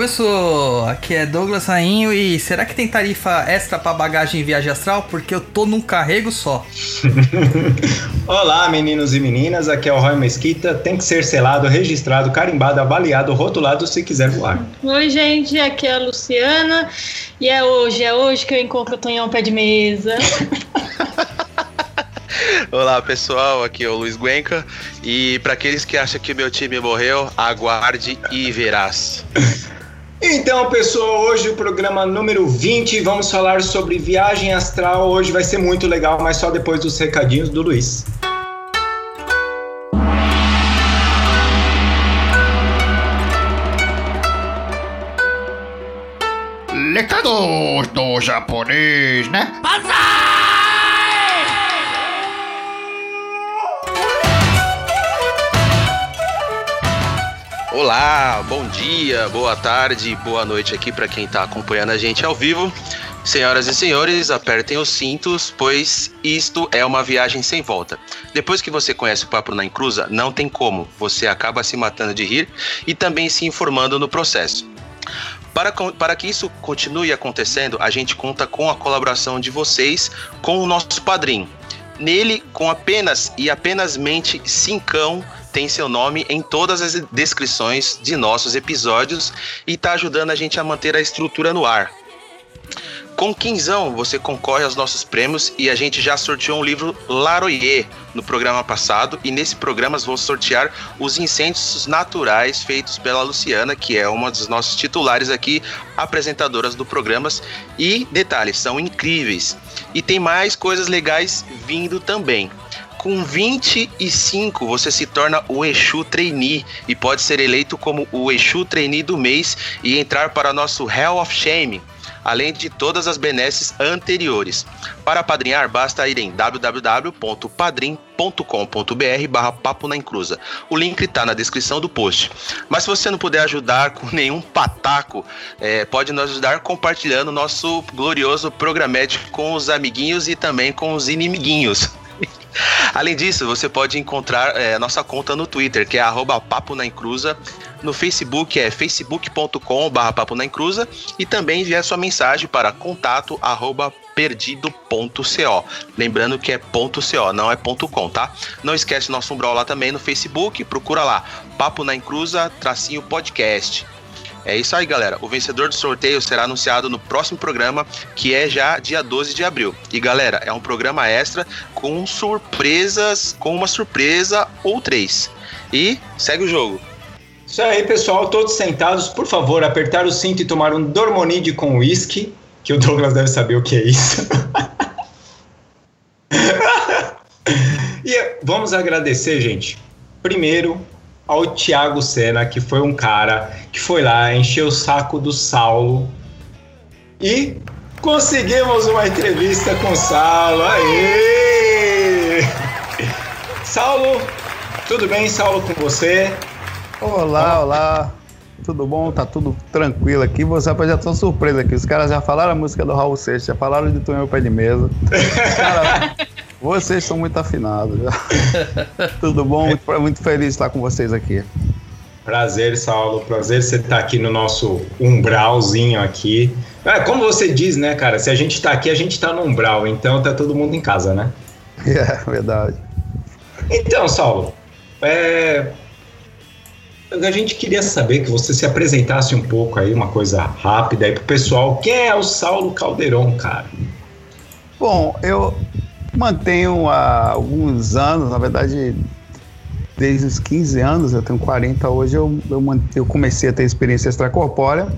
Começou! Aqui é Douglas Rainho e será que tem tarifa extra para bagagem em viagem astral? Porque eu tô num carrego só. Olá, meninos e meninas, aqui é o Roy Mesquita. Tem que ser selado, registrado, carimbado, avaliado, rotulado se quiser voar. Oi, gente, aqui é a Luciana e é hoje, é hoje que eu encontro o Tonhão pé de mesa. Olá pessoal, aqui é o Luiz Guenca e para aqueles que acham que meu time morreu, aguarde e verás. Então, pessoal, hoje o programa número 20, vamos falar sobre viagem astral. Hoje vai ser muito legal, mas só depois dos recadinhos do Luiz. Recados do japonês, né? Olá, bom dia, boa tarde, boa noite aqui para quem está acompanhando a gente ao vivo. Senhoras e senhores, apertem os cintos, pois isto é uma viagem sem volta. Depois que você conhece o Papo na Encruza, não tem como, você acaba se matando de rir e também se informando no processo. Para, para que isso continue acontecendo, a gente conta com a colaboração de vocês com o nosso padrinho. Nele, com apenas e apenas mente cincão tem seu nome em todas as descrições de nossos episódios e está ajudando a gente a manter a estrutura no ar. Com quinzão você concorre aos nossos prêmios e a gente já sorteou um livro Laroyer no programa passado e nesse programa vou sortear os incêndios naturais feitos pela Luciana, que é uma dos nossos titulares aqui, apresentadoras do programas e detalhes, são incríveis. E tem mais coisas legais vindo também. Com 25, você se torna o Exu Trainee e pode ser eleito como o Exu Trainee do mês e entrar para nosso Hell of Shame, além de todas as benesses anteriores. Para padrinhar, basta ir em www.padrim.com.br barra papo na encruza. O link está na descrição do post. Mas se você não puder ajudar com nenhum pataco, é, pode nos ajudar compartilhando nosso glorioso programético com os amiguinhos e também com os inimiguinhos. Além disso, você pode encontrar é, nossa conta no Twitter, que é arroba Papo na. No Facebook é facebook.com Papo. E também enviar sua mensagem para contato arroba perdido.co. Lembrando que é ponto .co, não é ponto .com, tá? Não esquece nosso umbral lá também no Facebook. Procura lá, Papo na Encruza, tracinho podcast. É isso aí, galera. O vencedor do sorteio será anunciado no próximo programa, que é já dia 12 de abril. E galera, é um programa extra com surpresas, com uma surpresa ou três. E segue o jogo. Isso aí, pessoal, todos sentados, por favor, apertar o cinto e tomar um Dormonide com uísque, que o Douglas deve saber o que é isso. e vamos agradecer, gente. Primeiro, ao Thiago Senna, que foi um cara que foi lá, encheu o saco do Saulo e conseguimos uma entrevista com o Saulo. Aê! Saulo, tudo bem, Saulo, com você? Olá, olá. Tudo bom? Tá tudo tranquilo aqui. Você já tô surpresa aqui. Os caras já falaram a música do Raul Seixas, já falaram de Tonhão Pé de Mesa. Cara, vocês são muito afinados. Tudo bom? Muito, muito feliz de estar com vocês aqui. Prazer, Saulo. Prazer você estar aqui no nosso umbralzinho aqui. É, como você diz, né, cara? Se a gente está aqui, a gente está no umbral. Então tá todo mundo em casa, né? É, verdade. Então, Saulo, é, a gente queria saber que você se apresentasse um pouco aí, uma coisa rápida aí pro pessoal. Quem é o Saulo Calderon, cara? Bom, eu mantenho há alguns anos, na verdade, desde os 15 anos, eu tenho 40 hoje, eu, eu, eu comecei a ter experiência extracorpórea.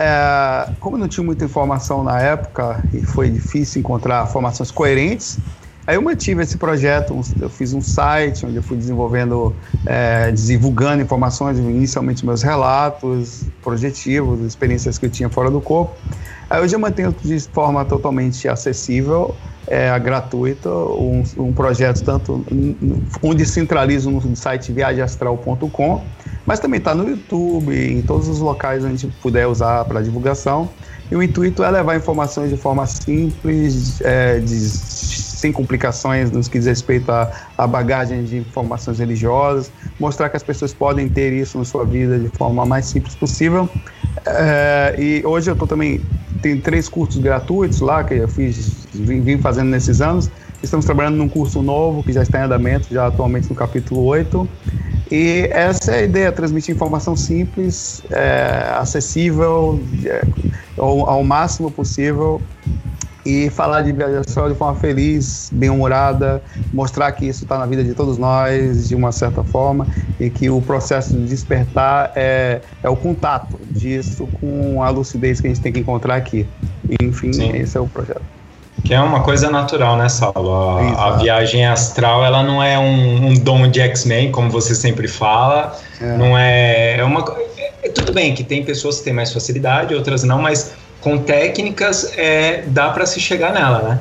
É, como não tinha muita informação na época e foi difícil encontrar informações coerentes, Aí eu mantive esse projeto, eu fiz um site onde eu fui desenvolvendo, é, divulgando informações, inicialmente meus relatos, projetivos, experiências que eu tinha fora do corpo. Aí hoje eu mantenho de forma totalmente acessível, é, gratuita, um, um projeto tanto onde centralizo no site viagemastral.com, Mas também está no YouTube, em todos os locais onde a gente puder usar para divulgação. E o intuito é levar informações de forma simples, é, de, sem complicações nos que diz respeito à bagagem de informações religiosas, mostrar que as pessoas podem ter isso na sua vida de forma mais simples possível. É, e hoje eu estou também tem três cursos gratuitos lá que eu fiz, vim, vim, fazendo nesses anos. Estamos trabalhando num curso novo que já está em andamento, já atualmente no capítulo 8. E essa é a ideia, transmitir informação simples, é, acessível, é, ao, ao, máximo possível e falar de viagem astral de forma feliz, bem-humorada, mostrar que isso está na vida de todos nós de uma certa forma e que o processo de despertar é, é o contato disso com a lucidez que a gente tem que encontrar aqui. Enfim, Sim. esse é o projeto. Que é uma coisa natural, né, Saulo? A, a viagem astral, ela não é um, um dom de X-Men, como você sempre fala. É. Não é, é uma. É, tudo bem que tem pessoas que têm mais facilidade, outras não, mas com técnicas é, dá para se chegar nela, né?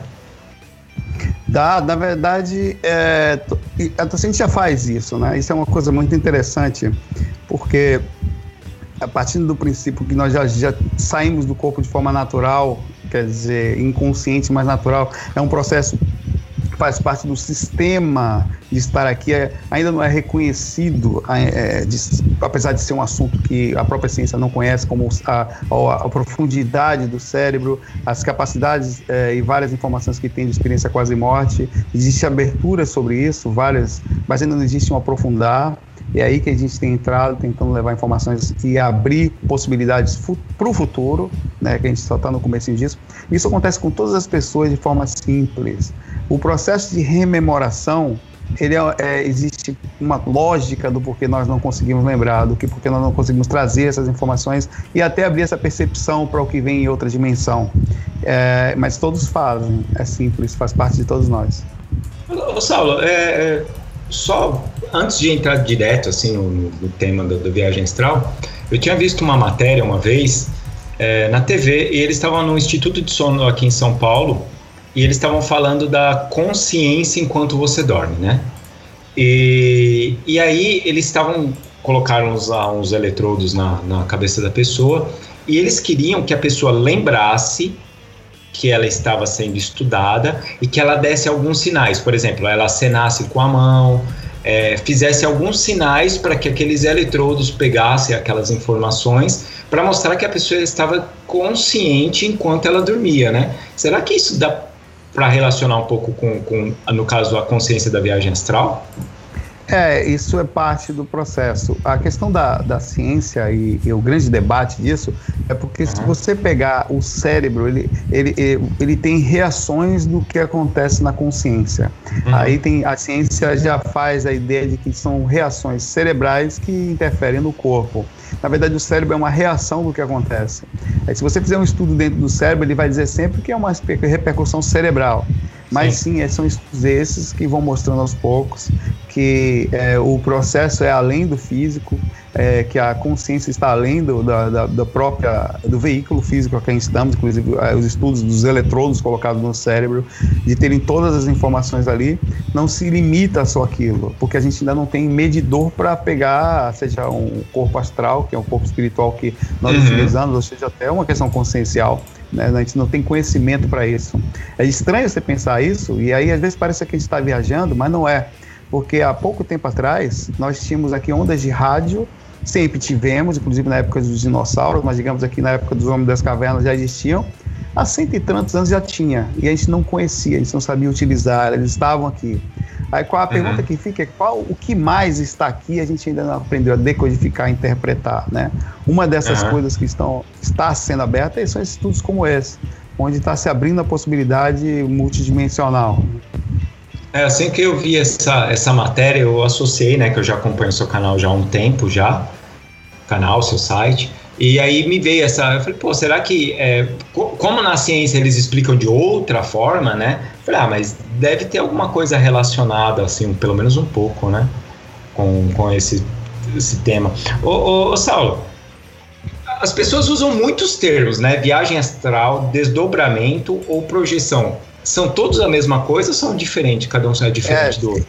Dá, na verdade, é, a gente já faz isso, né? Isso é uma coisa muito interessante, porque a partir do princípio que nós já, já saímos do corpo de forma natural, quer dizer, inconsciente, mas natural. É um processo faz parte do sistema de estar aqui, é, ainda não é reconhecido, é, de, apesar de ser um assunto que a própria ciência não conhece, como a, a, a profundidade do cérebro, as capacidades é, e várias informações que tem de experiência quase morte. Existe abertura sobre isso, várias, mas ainda não existe um aprofundar. E é aí que a gente tem entrado tentando levar informações e abrir possibilidades para o futuro, né, que a gente só está no começo disso. Isso acontece com todas as pessoas de forma simples. O processo de rememoração, ele é, é, existe uma lógica do porquê nós não conseguimos lembrar, do que porque nós não conseguimos trazer essas informações e até abrir essa percepção para o que vem em outra dimensão. É, mas todos fazem, é simples, faz parte de todos nós. Ô, Saulo, é, é só antes de entrar direto assim no, no tema da, viagem astral, eu tinha visto uma matéria uma vez é, na TV e eles estavam no Instituto de Sono aqui em São Paulo e eles estavam falando da consciência enquanto você dorme, né? E, e aí eles estavam colocaram uns, uns eletrodos na, na cabeça da pessoa e eles queriam que a pessoa lembrasse que ela estava sendo estudada e que ela desse alguns sinais, por exemplo, ela acenasse com a mão, é, fizesse alguns sinais para que aqueles eletrodos pegassem aquelas informações para mostrar que a pessoa estava consciente enquanto ela dormia, né? Será que isso dá para relacionar um pouco com, com, no caso, a consciência da viagem astral? É, isso é parte do processo. A questão da, da ciência e, e o grande debate disso é porque uhum. se você pegar o cérebro, ele, ele, ele, ele, tem reações do que acontece na consciência. Uhum. Aí tem a ciência já faz a ideia de que são reações cerebrais que interferem no corpo. Na verdade, o cérebro é uma reação do que acontece. Aí, se você fizer um estudo dentro do cérebro, ele vai dizer sempre que é uma repercussão cerebral. Mas sim, sim são estudos esses que vão mostrando aos poucos que é, o processo é além do físico, é, que a consciência está além do, da, da, da, própria do veículo físico a quem estamos, inclusive é, os estudos dos eletrodos colocados no cérebro, de terem todas as informações ali, não se limita a só aquilo, porque a gente ainda não tem medidor para pegar, seja um corpo astral, que é um corpo espiritual que nós uhum. utilizamos, ou seja, até uma questão consciencial. Né? A gente não tem conhecimento para isso. É estranho você pensar isso, e aí às vezes parece que a gente está viajando, mas não é. Porque há pouco tempo atrás, nós tínhamos aqui ondas de rádio, sempre tivemos, inclusive na época dos dinossauros, mas digamos aqui na época dos homens das cavernas já existiam. Há cento e tantos anos já tinha, e a gente não conhecia, a gente não sabia utilizar, eles estavam aqui. Aí qual a uhum. pergunta que fica é qual o que mais está aqui a gente ainda não aprendeu a decodificar, a interpretar, né? Uma dessas uhum. coisas que estão está sendo aberta são estudos como esse, onde está se abrindo a possibilidade multidimensional. É, assim que eu vi essa, essa matéria, eu associei, né, que eu já acompanho o seu canal já há um tempo já, canal, seu site, e aí me veio essa, eu falei, pô, será que, é, como na ciência eles explicam de outra forma, né, eu falei, ah, mas deve ter alguma coisa relacionada, assim, pelo menos um pouco, né, com, com esse, esse tema. Ô, ô, ô Saulo, as pessoas usam muitos termos, né, viagem astral, desdobramento ou projeção são todos a mesma coisa ou são diferentes? Cada um é diferente é, do outro?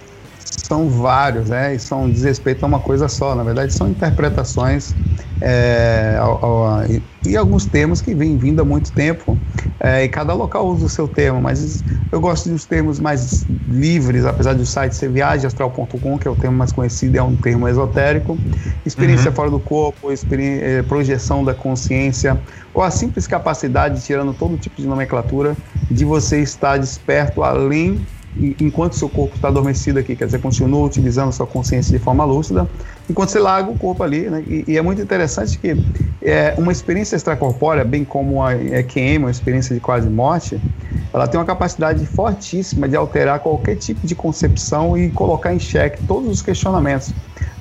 São vários, né? E são diz respeito a uma coisa só. Na verdade, são interpretações é, ao, ao, e, e, alguns termos que vêm vindo há muito tempo. É, e cada local usa o seu termo, mas eu gosto dos termos mais livres, apesar do site ser viagemastral.com, que é o termo mais conhecido, é um termo esotérico. Experiência uhum. fora do corpo, é, projeção da consciência, ou a simples capacidade, tirando todo tipo de nomenclatura, de você estar desperto além enquanto seu corpo está adormecido aqui, quer dizer, continua utilizando sua consciência de forma lúcida, enquanto você larga o corpo ali, né? E, e é muito interessante que é, uma experiência extracorpórea, bem como a EQM, uma experiência de quase morte, ela tem uma capacidade fortíssima de alterar qualquer tipo de concepção e colocar em xeque todos os questionamentos.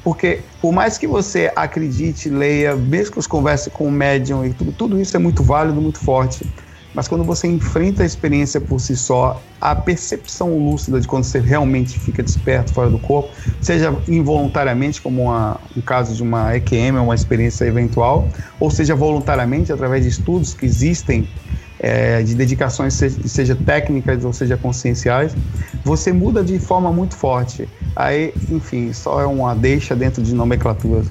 Porque, por mais que você acredite, leia, mesmo que você converse com o médium e tudo, tudo isso é muito válido, muito forte mas quando você enfrenta a experiência por si só, a percepção lúcida de quando você realmente fica desperto fora do corpo, seja involuntariamente, como uma, um caso de uma EQM, uma experiência eventual, ou seja voluntariamente, através de estudos que existem é, de dedicações, seja, técnicas ou seja conscienciais, você muda de forma muito forte. Aí, enfim, só é uma deixa dentro de nomenclaturas.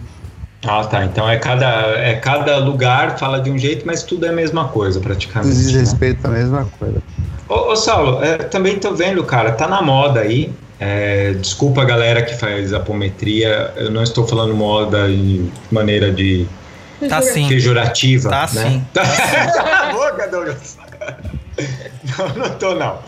Ah, tá. Então é cada, é cada lugar fala de um jeito, mas tudo é a mesma coisa, praticamente. Diz né? respeito à mesma coisa. Ô, ô Saulo, é, também tô vendo, cara, tá na moda aí. É, desculpa a galera que faz apometria, eu não estou falando moda de maneira de tá sim. pejorativa. Tá né? sim. Cala a boca, Douglas. Não, não tô não.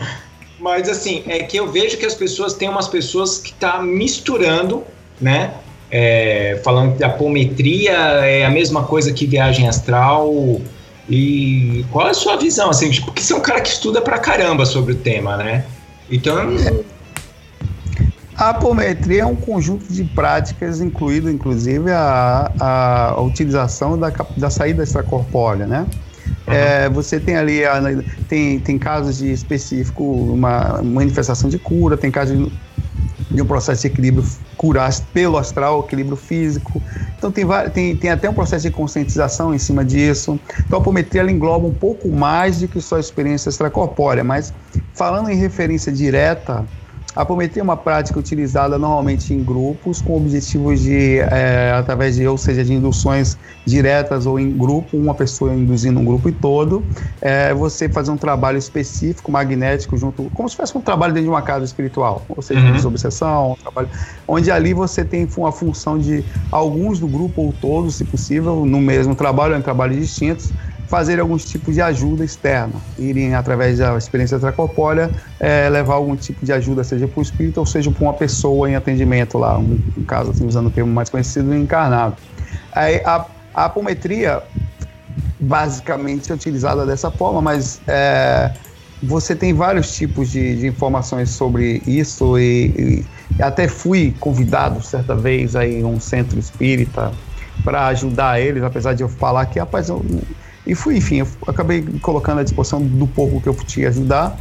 Mas assim, é que eu vejo que as pessoas têm umas pessoas que tá misturando, né? É, falando que a apometria é a mesma coisa que viagem astral. E qual é a sua visão? Assim, tipo, porque você é um cara que estuda pra caramba sobre o tema, né? Então. A apometria é um conjunto de práticas, incluindo inclusive a, a, a utilização da, da saída extracorpórea, né? Uhum. É, você tem ali, tem, tem casos de específico, uma manifestação de cura, tem casos de de um processo de equilíbrio curar pelo astral, equilíbrio físico. Então tem, tem, tem até um processo de conscientização em cima disso. Então a apometria ela engloba um pouco mais do que só a experiência extracorpórea, mas falando em referência direta, apometria é uma prática utilizada normalmente em grupos com objetivos de, é, através de, ou seja, de induções diretas ou em grupo, uma pessoa induzindo um grupo e todo, é, você fazer um trabalho específico, magnético, junto, como se fosse um trabalho dentro de uma casa espiritual, ou seja, uhum. desobsessão, um trabalho, onde ali você tem uma função de alguns do grupo ou todos, se possível, no mesmo trabalho, em trabalhos distintos, fazer alguns tipos de ajuda externa, irem através da experiência extracorpórea, é, levar algum tipo de ajuda, seja para o espírito ou seja para uma pessoa em atendimento lá, um, um caso assim, usando o termo mais conhecido, encarnado. Aí, a, a apometria basicamente é utilizada dessa forma, mas é, você tem vários tipos de, de informações sobre isso e, e, até fui convidado certa vez aí um centro espírita para ajudar eles, apesar de eu falar que, rapaz, eu, e fui, enfim, eu acabei colocando à disposição do pouco que eu podia ajudar.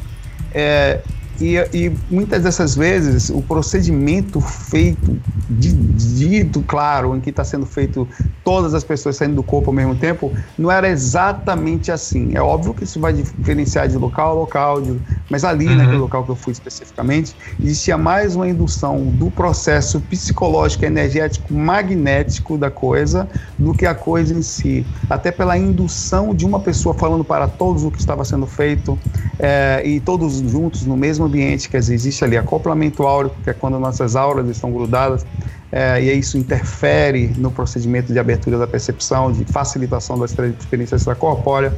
É, e, e, muitas dessas vezes o procedimento feito, dito claro, em que está sendo feito todas as pessoas saindo do corpo ao mesmo tempo, não era exatamente assim. É óbvio que isso vai diferenciar de local a local, de, mas ali, uhum. naquele local que eu fui especificamente, existia mais uma indução do processo psicológico, energético, magnético da coisa do que a coisa em si. Até pela indução de uma pessoa falando para todos o que estava sendo feito é, e todos juntos no mesmo ambiente, quer dizer, existe ali acoplamento áureo, que é quando nossas auras estão grudadas, é, e isso interfere no procedimento de abertura da percepção, de facilitação da experiência extracorpórea.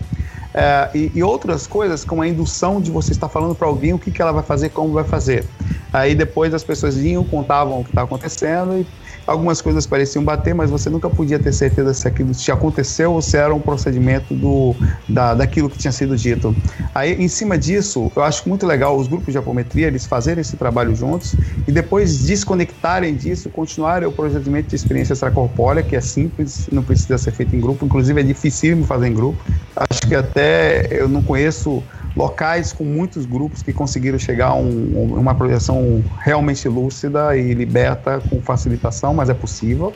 É, e, e, outras coisas, como a indução de você estar falando para alguém o que, que ela vai fazer, como vai fazer. Aí depois as pessoas vinham, contavam o que estava acontecendo e Algumas coisas pareciam bater, mas você nunca podia ter certeza se aquilo te aconteceu ou se era um procedimento do, da, daquilo que tinha sido dito. Aí, em cima disso, eu acho muito legal os grupos de apometria, eles fazerem esse trabalho juntos e depois desconectarem disso, continuarem o procedimento de experiência extracorpórea, que é simples, não precisa ser feito em grupo, inclusive é dificílimo fazer em grupo. Acho que até eu não conheço locais com muitos grupos que conseguiram chegar a um, uma projeção realmente lúcida e liberta com facilitação, mas é possível.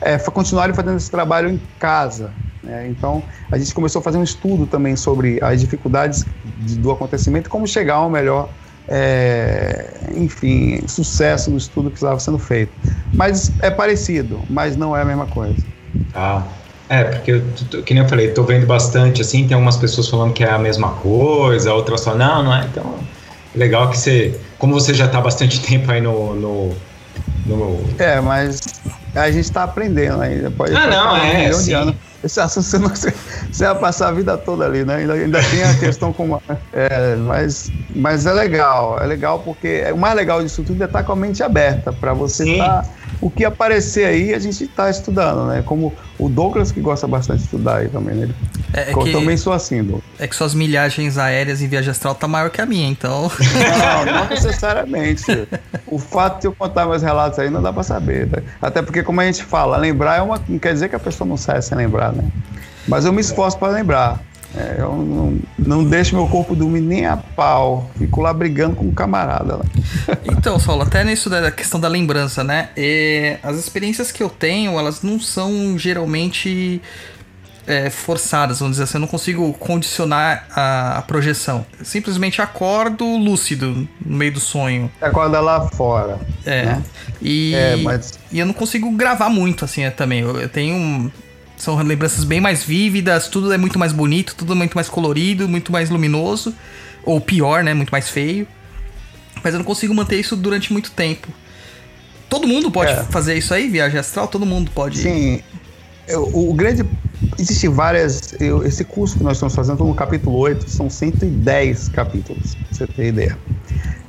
É, continuarem fazendo esse trabalho em casa. Né? Então, a gente começou a fazer um estudo também sobre as dificuldades de, do acontecimento, como chegar ao melhor é, enfim, sucesso no estudo que estava sendo feito. Mas é parecido, mas não é a mesma coisa. Ah, é, porque, eu, que nem eu falei, tô vendo bastante, assim, tem algumas pessoas falando que é a mesma coisa, outras falam, não, não é, então, legal que você, como você já tá há bastante tempo aí no, no, no- É, mas a gente está aprendendo ainda. Pode, Ah, não, um é, milhão de sim. Esse assunto você, não, você vai passar a vida toda ali, né? Ainda, ainda tem a questão como. É, mas, mas é legal, é legal porque o mais legal disso tudo é estar com a mente aberta para você Sim. tá, o que aparecer aí a gente está estudando, né? Como o Douglas que gosta bastante de estudar aí também, né? É, é eu que, também sou assim, Douglas. é que suas milhagens aéreas em viagem astral tá maior que a minha, então. Não, não necessariamente. O fato de eu contar meus relatos aí não dá pra saber. né? Até porque, como a gente fala, lembrar é uma. Não quer dizer que a pessoa não sai sem lembrar, né? Mas eu me esforço pra lembrar. É, eu não, não deixo meu corpo dormir nem a pau. Fico lá brigando com um camarada lá. Então, Saulo, até nisso da questão da lembrança, né? É, as experiências que eu tenho, elas não são geralmente é, forçadas, vamos dizer assim. Eu não consigo condicionar a, a projeção. Eu simplesmente acordo lúcido no meio do sonho. Acorda lá fora. É. Né? E, É, mas- e eu não consigo gravar muito, assim, é, também. Eu, eu tenho. São lembranças bem mais vívidas, tudo é muito mais bonito, tudo é muito mais colorido, muito mais luminoso. Ou pior, né? Muito mais feio. Mas eu não consigo manter isso durante muito tempo. Todo mundo pode É. fazer isso aí, viagem astral? Todo mundo pode. Sim. Eu- o grande. Existem várias. eu- esse curso que nós estamos fazendo, no capítulo 8, são 110 capítulos, pra você ter ideia.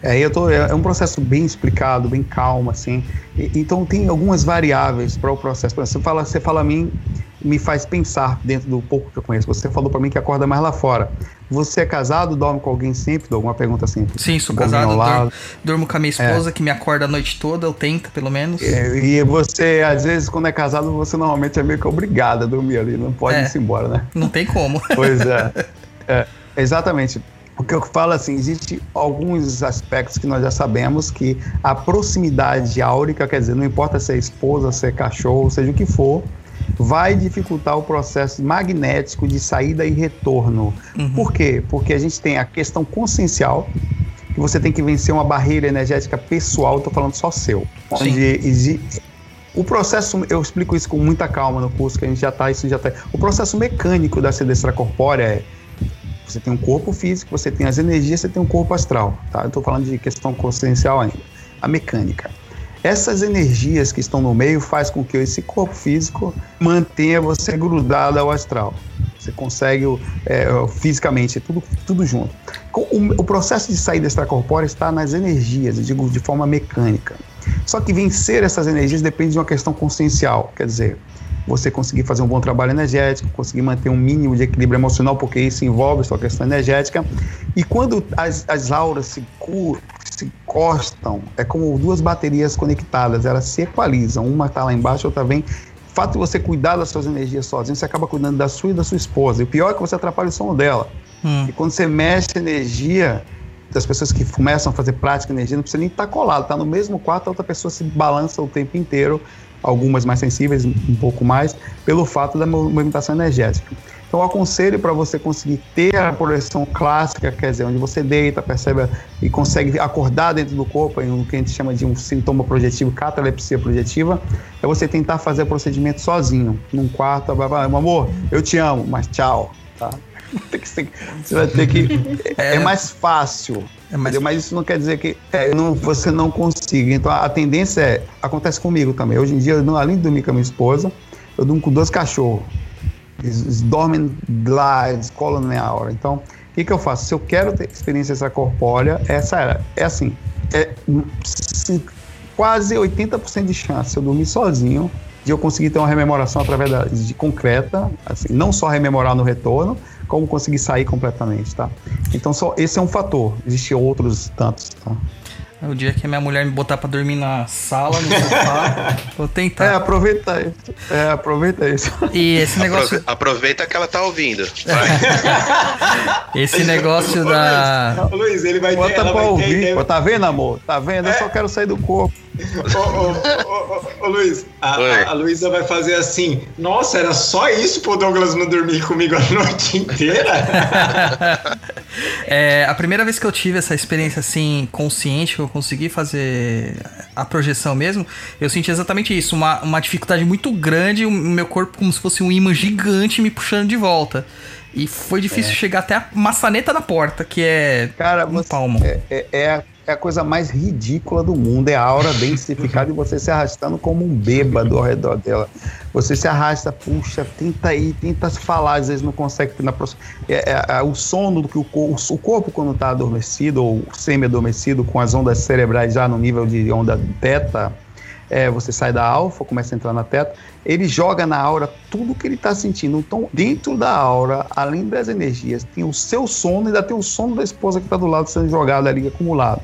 Aí eu tô, é é um processo bem explicado, bem calmo, assim. E- então tem algumas variáveis para o processo. Por exemplo, você fala, você fala a mim, me faz pensar dentro do pouco que eu conheço. Você falou para mim que acorda mais lá fora. Você é casado, dorme com alguém sempre? Dou alguma pergunta simples. Sim, sou casado, durmo, com a minha esposa, que me acorda a noite toda, eu tento, pelo menos. É, E você, às vezes, quando é casado, você normalmente é meio que obrigado a dormir ali, não pode É. ir embora, né? Não tem como. Pois é. É, exatamente. O que eu falo assim, existe alguns aspectos que nós já sabemos que a proximidade áurica, quer dizer, não importa se é esposa, se é cachorro, seja o que for, vai dificultar o processo magnético de saída e retorno. Por quê? Porque a gente tem a questão consciencial, que você tem que vencer uma barreira energética pessoal, estou falando só seu. Sim. Onde o processo, eu explico isso com muita calma no curso, que a gente já está, isso já tá. O processo mecânico da sede extracorpórea é você tem um corpo físico, você tem as energias, você tem um corpo astral, tá? Eu estou falando de questão consciencial ainda. A mecânica. Essas energias que estão no meio faz com que esse corpo físico mantenha você grudado ao astral. Você consegue é, fisicamente, tudo, tudo junto. O, o processo de saída extracorpórea está nas energias, eu digo de forma mecânica. Só que vencer essas energias depende de uma questão consciencial, quer dizer, você conseguir fazer um bom trabalho energético, conseguir manter um mínimo de equilíbrio emocional, porque isso envolve sua questão energética. E quando as, as auras se, cu- se encostam, é como duas baterias conectadas, elas se equalizam, uma está lá embaixo, outra vem. O fato de você cuidar das suas energias sozinho, você acaba cuidando da sua e da sua esposa. E o pior é que você atrapalha o sono dela. Hum. E quando você mexe energia, das pessoas que começam a fazer prática de energia, não precisa nem estar colado, tá no mesmo quarto, a outra pessoa se balança o tempo inteiro, algumas mais sensíveis, um pouco mais, pelo fato da mo- movimentação energética. Então, eu aconselho para você conseguir ter a projeção clássica, quer dizer, onde você deita, percebe e consegue acordar dentro do corpo, em um que a gente chama de um sintoma projetivo, catalepsia projetiva, é você tentar fazer o procedimento sozinho, num quarto, blá, blá, amor, eu te amo, mas tchau, tá? Você vai ter que. É, é mais fácil. É mais-? Mas isso não quer dizer que é, não- você não consiga. Então a, a tendência é. Acontece comigo também. Hoje em dia, eu, além de dormir com a minha esposa, eu durmo com dois cachorros. Eles, eles dormem lá, eles colam na minha hora. Então, o que, que eu faço? Se eu quero ter experiência extracorpórea, essa era. É assim. É, se- quase 80% de chance eu dormir sozinho de eu conseguir ter uma rememoração através da, de concreta, assim, não só rememorar no retorno, como conseguir sair completamente, tá? Então só esse é um fator. Existem outros tantos, tá? O dia que a minha mulher me botar pra dormir na sala, no sofá, vou É, tentar. aproveita isso. É, aproveita isso. E esse negócio, Aprove- Aproveita que ela tá ouvindo. esse negócio da. Luiz, ele vai ter. Bota Ela pra vai ter ouvir. Pô, tá vendo, amor? Tá vendo? Eu É. só quero sair do corpo. Ô, ô, ô, ô, ô, Luiz, a, a, Luísa vai fazer assim. Nossa, era só isso pro Douglas não dormir comigo a noite inteira? É, a primeira vez que eu tive essa experiência assim, consciente, que eu consegui fazer a projeção mesmo, eu senti exatamente isso, uma, uma dificuldade muito grande, o meu corpo como se fosse um imã gigante me puxando de volta. E foi difícil chegar até a maçaneta da porta, que é Cara, um você- palmo. É, é- é a, é a coisa mais ridícula do mundo. É a aura densificada e você se arrastando como um bêbado ao redor dela. Você se arrasta, puxa, tenta ir, tenta falar, às vezes não consegue. Na próxima, é, é- é o sono do que o, o corpo, quando está adormecido ou semi-adormecido, com as ondas cerebrais já no nível de onda teta, é, você sai da alfa, começa a entrar na teta, ele joga na aura tudo que ele está sentindo. Então, dentro da aura, além das energias, tem o seu sono e ainda tem o sono da esposa que está do lado sendo jogado ali, acumulado.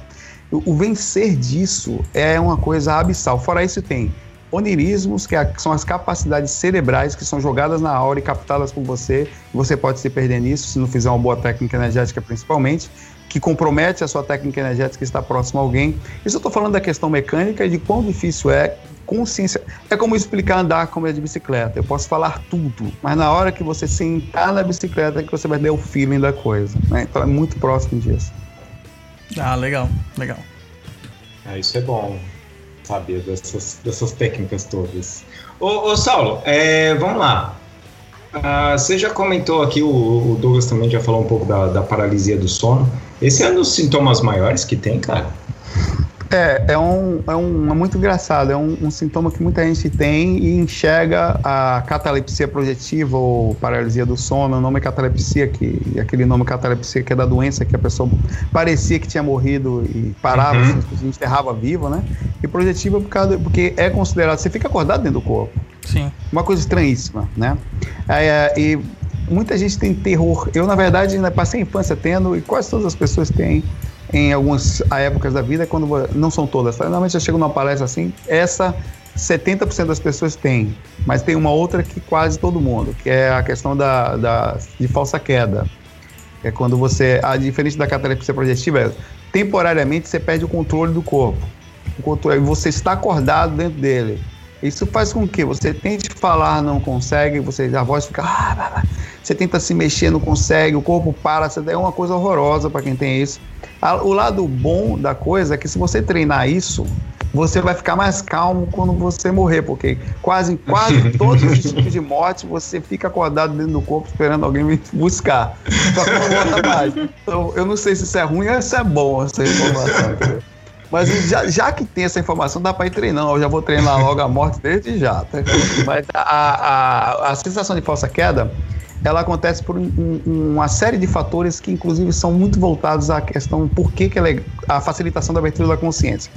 O, vencer disso é uma coisa abissal. Fora isso, tem onirismos, que é- que são as capacidades cerebrais que são jogadas na aura e captadas por você. Você pode se perder nisso se não fizer uma boa técnica energética, principalmente que compromete a sua técnica energética que está próximo a alguém. Isso eu estou falando da questão mecânica e de quão difícil é consciência. É como explicar andar como é de bicicleta. Eu posso falar tudo, mas na hora que você sentar na bicicleta é que você vai ter o feeling da coisa. né? Então é muito próximo disso. Ah, legal, legal. Ah, isso é bom saber dessas, dessas técnicas todas. Ô, ô Saulo, é, vamos lá. Ah, você já comentou aqui, o, o Douglas também já falou um pouco da, da paralisia do sono. Esse é um dos sintomas maiores que tem, cara? É, é, um, é, um, é muito engraçado, é um, um sintoma que muita gente tem e enxerga a catalepsia projetiva ou paralisia do sono, o nome é catalepsia, que, aquele nome catalepsia que é da doença que a pessoa parecia que tinha morrido e parava, Uhum. assim, a gente enterrava vivo, né? E projetiva por causa, porque é considerado, você fica acordado dentro do corpo, Sim. uma coisa estranhíssima, né? É, e muita gente tem terror. Eu, na verdade, passei a infância tendo, e quase todas as pessoas têm em algumas épocas da vida, quando vo- não são todas. Normalmente eu chego numa palestra assim, essa 70% das pessoas têm, mas tem uma outra que quase todo mundo, que é a questão da, da- de falsa queda. É quando você, a diferente da catalepsia projetiva, é, temporariamente você perde o controle do corpo. O controle, você está acordado dentro dele. Isso faz com que você tente falar, não consegue, você, a voz fica. "Ah, blá, blá". Você tenta se mexer, não consegue, o corpo para, você- é uma coisa horrorosa para quem tem isso. O lado bom da coisa é que se você treinar isso, você vai ficar mais calmo quando você morrer, porque quase, quase todos os tipos de morte você fica acordado dentro do corpo esperando alguém vir buscar. Então, eu não sei se isso é ruim ou se é bom essa informação. entendeu? Mas já, já que tem essa informação, dá para ir treinando. Eu já vou treinar logo a morte desde já. tá? Mas a, a, a sensação de falsa queda, ela acontece por um- um- uma série de fatores que, inclusive, são muito voltados à questão por que, que ela é a facilitação da abertura da consciência.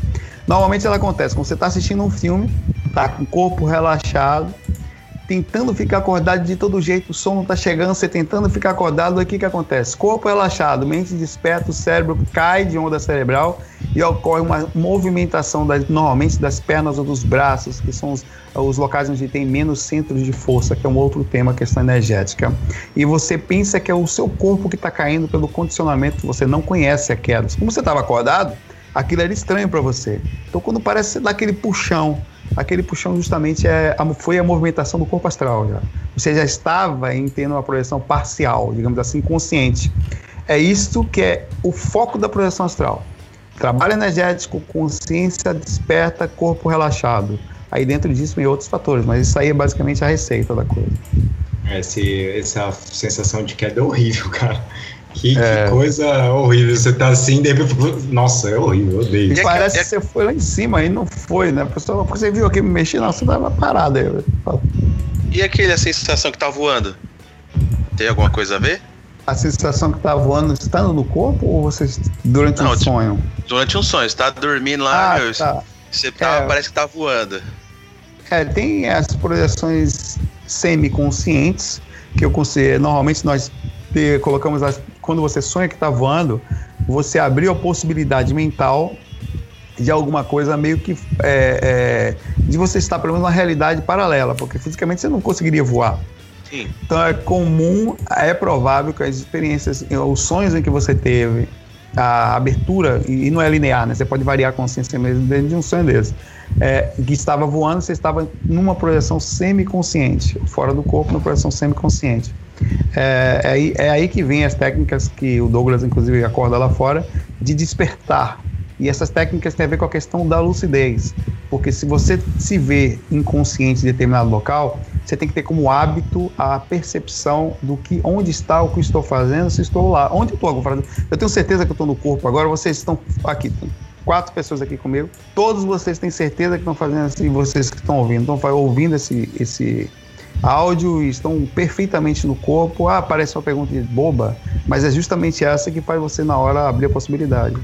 Normalmente ela acontece quando você está assistindo um filme, tá com o corpo relaxado, tentando ficar acordado de todo jeito, o sono tá chegando, você tentando ficar acordado, o que que acontece? Corpo relaxado, mente desperta, o cérebro cai de onda cerebral e ocorre uma movimentação das, normalmente das pernas ou dos braços, que são os, os locais onde tem menos centros de força, que é um outro tema, questão energética. E você pensa que é o seu corpo que está caindo pelo condicionamento, você não conhece a queda. Como você estava acordado, aquilo era estranho para você. Então, quando parece dá aquele puxão, aquele puxão justamente é, foi a movimentação do corpo astral. Já. Você já estava em tendo uma projeção parcial, digamos assim, consciente. É isso que é o foco da projeção astral. Trabalho energético, consciência desperta, corpo relaxado. Aí dentro disso tem outros fatores, mas isso aí é basicamente a receita da coisa. Esse, essa sensação de queda é horrível, cara. Que, que É. coisa horrível. Você tá assim, de repente. Nossa, é horrível, eu odeio. E é Parece que- que você foi lá em cima e não foi, né? A pessoa, você viu aqui me mexer, não, você tava parado aí. Eu falo, E aquele a sensação que tá voando? Tem alguma coisa a ver? A sensação que tá voando estando no corpo ou você durante Não, um tipo, sonho? Durante um sonho, você tá dormindo lá, Ah, meu, tá. você tá, É. parece que tá voando. É, tem as projeções semiconscientes, que eu considero, normalmente nós colocamos as, quando você sonha que está voando, você abriu a possibilidade mental de alguma coisa meio que é, é, de você estar pelo menos numa realidade paralela, porque fisicamente você não conseguiria voar. Sim. Então é comum, é provável que as experiências, os sonhos em que você teve a abertura, e não é linear, né? Você pode variar a consciência mesmo dentro de um sonho desse. É, que estava voando, você estava numa projeção semiconsciente, fora do corpo, numa projeção semiconsciente. É, é, aí, é aí que vem as técnicas que o Douglas, inclusive, acorda lá fora, de despertar. E essas técnicas têm a ver com a questão da lucidez. Porque se você se vê inconsciente em determinado local, você tem que ter como hábito a percepção do que onde está o que estou fazendo, se estou lá. Onde eu estou fazendo? Eu tenho certeza que eu estou no corpo agora, vocês estão aqui, quatro pessoas aqui comigo. Todos vocês têm certeza que estão fazendo assim, vocês que estão ouvindo, estão ouvindo esse, esse áudio e estão perfeitamente no corpo. Ah, parece uma pergunta boba, mas é justamente essa que faz você na hora abrir a possibilidade.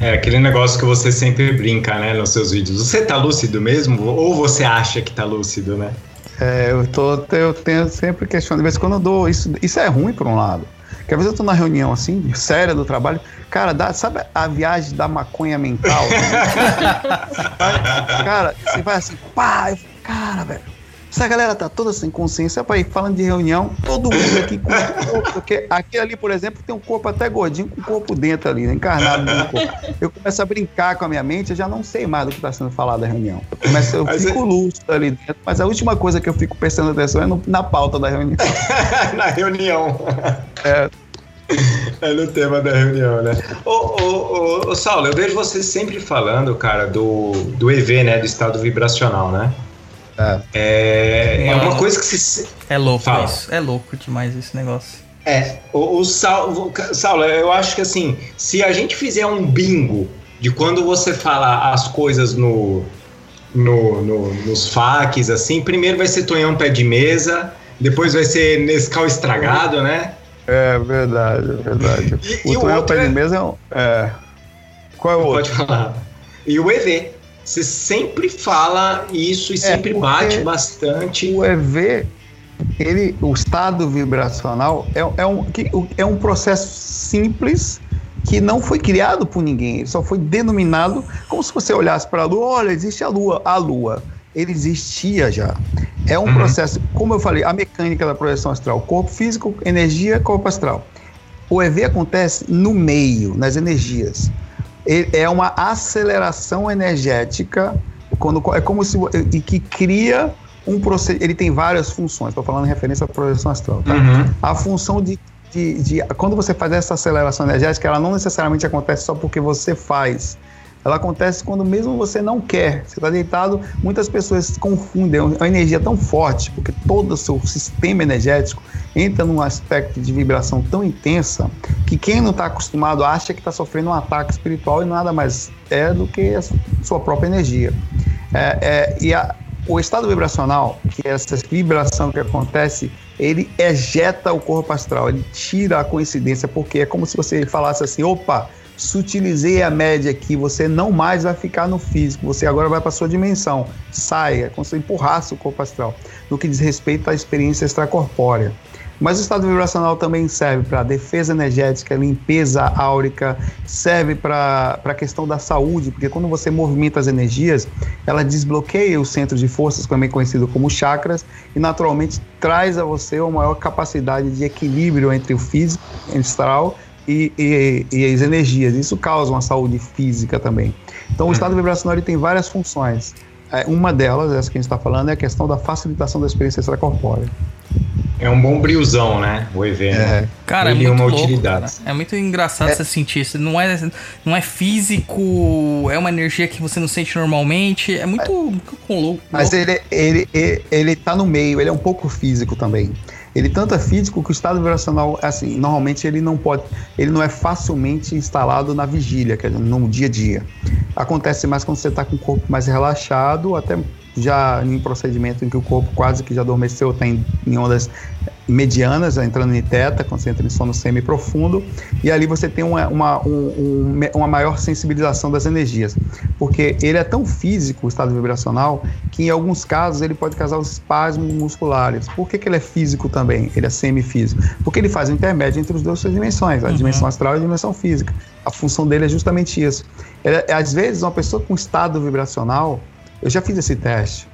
É aquele negócio que você sempre brinca, né, nos seus vídeos. Você tá lúcido mesmo? Ou você acha que tá lúcido, né? É, eu, tô, eu tenho sempre questionado. De vez em quando eu dou. Isso, isso é ruim por um lado. Porque às vezes eu tô na reunião assim, séria do trabalho. Cara, dá, sabe a viagem da maconha mental? cara, você vai assim, pá, eu, cara, velho essa galera tá toda sem consciência para ir falando de reunião, todo mundo aqui com corpo, porque aqui ali, por exemplo, tem um corpo até gordinho com o corpo dentro ali, né, encarnado no corpo. Eu começo a brincar com a minha mente, eu já não sei mais do que está sendo falado da reunião. Eu, começo, eu fico é... lúcido ali dentro, mas a última coisa que eu fico prestando atenção é no, na pauta da reunião. na reunião. É. É no tema da reunião, né? Ô, ô, ô, ô, Saulo, eu vejo você sempre falando, cara, do, do EV, né? Do estado vibracional, né? É, é, é uma coisa que se. É louco Fala. isso. É louco demais esse negócio. É, o, o Saulo, Saulo, eu acho que assim, se a gente fizer um bingo de quando você fala as coisas no, no, no nos facs, assim, primeiro vai ser Tonhão Pé de Mesa, depois vai ser Nescau Estragado, né? É verdade, é verdade. E, o Tonhão Pé é... de Mesa é um. É... Qual é o outro? Pode falar. E o EV. Você sempre fala isso e é, sempre bate bastante. O EV, ele, o estado vibracional é, é, um, é um processo simples que não foi criado por ninguém, só foi denominado como se você olhasse para a Lua, olha, existe a Lua, a Lua, ele existia já. É um uhum. processo, como eu falei, a mecânica da projeção astral, corpo físico, energia, corpo astral. O EV acontece no meio, nas energias é uma aceleração energética, quando, é como se e que cria um procedimento. Ele tem várias funções. Estou falando em referência à projeção astral. Tá? Uhum. A função de, de, de, quando você faz essa aceleração energética, ela não necessariamente acontece só porque você faz. Ela acontece quando mesmo você não quer. Você está deitado, muitas pessoas confundem a energia tão forte, porque todo o seu sistema energético entra num aspecto de vibração tão intensa que quem não está acostumado acha que está sofrendo um ataque espiritual e nada mais é do que a sua própria energia. É, é, e a, o estado vibracional, que é essa vibração que acontece, ele ejeta o corpo astral, ele tira a coincidência, porque é como se você falasse assim: opa, sutilizei a média aqui, você não mais vai ficar no físico, você agora vai para sua dimensão. Saia, é como se empurrasse o corpo astral, no que diz respeito à experiência extracorpórea. Mas o estado vibracional também serve para defesa energética, limpeza áurica, serve para a questão da saúde, porque quando você movimenta as energias, ela desbloqueia os centros de forças, também conhecido como chakras, e naturalmente traz a você uma maior capacidade de equilíbrio entre o físico, astral e, e, e, as energias. Isso causa uma saúde física também. Então, o estado vibracional tem várias funções. É, uma delas, essa que a gente está falando, é a questão da facilitação da experiência extracorpórea. É um bom briozão, né? O evento. É. Cara, Ele é muito uma louco, utilidade. Cara. É muito engraçado é. você sentir isso. Não é, não é físico, é uma energia que você não sente normalmente. É muito, muito louco. Mas ele, ele, ele, ele tá no meio, ele é um pouco físico também. Ele tanto é físico que o estado vibracional, assim, normalmente ele não pode, ele não é facilmente instalado na vigília, quer dizer, no dia a dia. Acontece mais quando você está com o corpo mais relaxado, até já em procedimento em que o corpo quase que já adormeceu, tem em ondas medianas, entrando em teta, quando você entra em sono semi-profundo, e ali você tem uma, uma, um, uma maior sensibilização das energias, porque ele é tão físico, o estado vibracional, que em alguns casos ele pode causar os espasmos musculares. Por que, que ele é físico também? Ele é semifísico? Porque ele faz o intermédio entre as duas dimensões, a uhum. dimensão astral e a dimensão física. A função dele é justamente isso. Ele, às vezes, uma pessoa com estado vibracional, eu já fiz esse teste,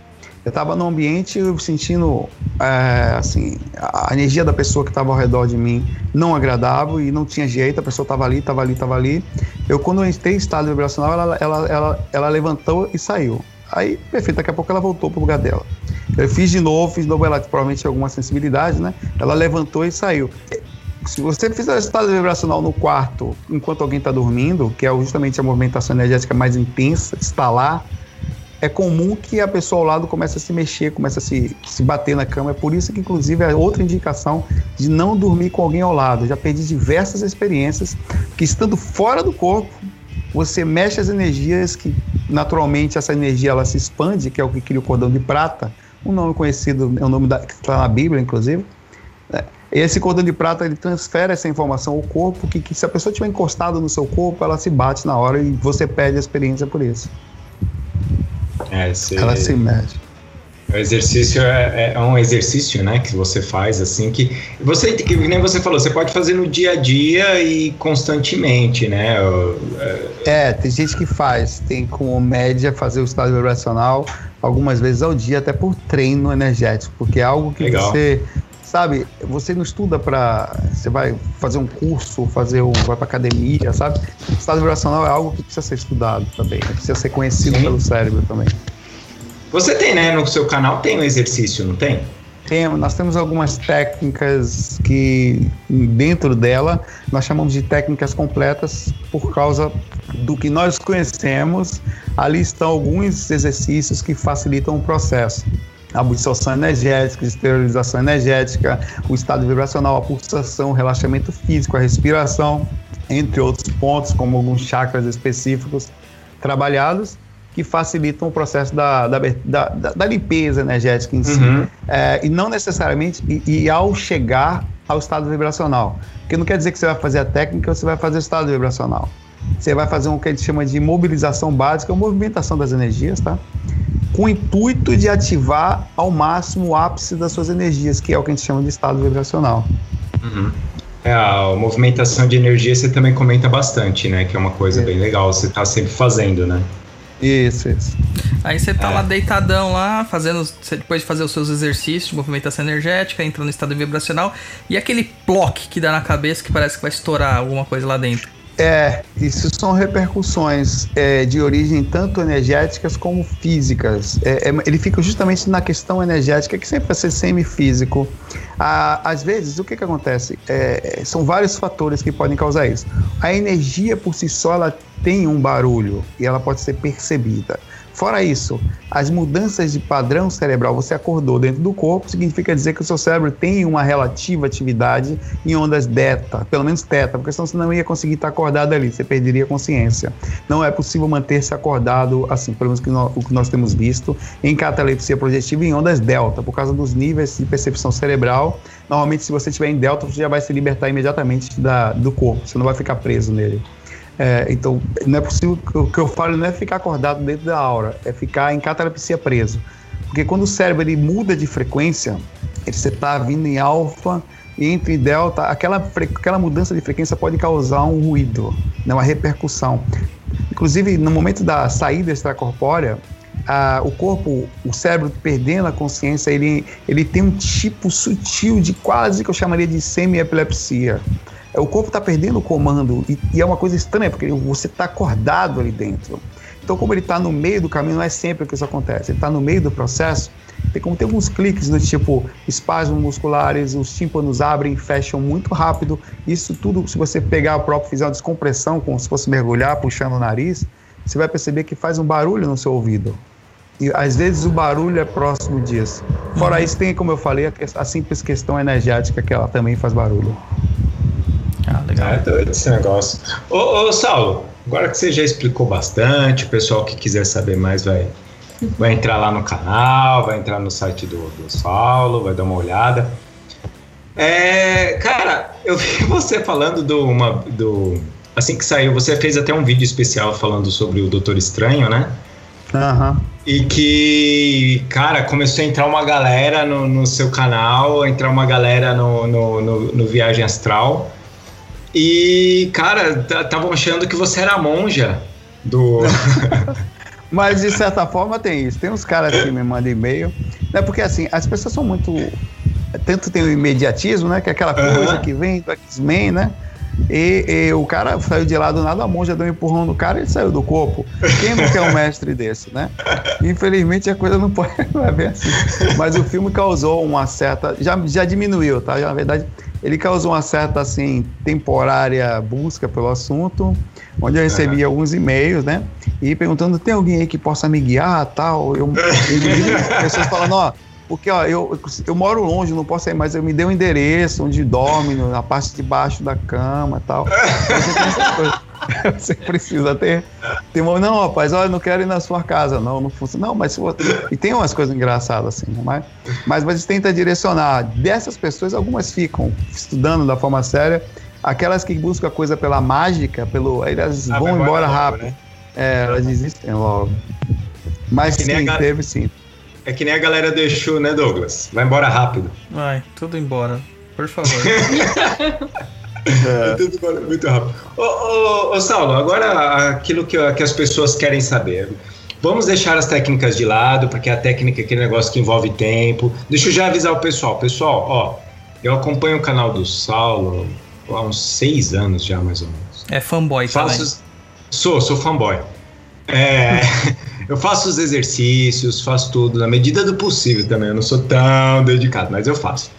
Eu estava no ambiente sentindo é, assim a energia da pessoa que estava ao redor de mim não agradável e não tinha jeito. A pessoa estava ali, estava ali, estava ali. Eu quando eu entrei em estado vibracional, ela, ela, ela, ela levantou e saiu. Aí, perfeito, daqui a pouco ela voltou pro lugar dela. Eu fiz de novo, fiz de novo, ela provavelmente alguma sensibilidade, né? Ela levantou e saiu. Se você fizer estado vibracional no quarto enquanto alguém está dormindo, que é justamente a movimentação energética mais intensa, está lá, é comum que a pessoa ao lado comece a se mexer, comece a se, se bater na cama. É por isso que, inclusive, é outra indicação de não dormir com alguém ao lado. Eu já perdi diversas experiências que, estando fora do corpo, você mexe as energias que, naturalmente, essa energia ela se expande, que é o que cria o cordão de prata. Um nome conhecido, é o nome da, que está na Bíblia, inclusive. É, esse cordão de prata ele transfere essa informação ao corpo, que, que se a pessoa estiver encostada no seu corpo, ela se bate na hora e você perde a experiência por isso. É, você... Ela se mexe. O exercício é, é, um exercício, né, que você faz assim que você que nem você falou, você pode fazer no dia a dia e constantemente, né? É, tem gente que faz, tem como média fazer o estado vibracional algumas vezes ao dia, até por treino energético, porque é algo que Legal. você sabe, você não estuda para você vai fazer um curso, fazer um vai para academia, sabe? O estado vibracional é algo que precisa ser estudado também, né? precisa ser conhecido Sim. pelo cérebro também. Você tem, né? No seu canal tem um exercício, não tem? Tem, nós temos algumas técnicas que dentro dela nós chamamos de técnicas completas por causa do que nós conhecemos. Ali estão alguns exercícios que facilitam o processo absorção energética, esterilização energética, o estado vibracional, a pulsação, o relaxamento físico, a respiração, entre outros pontos, como alguns chakras específicos trabalhados que facilitam o processo da, da, da, da limpeza energética em si. Uhum. É, e não necessariamente, e, e, ao chegar ao estado vibracional. Porque não quer dizer que você vai fazer a técnica, você vai fazer o estado vibracional. Você vai fazer um que a gente chama de mobilização básica, ou movimentação das energias, tá? Com o intuito de ativar ao máximo o ápice das suas energias, que é o que a gente chama de estado vibracional. Uhum. É, a movimentação de energia você também comenta bastante, né? Que é uma coisa é. bem legal, você está sempre fazendo, né? Isso, isso. Aí você tá é. lá deitadão lá, fazendo. Depois de fazer os seus exercícios de movimentação energética, entrando no estado vibracional, e aquele plock que dá na cabeça que parece que vai estourar alguma coisa lá dentro. É, isso são repercussões é, de origem tanto energéticas como físicas. É, é, ele fica justamente na questão energética, que sempre vai ser semifísico. Ah, às vezes, o que, que acontece? É, são vários fatores que podem causar isso. A energia por si só ela tem um barulho e ela pode ser percebida. Fora isso, as mudanças de padrão cerebral, você acordou dentro do corpo, significa dizer que o seu cérebro tem uma relativa atividade em ondas beta, pelo menos teta, porque senão você não ia conseguir estar acordado ali, você perderia a consciência. Não é possível manter-se acordado, assim, pelo menos que nós, o que nós temos visto, em catalepsia projetiva em ondas delta, por causa dos níveis de percepção cerebral. Normalmente, se você estiver em delta, você já vai se libertar imediatamente da, do corpo, você não vai ficar preso nele. É, então, não é possível. O que eu falo não é ficar acordado dentro da aura, é ficar em catalepsia preso. Porque quando o cérebro ele muda de frequência, ele, você está vindo em alfa e entre delta, aquela, aquela mudança de frequência pode causar um ruído, né, uma repercussão. Inclusive, no momento da saída extracorpórea, a, o corpo, o cérebro perdendo a consciência, ele, ele tem um tipo sutil de quase que eu chamaria de semi-epilepsia o corpo está perdendo o comando e, e, é uma coisa estranha, porque você está acordado ali dentro. Então, como ele está no meio do caminho, não é sempre que isso acontece, ele está no meio do processo, tem como ter alguns cliques do tipo espasmos musculares, os tímpanos abrem e fecham muito rápido. Isso tudo, se você pegar o próprio, fizer uma descompressão, como se fosse mergulhar, puxando o nariz, você vai perceber que faz um barulho no seu ouvido. E às vezes o barulho é próximo disso. Fora isso, tem, como eu falei, a simples questão energética que ela também faz barulho. Legal. É doido esse negócio. Ô, ô, Saulo, agora que você já explicou bastante, o pessoal que quiser saber mais vai, vai entrar lá no canal, vai entrar no site do, do Saulo, vai dar uma olhada. É, cara, eu vi você falando do, uma, do. Assim que saiu, você fez até um vídeo especial falando sobre o Doutor Estranho, né? Aham. Uhum. E que, cara, começou a entrar uma galera no, no seu canal, entrar uma galera no, no, no, no Viagem Astral. E, cara, estavam achando que você era a monja do. Mas de certa forma tem isso. Tem uns caras que me mandam e-mail. Né? Porque assim, as pessoas são muito. Tanto tem o imediatismo, né? Que é aquela coisa Aham. que vem do X-Men, né? E, e o cara saiu de lá do nada, a monja deu um empurrão no cara e ele saiu do corpo. Quem não quer um mestre desse, né? Infelizmente a coisa não pode não é bem assim. Mas o filme causou uma certa. Já, já diminuiu, tá? Já, na verdade, ele causou uma certa, assim, temporária busca pelo assunto, onde eu recebi alguns e-mails, né? E perguntando: tem alguém aí que possa me guiar tal? Eu, eu pessoas falando: ó. Porque ó, eu, eu moro longe, não posso sair, mas eu me dei um endereço onde dorme, na parte de baixo da cama e tal. Você tem. Você precisa ter. ter uma, não, rapaz, olha, eu não quero ir na sua casa, não, não funciona. Não, mas se você- E tem umas coisas engraçadas assim, né? mas, mas, mas tenta direcionar. Dessas pessoas, algumas ficam estudando da forma séria. Aquelas que buscam a coisa pela mágica, pelo. Elas Ah, vão embora logo, rápido. né? É, elas desistem logo. Mas É sim, teve sim. É que nem a galera do Exu, né, Douglas? Vai embora rápido. Vai, tudo embora. Por favor. É tudo embora muito rápido. Ô, ô, ô, Saulo, agora aquilo que, que as pessoas querem saber. Vamos deixar as técnicas de lado, porque a técnica é aquele negócio que envolve tempo. Deixa eu já avisar o pessoal. Pessoal, ó, eu acompanho o canal do Saulo há uns seis anos já, mais ou menos. É fanboy também. Faço, sou, sou fanboy. É, eu faço os exercícios, faço tudo na medida do possível também. Eu não sou tão dedicado, mas eu faço.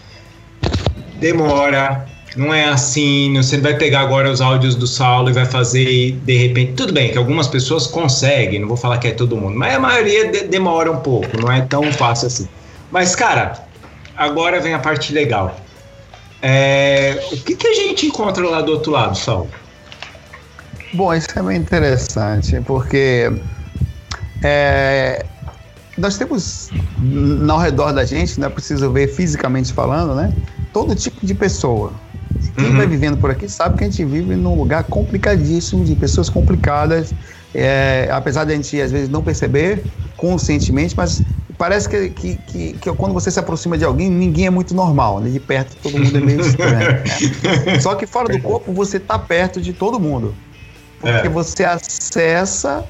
Demora, não é assim. Você vai pegar agora os áudios do Saulo e vai fazer e de repente. Tudo bem que algumas pessoas conseguem, não vou falar que é todo mundo, mas a maioria de- demora um pouco, não é tão fácil assim. Mas, cara, agora vem a parte legal. É, o que, que a gente encontra lá do outro lado, Saulo? Bom, isso é bem interessante, porque é, nós temos ao redor da gente, não é preciso ver fisicamente falando, né? Todo tipo de pessoa. Quem Uhum. vai vivendo por aqui sabe que a gente vive num lugar complicadíssimo, de pessoas complicadas, é, apesar de a gente às vezes não perceber conscientemente, mas parece que, que, que, que quando você se aproxima de alguém, ninguém é muito normal, né? De perto todo mundo é meio estranho. né? Só que fora do corpo você tá perto de todo mundo. Porque É. você acessa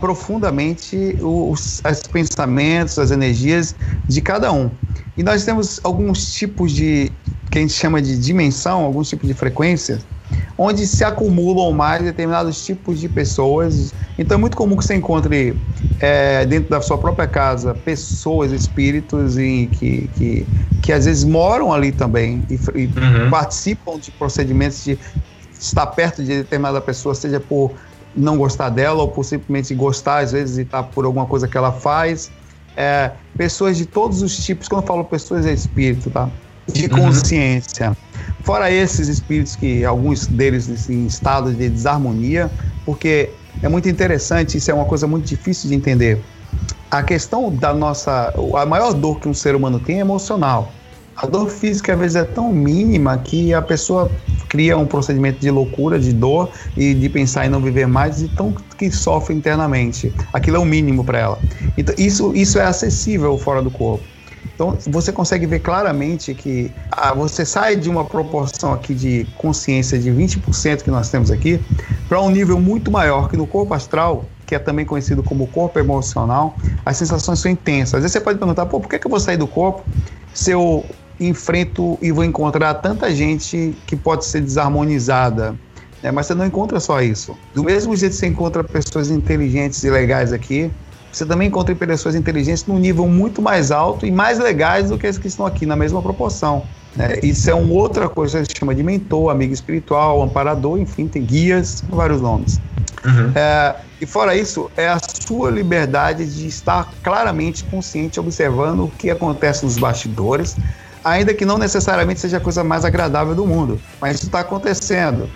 profundamente os, os pensamentos, as energias de cada um. E nós temos alguns tipos de, que a gente chama de dimensão, alguns tipos de frequência, onde se acumulam mais determinados tipos de pessoas. Então é muito comum que você encontre é, dentro da sua própria casa pessoas, espíritos e que, que, que às vezes moram ali também e, e Uhum. participam de procedimentos de estar perto de determinada pessoa, seja por não gostar dela ou por simplesmente gostar, às vezes, e estar por alguma coisa que ela faz. É, pessoas de todos os tipos, quando eu falo pessoas, é espírito, tá? De Uhum. consciência. Fora esses espíritos que alguns deles em estado de desarmonia, porque é muito interessante, isso é uma coisa muito difícil de entender. A questão da nossa. A maior dor que um ser humano tem é emocional. A dor física às vezes é tão mínima que a pessoa cria um procedimento de loucura, de dor e de pensar em não viver mais e tão que sofre internamente. Aquilo é o mínimo para ela. Então isso, isso é acessível fora do corpo. Então você consegue ver claramente que ah, você sai de uma proporção aqui de consciência de 20% que nós temos aqui para um nível muito maior que no corpo astral, que é também conhecido como corpo emocional, as sensações são intensas. Às vezes você pode perguntar, pô, por que, que eu vou sair do corpo se eu enfrento e vou encontrar tanta gente que pode ser desarmonizada? né? mas você não encontra só isso. Do mesmo jeito que você encontra pessoas inteligentes e legais aqui, você também encontra pessoas inteligentes num nível muito mais alto e mais legais do que as que estão aqui, na mesma proporção. né? Isso é uma outra coisa que se chama de mentor, amigo espiritual, amparador, enfim, tem guias, vários nomes. Uhum. É, e fora isso, é a sua liberdade de estar claramente consciente, observando o que acontece nos bastidores, ainda que não necessariamente seja a coisa mais agradável do mundo, mas isso está acontecendo.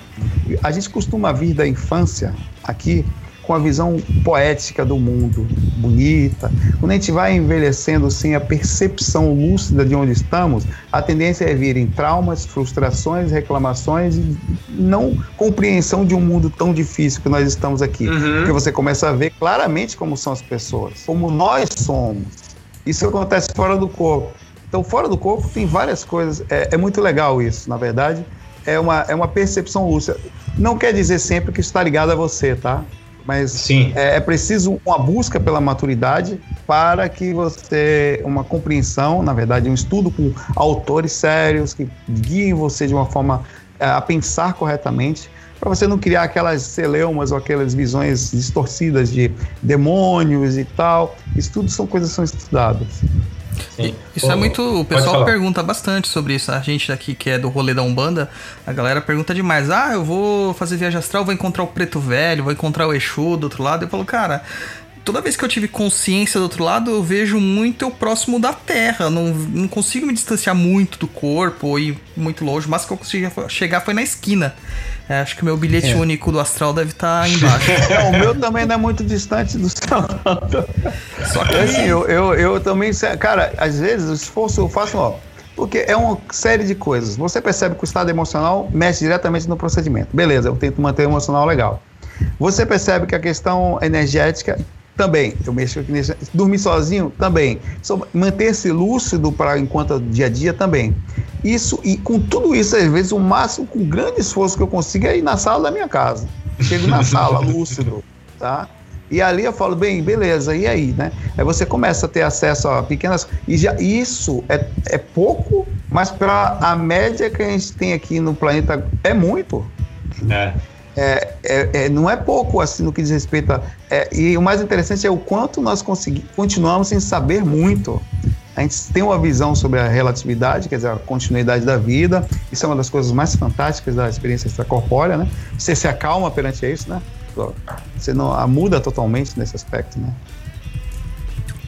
A gente costuma vir da infância aqui com a visão poética do mundo, bonita. Quando a gente vai envelhecendo sem a percepção lúcida de onde estamos, a tendência é vir em traumas, frustrações, reclamações e não compreensão de um mundo tão difícil que nós estamos aqui. Uhum. Porque você começa a ver claramente como são as pessoas, como nós somos. Isso acontece fora do corpo. Então, fora do corpo tem várias coisas. É, é muito legal isso, na verdade. É uma, é uma percepção lúcida. Não quer dizer sempre que está ligado a você, tá? Mas Sim. é, é preciso uma busca pela maturidade para que você, uma compreensão, na verdade, um estudo com autores sérios que guiem você de uma forma é, a pensar corretamente, para você não criar aquelas celeumas ou aquelas visões distorcidas de demônios e tal. Isso tudo são coisas que são estudadas. Sim. Isso é muito. O pessoal pergunta bastante sobre isso. A gente daqui que é do rolê da Umbanda, a galera pergunta demais. Ah, eu vou fazer viagem astral, vou encontrar o preto velho, vou encontrar o Exu do outro lado. Eu falo, cara. Toda vez que eu tive consciência do outro lado, eu vejo muito eu próximo da Terra. Não, não consigo me distanciar muito do corpo ou ir muito longe. O máximo que eu consegui chegar foi na esquina. É, acho que o meu bilhete É. único do astral deve estar aí embaixo. É, o meu também não é muito distante do seu. Só que Assim, eu, eu, eu também, cara, às vezes o esforço eu faço, ó, porque é uma série de coisas. Você percebe que o estado emocional mexe diretamente no procedimento. Beleza, eu tento manter o emocional legal. Você percebe que a questão energética também, eu mexo aqui nesse, dormir sozinho também, So- manter-se lúcido para enquanto dia a dia também. Isso e com tudo isso às vezes o máximo com grande esforço que eu consigo é ir na sala da minha casa. Chego na sala lúcido, tá? E ali eu falo, bem, beleza, e aí, né? Aí você começa a ter acesso a pequenas. E já isso é, é pouco, mas para a média que a gente tem aqui no planeta é muito. É. É, é- é- não é pouco assim no que diz respeito a. é, e o mais interessante é o quanto nós continuamos sem saber muito. A gente tem uma visão sobre a relatividade, quer dizer, a continuidade da vida. Isso é uma das coisas mais fantásticas da experiência extracorpórea, né? Você se acalma perante isso, né? Você não a muda totalmente nesse aspecto, né?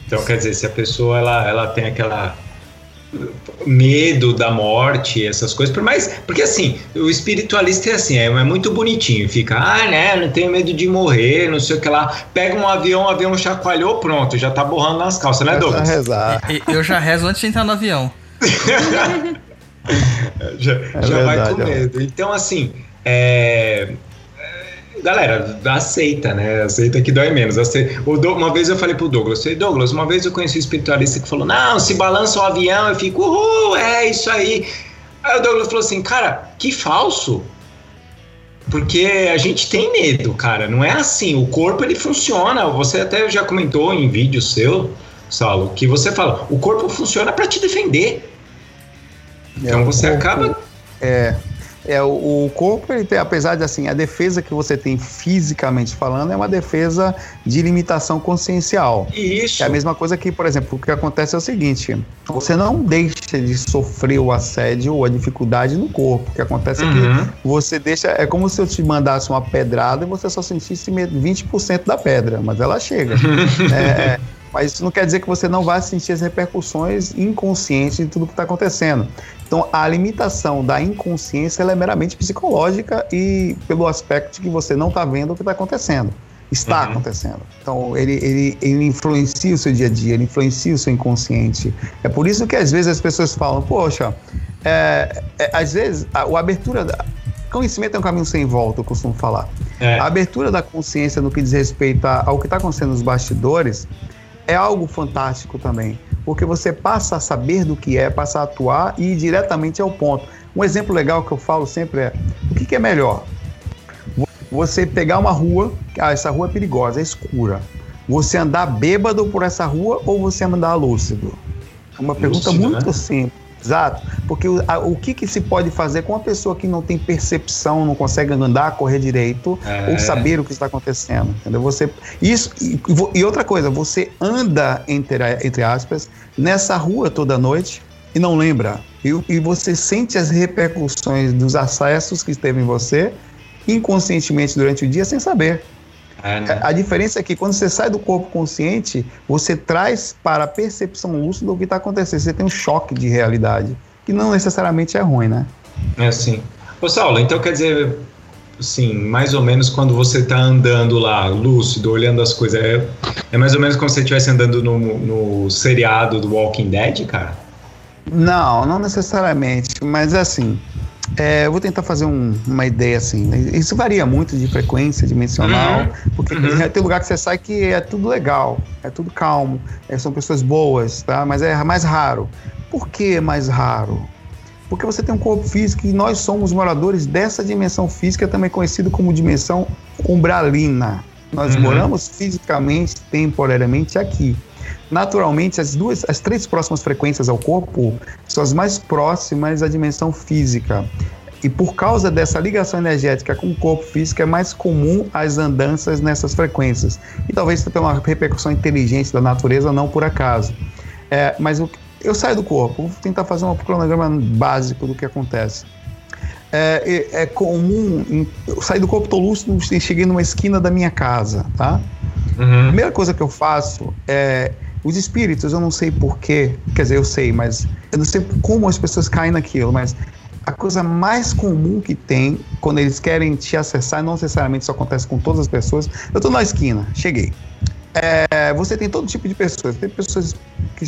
Então, quer dizer, se a pessoa ela, ela tem aquela medo da morte, essas coisas, por mais, porque assim, o espiritualista é assim, é, é muito bonitinho, fica, ah, né, não tenho medo de morrer, não sei o que lá, pega um avião, o avião chacoalhou, pronto, já tá borrando nas calças, né, Douglas? rezar. eu já rezo antes de entrar no avião. já já vai verdade, com é. medo. Então, assim, é, é, Galera, aceita, né? Aceita que dói menos. Aceita. O Dou- Uma vez eu falei pro Douglas, falei, Douglas, uma vez eu conheci um espiritualista que falou: Não, se balança o avião, eu fico, uhul, é isso aí. Aí o Douglas falou assim, cara, que falso. Porque a gente tem medo, cara. Não é assim. O corpo ele funciona. Você até já comentou em vídeo seu, Saulo, que você fala: o corpo funciona para te defender. Então É, o você corpo- acaba. É, é o, o corpo, ele tem, apesar de assim, a defesa que você tem fisicamente falando é uma defesa de limitação consciencial. Isso. É a mesma coisa que, por exemplo, o que acontece é o seguinte: você não deixa de sofrer o assédio ou a dificuldade no corpo. O que acontece é Uhum. que você deixa. É como se eu te mandasse uma pedrada e você só sentisse me- 20% da pedra, mas ela chega. É, é, mas isso não quer dizer que você não vai sentir as repercussões inconscientes de tudo que está acontecendo. Então, a limitação da inconsciência é meramente psicológica e pelo aspecto de que você não está vendo o que está acontecendo. Está Uhum. acontecendo. Então, ele, ele, ele influencia o seu dia a dia, ele influencia o seu inconsciente. É por isso que às vezes as pessoas falam, poxa, é, é, às vezes a, a abertura. Da, conhecimento é um caminho sem volta, eu costumo falar. É. A abertura da consciência no que diz respeito ao que está acontecendo nos bastidores é algo fantástico também, porque você passa a saber do que é, passa a atuar e ir diretamente ao ponto. Um exemplo legal que eu falo sempre é: o que, que é melhor? Vo- Você pegar uma rua, ah, essa rua é perigosa, é escura. Você andar bêbado por essa rua ou você andar lúcido? É uma pergunta Lúcido, muito né? simples. Exato, porque o, a- o que, que se pode fazer com uma pessoa que não tem percepção, não consegue andar, correr direito, É. ou saber o que está acontecendo, entendeu? Você isso e, e outra coisa, você anda entre, entre aspas nessa rua toda noite e não lembra e, e você sente as repercussões dos acessos que esteve em você inconscientemente durante o dia sem saber. É, né? A diferença é que quando você sai do corpo consciente, você traz para a percepção lúcida o que está acontecendo. Você tem um choque de realidade, que não necessariamente é ruim, né? É assim. Ô Saulo, então quer dizer, assim, mais ou menos quando você tá andando lá, lúcido, olhando as coisas, é, é mais ou menos como se você estivesse andando no, no seriado do Walking Dead, cara? Não, não necessariamente, mas assim, é, eu vou tentar fazer um- uma ideia assim. né? Isso varia muito de frequência dimensional, porque Uhum. tem lugar que você sai que é tudo legal, é tudo calmo, é, são pessoas boas, tá? Mas é mais raro. Por que é mais raro? Porque você tem um corpo físico e nós somos moradores dessa dimensão física, também conhecido como dimensão umbralina. Nós Uhum. moramos fisicamente, temporariamente aqui. Naturalmente, as duas, as três próximas frequências ao corpo são as mais próximas à dimensão física. E por causa dessa ligação energética com o corpo físico, é mais comum as andanças nessas frequências. E talvez pela repercussão inteligente da natureza, não por acaso. É, mas eu, eu saio do corpo, vou tentar fazer um cronograma básico do que acontece. É, é- é comum, eu saí do corpo, tô lúcido, e cheguei numa esquina da minha casa, tá? A Uhum. primeira coisa que eu faço é. Os espíritos, eu não sei porquê, quer dizer, eu sei, mas eu não sei como as pessoas caem naquilo, mas a coisa mais comum que tem quando eles querem te acessar, não necessariamente isso acontece com todas as pessoas. Eu tô na esquina, cheguei. É, você tem todo tipo de pessoas, tem pessoas que.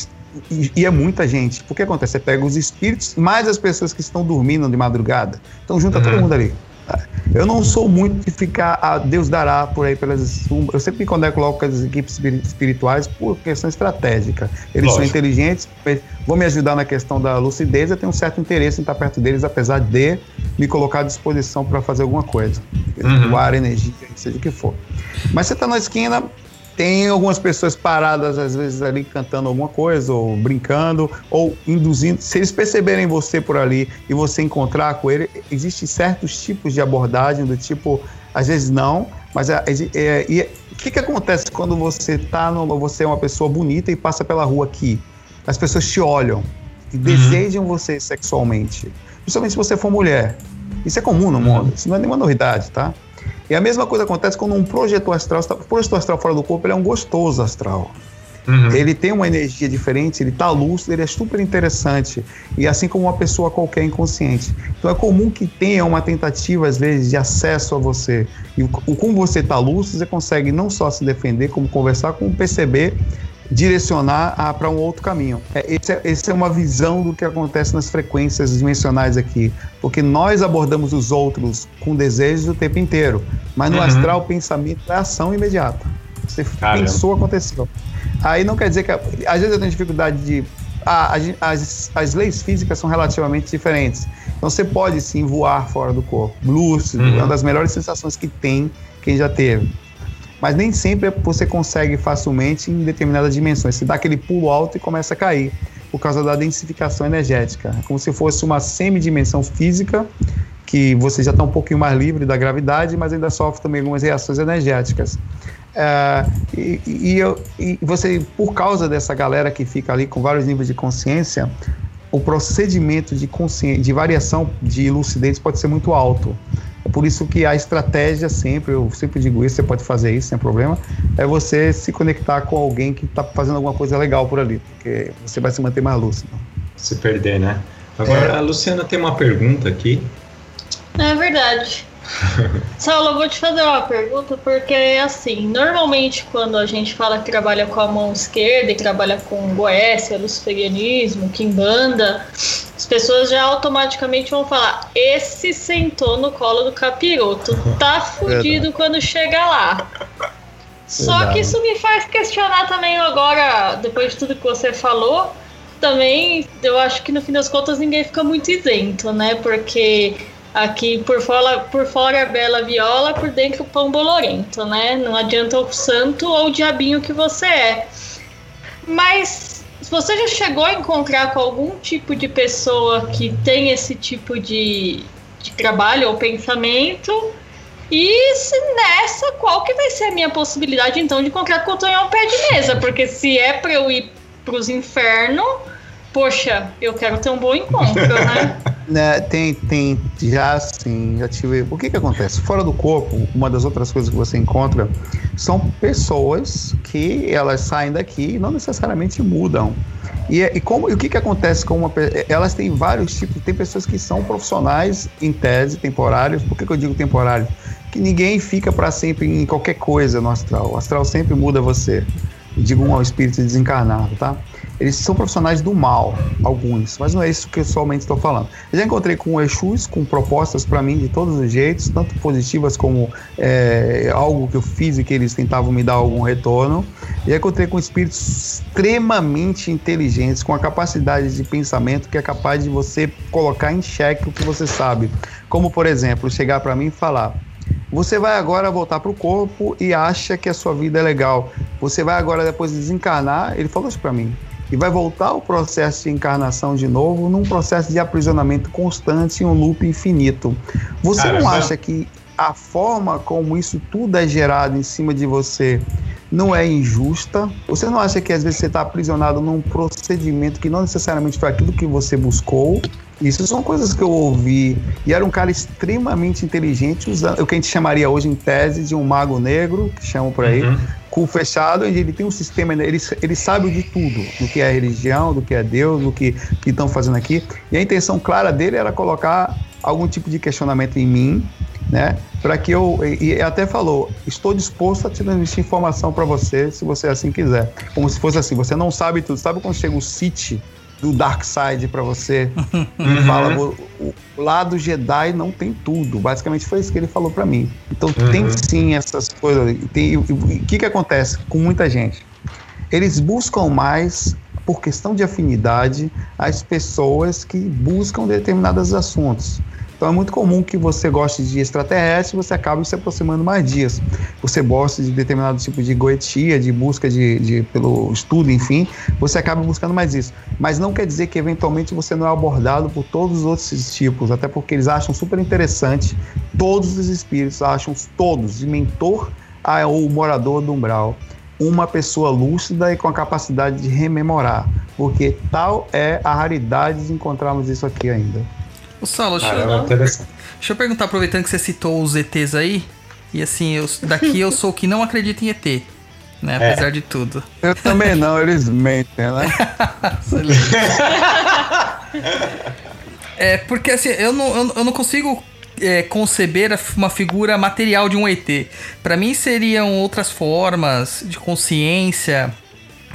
E, e é muita gente. O que acontece? Você pega os espíritos, mais as pessoas que estão dormindo de madrugada. Então junta todo Uhum. mundo ali. Eu não sou muito de ficar a Deus dará por aí pelas. Eu sempre me conecto logo com as equipes espiri- espirituais por questão estratégica. Eles são Lógico. inteligentes, vão me ajudar na questão da lucidez. Eu tenho um certo interesse em estar perto deles, apesar de me colocar à disposição para fazer alguma coisa. Uhum. Doar energia, seja o que for. Mas você está na esquina, tem algumas pessoas paradas, às vezes, ali cantando alguma coisa, ou brincando, ou induzindo. Se eles perceberem você por ali e você encontrar com ele, existem certos tipos de abordagem, do tipo, às vezes não, mas é, é- e o que, que acontece quando você tá no, você é uma pessoa bonita e passa pela rua aqui? As pessoas te olham e desejam você sexualmente, principalmente se você for mulher. Isso é comum no mundo, isso não é nenhuma novidade, tá? E a mesma coisa acontece quando um projetor astral, está- o projetor astral fora do corpo, ele é um gostoso astral. Uhum. Ele tem uma energia diferente, ele tá lúcido, ele é super interessante. E assim como uma pessoa qualquer inconsciente. Então é comum que tenha uma tentativa, às vezes, de acesso a você. E o, como você tá lúcido, você consegue não só se defender, como conversar, como perceber, direcionar para um outro caminho. É, esse, é, esse é uma visão do que acontece nas frequências dimensionais aqui. Porque nós abordamos os outros com desejos o tempo inteiro. Mas no Uhum. astral, o pensamento é ação imediata. Você Caramba. pensou, aconteceu. Aí não quer dizer que. Às vezes eu tenho dificuldade de. ah, as, as leis físicas são relativamente diferentes. Então você pode sim voar fora do corpo. Lúcido, Uhum. é uma das melhores sensações que tem quem já teve. Mas nem sempre você consegue facilmente em determinadas dimensões. Você dá aquele pulo alto e começa a cair por causa da densificação energética. É como se fosse uma semidimensão física que você já está um pouquinho mais livre da gravidade, mas ainda sofre também algumas reações energéticas. É, e, e eu- e você, por causa dessa galera que fica ali com vários níveis de consciência, o procedimento de, de variação de lucidez pode ser muito alto. É por isso que a estratégia sempre, eu sempre digo isso, você pode fazer isso sem problema, é você se conectar com alguém que está fazendo alguma coisa legal por ali, porque você vai se manter mais lúcido. Se perder, né? Agora, a Luciana tem uma pergunta aqui. É verdade. Saulo, eu vou te fazer uma pergunta, porque assim, normalmente quando a gente fala que trabalha com a mão esquerda e trabalha com Goécia, luciferianismo, Kimbanda, as pessoas já automaticamente vão falar: esse sentou no colo do capiroto, tá fudido quando chega lá. Só que isso me faz questionar também agora, depois de tudo que você falou, também eu acho que no fim das contas ninguém fica muito isento, né? Porque aqui por fora, por fora é bela viola, por dentro pão bolorento, né? Não adianta o santo ou o diabinho que você é. Mas você já chegou a encontrar com algum tipo de pessoa que tem esse tipo de, de trabalho ou pensamento, e se nessa, qual que vai ser a minha possibilidade então de encontrar com o Tonhão pé de mesa? Porque se é pra eu ir pros infernos, poxa, eu quero ter um bom encontro, né? Né, tem, tem, já sim, já tive. O que que acontece? Fora do corpo, uma das outras coisas que você encontra são pessoas que elas saem daqui e não necessariamente mudam. E, e como, e o que que acontece com uma Elas têm vários tipos, tem pessoas que são profissionais em tese, temporários. Por que, que eu digo temporário? Que ninguém fica para sempre em qualquer coisa no astral. O astral sempre muda você. Digo um ao espírito desencarnado, tá? Eles são profissionais do mal, alguns, mas não é isso que eu somente estou falando. Eu já encontrei com Exus, com propostas para mim de todos os jeitos, tanto positivas como é, algo que eu fiz e que eles tentavam me dar algum retorno. Já encontrei com espíritos extremamente inteligentes, com a capacidade de pensamento que é capaz de você colocar em xeque o que você sabe. Como, por exemplo, chegar para mim e falar: Você vai agora voltar para o corpo e acha que a sua vida é legal. Você vai agora depois desencarnar, ele falou isso para mim, e vai voltar ao processo de encarnação de novo, num processo de aprisionamento constante em um loop infinito. Você não acha que a forma como isso tudo é gerado em cima de você não é injusta? Você não acha que às vezes você está aprisionado num procedimento que não necessariamente foi aquilo que você buscou? Isso são coisas que eu ouvi. E era um cara extremamente inteligente, usando o que a gente chamaria hoje em tese de um mago negro, que chamam por aí, Uhum. com ele ele tem um sistema, ele, ele sabe de tudo, do que é religião, do que é Deus, do que estão fazendo aqui. E a intenção clara dele era colocar algum tipo de questionamento em mim, né? Para que eu. E, e até falou: estou disposto a te transmitir informação para você, se você assim quiser. Como se fosse assim: você não sabe tudo. Sabe quando chega o City do Dark Side para você Uhum. fala: o, o lado Jedi não tem tudo. Basicamente foi isso que ele falou para mim. Então Uhum. tem sim essas coisas. Tem- O que, que acontece com muita gente? Eles buscam mais por questão de afinidade as pessoas que buscam determinados assuntos. Então é muito comum que você goste de extraterrestre você acabe se aproximando mais dias. Você gosta de determinado tipo de goetia, de busca de, de- pelo estudo, enfim, você acaba buscando mais isso. Mas não quer dizer que eventualmente você não é abordado por todos os outros tipos, até porque eles acham super interessante, todos os espíritos acham todos, de mentor ao morador do umbral, uma pessoa lúcida e com a capacidade de rememorar, porque tal é a raridade de encontrarmos isso aqui ainda. Ô, Saulo, deixa, eu, interessante. deixa eu perguntar, aproveitando que você citou os ETs aí. E assim, eu, daqui eu sou o que não acredita em ET. Né? É. Apesar de tudo. Eu também não, eles mentem, né? É, porque assim, eu não, eu, eu não consigo é, conceber uma figura material de um ET. Pra mim seriam outras formas de consciência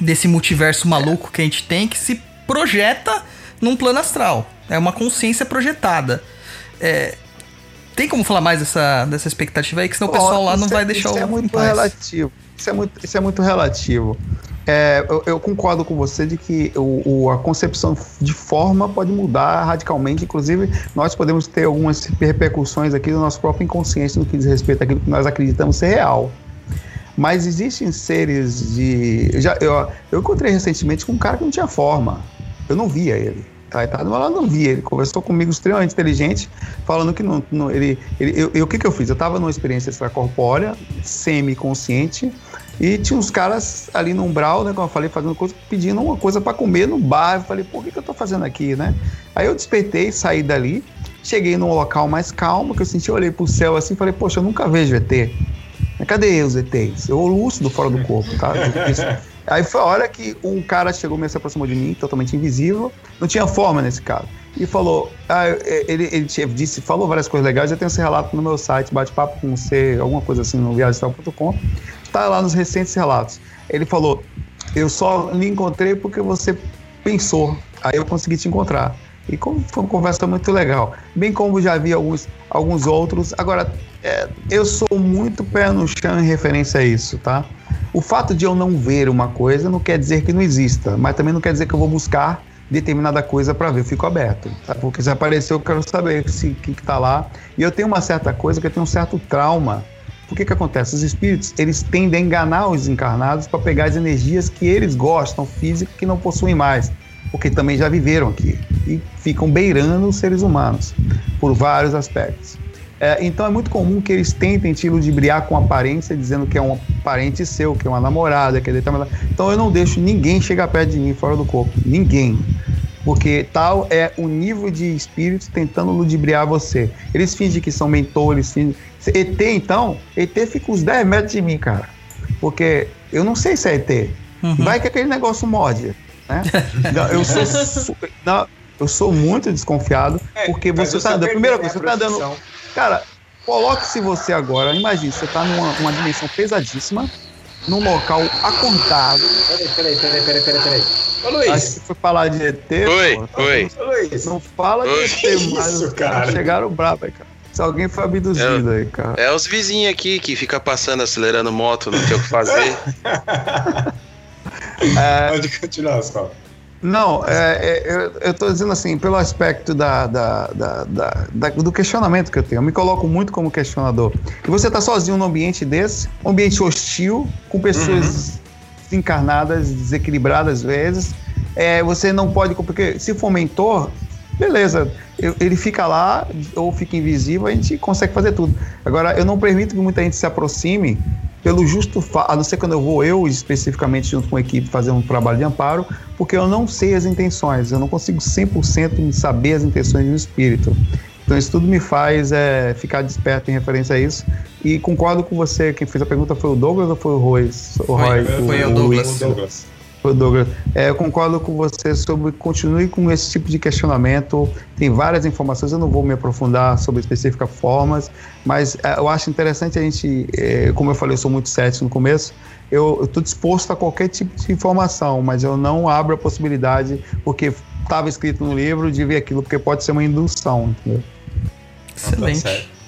desse multiverso maluco que a gente tem que se projeta num plano astral. É uma consciência projetada. É, tem como falar mais dessa, dessa expectativa aí? Que senão o pessoal lá não vai é- deixar isso o é muito paz. relativo. Isso é muito, isso é muito relativo. É, eu, eu concordo com você de que o, o- a concepção de forma pode mudar radicalmente. Inclusive, nós podemos ter algumas repercussões aqui do nosso próprio inconsciente no que diz respeito àquilo que nós acreditamos ser real. Mas existem seres de. Eu, já, eu, eu encontrei recentemente com um cara que não tinha forma. Eu não via ele. Tá, ele tava do meu lado, não via. Ele conversou comigo extremamente inteligente, falando que não. não- ele, ele, eu, eu- o que, que eu fiz? Eu tava numa experiência extracorpórea, semi-consciente, e tinha uns caras ali no umbral, né, como eu falei, fazendo coisa, pedindo uma coisa para comer no bar. Eu falei, pô, o que, que eu tô fazendo aqui, né? Aí eu despertei, saí dali, cheguei num local mais calmo, que eu senti, eu olhei pro céu assim e falei, poxa, eu nunca vejo ET. Mas Cadê os ETs? Eu lúcido fora do corpo, tá? Aí foi a hora que um cara chegou, me se aproximou de mim, totalmente invisível, não tinha forma nesse cara. E falou, ah, ele, ele tinha- disse, falou várias coisas legais, eu tenho esse relato no meu site, bate-papo com você, alguma coisa assim no viagemestal.com. Tá lá nos recentes relatos. Ele falou, eu só lhe encontrei porque você pensou, aí eu consegui te encontrar. E como foi uma conversa muito legal. Bem como já vi alguns, alguns outros. Agora, é, eu sou muito pé no chão em referência a isso, tá? O fato de eu não ver uma coisa não quer dizer que não exista, mas também não quer dizer que eu vou buscar determinada coisa para ver. Eu fico aberto, tá? Porque se apareceu, eu quero saber se que, que tá lá. E eu tenho uma certa coisa que eu tenho um certo trauma. O que que acontece? Os espíritos, eles tendem a enganar os encarnados para pegar as energias que eles gostam, físicas, que não possuem mais. Porque também já viveram aqui. E ficam beirando os seres humanos, por vários aspectos. É, então é muito comum que eles tentem te ludibriar com aparência, dizendo que é um parente seu, que é uma namorada, que é determinada. Então eu não deixo ninguém chegar perto de mim fora do corpo. Ninguém. Porque tal é o nível de espíritos tentando ludibriar você. Eles fingem que são mentores, fingem. ET, então, ET fica uns 10 metros de mim, cara. Porque eu não sei se é ET. Vai que aquele negócio morde. Né? Não, eu sou não, eu sou muito desconfiado, porque É, Mas você tá andando. perdeu Primeira coisa, você tá andando. Cara, coloque-se você agora, imagine, você tá numa uma dimensão pesadíssima, num local acordado. Peraí, peraí, peraí, peraí, peraí, peraí. Ô Acho Luiz, que foi falar de ET. Oi, pô, oi. ô Luiz. Não fala de. ET, Isso, cara. chegaram brabo aí, cara. Se alguém foi abduzido aí, cara. É os vizinhos aqui que fica passando, acelerando moto, não tem o que fazer. É, Pode continuar, só. Não, é, é, eu, tô dizendo assim, pelo aspecto da, da, da, da- do questionamento que eu tenho. Eu me coloco muito como questionador. E você tá sozinho num ambiente desse, um ambiente hostil, com pessoas desencarnadas, desequilibradas às vezes. É, você não pode. Porque se for mentor, beleza. eu- Ele fica lá ou fica invisível, a gente consegue fazer tudo. Agora, eu não permito que muita gente se aproxime pelo justo fato, a não ser quando eu vou eu especificamente junto com a equipe fazer um trabalho de amparo, porque eu não sei as intenções, eu não consigo 100% saber as intenções do espírito. Então isso tudo me faz é, ficar desperto em referência a isso. E concordo com você, quem fez a pergunta foi o Douglas ou foi o Roy? O Roy foi o o Douglas. Luiz? O Douglas. Douglas, é, eu concordo com você sobre continue com esse tipo de questionamento. Tem várias informações, eu não vou me aprofundar sobre específicas formas, mas é, eu acho interessante a gente, é, como eu falei, eu sou muito cético no começo, eu estou disposto a qualquer tipo de informação, mas eu não abro a possibilidade, porque estava escrito no livro, de ver aquilo, porque pode ser uma indução, entendeu? Tá Excelente. certo.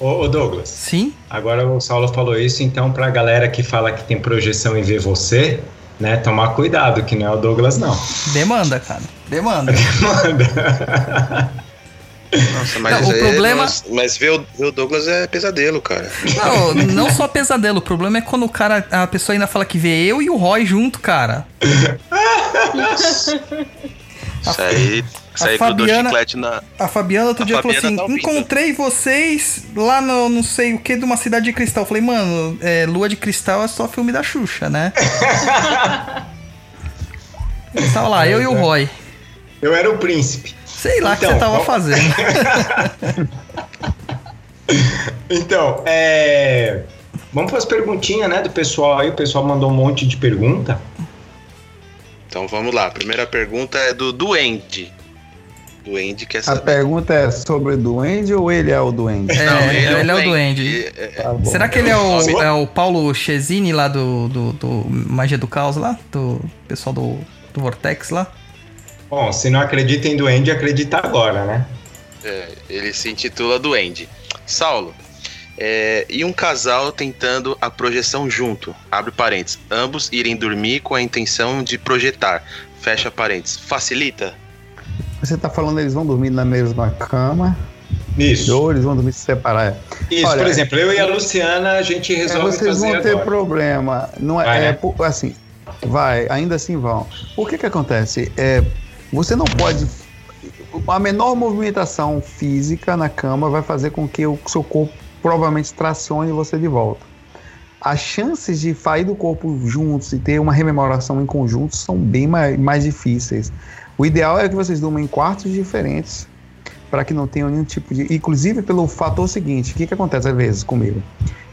Ô, Douglas, Sim, agora o Saulo falou isso, então pra galera que fala que tem projeção e vê você, né, tomar cuidado, que não é o Douglas, não. demanda, cara. Demanda. Manda. Nossa, mas, Não, o aí problema- nós- mas ver o, ver o Douglas é pesadelo, cara. Não, não só pesadelo. O problema é quando o cara, a pessoa ainda fala que vê eu e o Roy junto, cara. Isso aí, isso a Fabiana- chiclete na. A Fabiana outro A dia falou Fabiana assim: tá encontrei vocês lá no não sei o que de uma cidade de cristal. Eu falei, mano, é, Lua de Cristal é só filme da Xuxa, né? Tava lá, eu e o Roy. Eu era o príncipe. Sei lá o que Então, você tava vamos- fazendo. Então, é... Vamos para as perguntinhas, né, do pessoal aí. O pessoal mandou um monte de pergunta. Então vamos lá. A primeira pergunta é do Duende. Duende quer A saber. pergunta é sobre o duende ou ele é o duende? É, ele, é o duende. É, é, Tá. Será que ele é o, é o Paulo Chesini lá do, do, do Magia do Caos lá? Do pessoal do, do Vortex lá? Bom, se não acredita em duende, acredita agora, né? é, ele se intitula Duende. Saulo. é, e um casal tentando a projeção junto. Abre parênteses. Ambos irem dormir com a intenção de projetar. Fecha parênteses. Facilita? Você tá falando eles vão dormir na mesma cama, Isso. ou eles vão dormir se separar? É. Isso, Olha, por exemplo, eu e a Luciana, a gente É, resolve vocês fazer vão ter agora. problema. Não é, Vai, é né? assim, vai, ainda assim vão. O que que acontece? É, você não pode. A menor movimentação física na cama vai fazer com que o seu corpo provavelmente tracione você de volta. As chances de sair do corpo juntos e ter uma rememoração em conjunto são bem mais, mais difíceis. O ideal é que vocês durmam em quartos diferentes para que não tenham nenhum tipo de. Inclusive pelo fator seguinte: o que, que acontece às vezes comigo?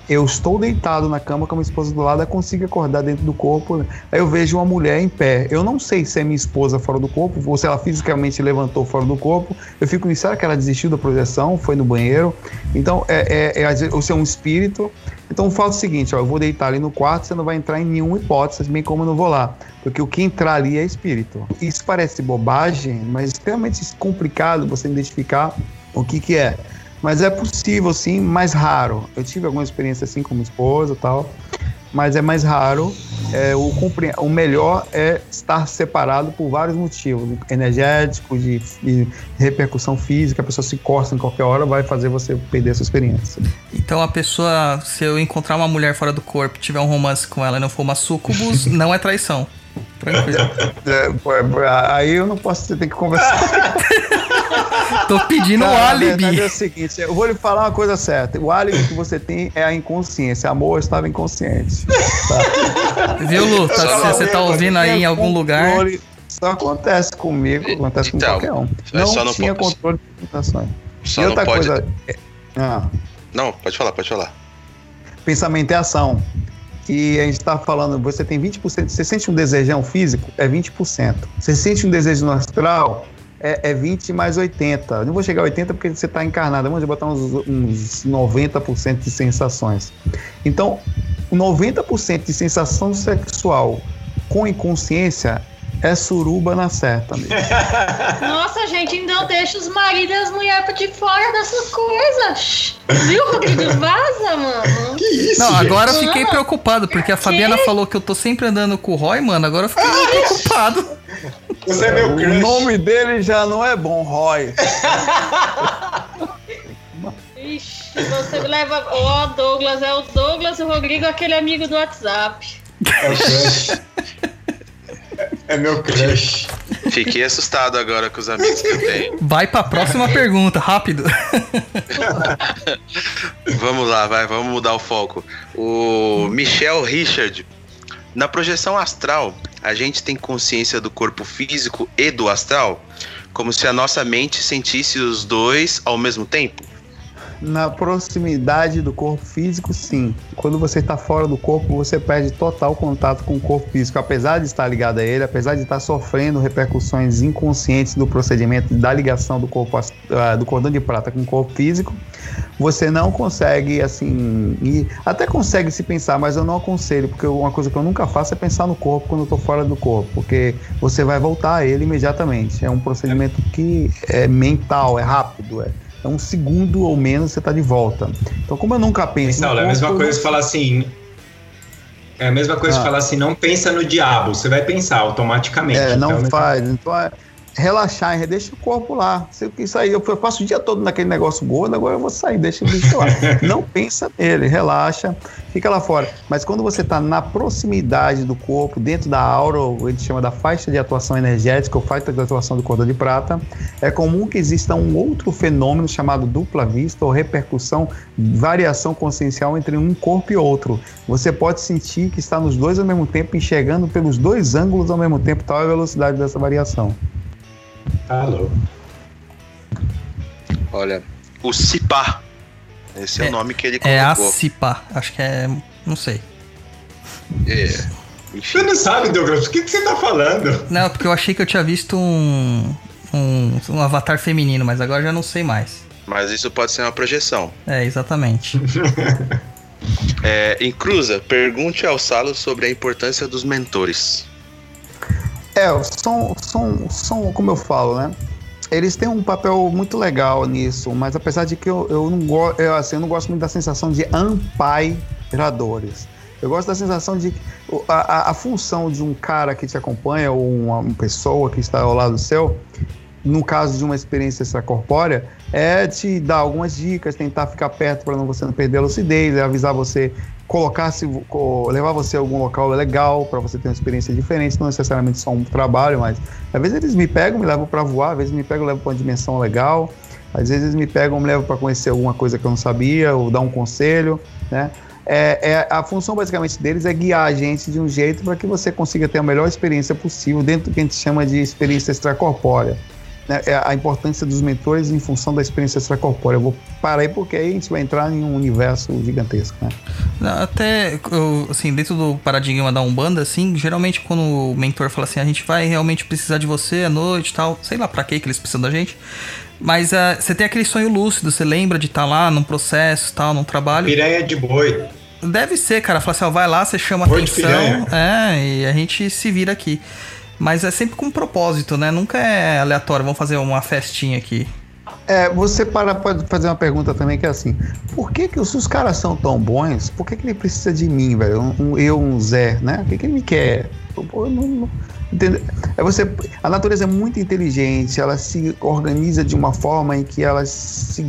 Eu estou deitado na cama com a minha esposa do lado, eu consigo acordar dentro do corpo. Aí eu vejo uma mulher em pé. Eu não sei se é minha esposa fora do corpo, ou se ela fisicamente levantou fora do corpo. Eu fico me será que ela desistiu da projeção? Foi no banheiro? Então, é, é, é, ou se é um espírito. Então, o fato é o seguinte: ó, eu vou deitar ali no quarto, você não vai entrar em nenhuma hipótese, bem como eu não vou lá. Porque o que entrar ali é espírito. Isso parece bobagem, mas é extremamente complicado você identificar o que, que é. Mas é possível, sim, mais raro. Eu tive alguma experiência assim com minha esposa e tal, mas é mais raro. É, o, o melhor é estar separado por vários motivos, energéticos, de, de repercussão física, a pessoa se encosta em qualquer hora, vai fazer você perder essa experiência. Então a pessoa, se eu encontrar uma mulher fora do corpo, tiver um romance com ela e não for uma sucubus, não é traição. Tranquilo. É, é, aí eu não posso, tem que conversar. Tô pedindo um Cara, a verdade é álibi. o seguinte, eu vou lhe falar uma coisa certa. O álibi que você tem é a inconsciência. Amor estava inconsciente. Viu, Lu? Tá- Só se você tá não, ouvindo aí em algum lugar. Isso acontece comigo, acontece com Então, qualquer um. Não, só não tinha pode- controle de limitações. Só e não outra pode. coisa. é- ah, Não, pode falar, pode falar. pensamento é ação. E a gente tá falando, você tem 20%. Você sente um desejão físico? É 20%. Você sente um desejo no astral? É, é 20 mais 80. Eu não vou chegar a 80 porque você está encarnado. Vamos botar uns, uns 90% de sensações. Então, 90% de sensação sexual com inconsciência é suruba na certa. Amigo. Nossa, gente, então deixa os maridos e as mulheres de fora dessas coisas. Viu, Rodrigo? Vaza, mano. Que isso, Não, gente? agora eu fiquei preocupado, porque a Fabiana falou que eu tô sempre andando com o Roy, mano. Agora eu fiquei preocupado. Você é meu o crush. nome dele já não é bom, Roy. Ixi, você leva. Ó, Douglas, é o Douglas e o Rodrigo, aquele amigo do WhatsApp. É o crush. É meu crush. Fiquei assustado agora com os amigos que eu tenho. Vai pra próxima pergunta, rápido. Vamos lá, vai, vamos mudar o foco. O Michel Richard. Na projeção astral, a gente tem consciência do corpo físico e do astral? Como se a nossa mente sentisse os dois ao mesmo tempo? Na proximidade do corpo físico, sim. Quando você está fora do corpo, você perde total contato com o corpo físico. Apesar de estar ligado a ele, apesar de estar sofrendo repercussões inconscientes do procedimento da ligação do corpo do cordão de prata com o corpo físico, você não consegue assim, e até consegue se pensar, mas eu não aconselho, porque uma coisa que eu nunca faço é pensar no corpo quando eu estou fora do corpo, porque você vai voltar a ele imediatamente. É um procedimento que é mental, é rápido, é é um segundo ou menos você está de volta. Então, como eu nunca penso. Saulo, é a mesma coisa que falar assim. É a mesma coisa Ah. que falar assim, não pensa no diabo, você vai pensar automaticamente. É, não Então, faz. Então é relaxar, deixa o corpo lá. Se isso aí, eu passo o dia todo naquele negócio gordo, agora eu vou sair, deixa o bicho lá. não pensa nele, relaxa, fica lá fora. Mas quando você está na proximidade do corpo, dentro da aura, ou ele chama da faixa de atuação energética, ou faixa de atuação do cordão de prata, é comum que exista um outro fenômeno chamado dupla vista ou repercussão, variação consciencial entre um corpo e outro. Você pode sentir que está nos dois ao mesmo tempo, enxergando pelos dois ângulos ao mesmo tempo, tal é a velocidade dessa variação. Louco. Olha, o Cipá. Esse é, É- o nome que ele É a colocou. Cipa. Acho que é. Não sei. É, Você não sabe, Douglas, o que, que você tá falando? Não, porque eu achei que eu tinha visto um. Um, um avatar feminino, mas agora já não sei mais. Mas isso pode ser uma projeção. É, exatamente. É, em Cruza, pergunte ao Salo sobre a importância dos mentores. É, são, são, são, como eu falo, né? Eles têm um papel muito legal nisso, mas apesar de que eu, eu não gosto, assim, eu não gosto muito da sensação de ampairadores. Eu gosto da sensação de a, a, a função de um cara que te acompanha, ou uma, uma pessoa que está ao lado seu, no caso de uma experiência extracorpórea, é te dar algumas dicas, tentar ficar perto para você não perder a lucidez, é avisar você, colocar se co- levar você a algum local legal para você ter uma experiência diferente, não necessariamente só um trabalho, mas às vezes eles me pegam, me levam para voar, às vezes me pegam, levam para uma dimensão legal, às vezes eles me pegam, me levam para conhecer alguma coisa que eu não sabia, ou dar um conselho, né? É, é- a função basicamente deles é guiar a gente de um jeito para que você consiga ter a melhor experiência possível dentro do que a gente chama de experiência extracorpórea. Né? É a importância dos mentores em função da experiência extracorpórea. Eu vou parar aí porque aí a gente vai entrar em um universo gigantesco. Né? Até, assim, dentro do paradigma da Umbanda, assim, geralmente quando o mentor fala assim, a gente vai realmente precisar de você à noite e tal, sei lá pra que que eles precisam da gente, mas ah, você tem aquele sonho lúcido, você lembra de estar lá num processo tal, num trabalho. Piranha de boi. Deve ser, cara, fala assim, ó, vai lá, você chama Boi atenção, piranha. é, e a gente se vira aqui. Mas é sempre com propósito, né? Nunca é aleatório, vamos fazer uma festinha aqui. É, você para pode fazer uma pergunta também que é assim: por que, que os, os caras são tão bons? Por que, que ele precisa de mim, velho? Um, um- eu, um Zé, né? O que, que ele me quer? Pô, eu não- não-? É você, a natureza é muito inteligente, ela se organiza de uma forma em que elas se,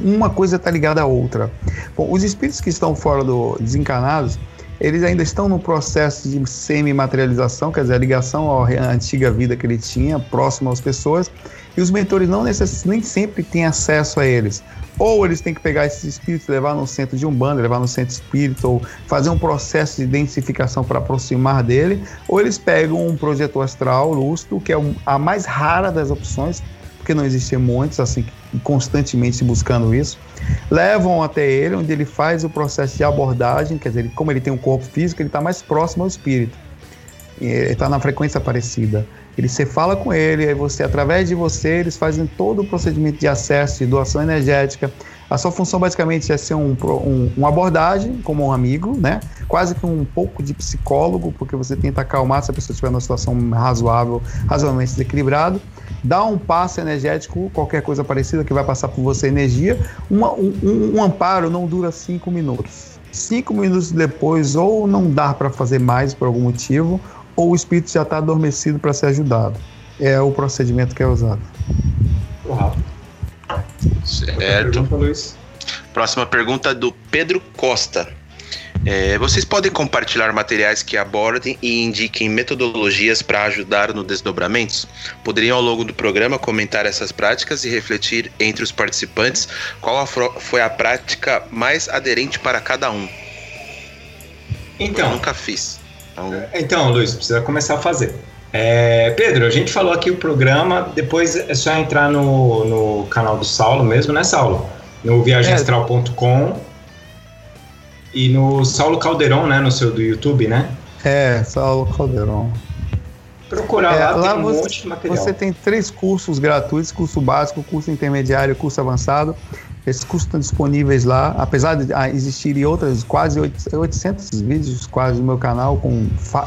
uma coisa está ligada à outra. Bom, os espíritos que estão fora do desencarnados, eles ainda estão no processo de semi-materialização, quer dizer, a ligação à antiga vida que ele tinha, próximo às pessoas, e os mentores não necess- nem sempre têm acesso a eles. Ou eles têm que pegar esses espíritos, levar no centro de Umbanda, levar no centro espírita, ou fazer um processo de identificação para aproximar dele, ou eles pegam um projetor astral lúcido, que é um- a mais rara das opções, porque não existem muitos, assim, constantemente buscando isso, levam até ele, onde ele faz o processo de abordagem, quer dizer, como ele tem um corpo físico, ele está mais próximo ao espírito. Está na frequência parecida. Ele você fala com ele, aí você, através de você, eles fazem todo o procedimento de acesso, de doação energética. A sua função basicamente é ser um, um, uma abordagem, como um amigo, né? Quase que um pouco de psicólogo, porque você tenta acalmar se a pessoa estiver numa situação razoável, razoavelmente desequilibrado. Dá um passo energético, qualquer coisa parecida que vai passar por você energia. Uma- um, um- um amparo não dura cinco minutos. Cinco minutos depois, ou não dá para fazer mais por algum motivo, ou o espírito já está adormecido para ser ajudado. É o procedimento que é usado. Certo. Pergunta. Próxima pergunta do Pedro Costa. É, vocês podem compartilhar materiais que abordem e indiquem metodologias para ajudar no desdobramentos? Poderiam, ao longo do programa, comentar essas práticas e refletir entre os participantes qual a foi a prática mais aderente para cada um? Eu Então, nunca fiz. Então, Então, Luiz, precisa começar a fazer. É, Pedro, a gente falou aqui o programa, depois é só entrar no, no canal do Saulo mesmo, né, Saulo? No viagemastral.com e no Saulo Caldeirão, né, no seu do YouTube, né? É, Saulo Caldeirão. Procurar É, lá, lá tem um você, monte de material. você tem três cursos gratuitos, curso básico, curso intermediário, curso avançado. Esses cursos estão disponíveis lá, apesar de ah, existirem outras, quase 800 vídeos quase no meu canal, com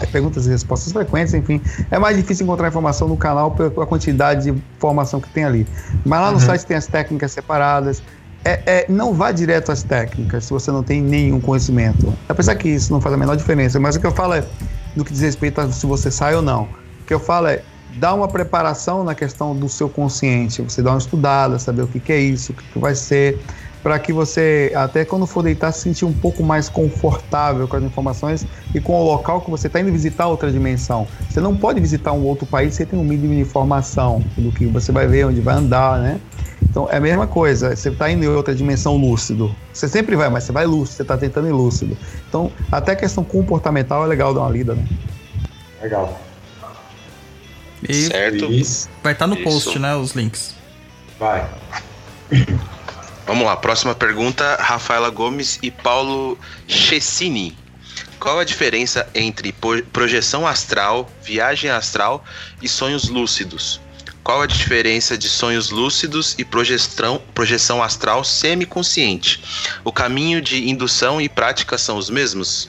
perguntas e respostas frequentes, enfim. É mais difícil encontrar informação no canal pela quantidade de informação que tem ali. Mas lá no Uhum. site tem as técnicas separadas. É, é, não vá direto às técnicas se você não tem nenhum conhecimento. Apesar que isso não faz a menor diferença, mas o que eu falo é no que diz respeito a se você sai ou não. O que eu falo é dá uma preparação na questão do seu consciente. Você dá uma estudada, saber o que, que é isso, o que, que vai ser, para que você, até quando for deitar, se sentir um pouco mais confortável com as informações e com o local que você está indo visitar outra dimensão. Você não pode visitar um outro país sem ter um mínimo de informação do que você vai ver, onde vai andar, né? Então é a mesma coisa, você está indo em outra dimensão lúcido. Você sempre vai, mas você vai lúcido, você está tentando ir lúcido. Então, até a questão comportamental é legal dar uma lida, né? Legal. E certo. Vai estar no Isso. post, né? Os links. vai. Vamos lá, próxima pergunta, Rafaela Gomes e Paulo Chessini. Qual a diferença entre projeção astral, viagem astral e sonhos lúcidos? Qual a diferença de sonhos lúcidos e projeção, projeção astral semiconsciente? O caminho de indução e prática são os mesmos?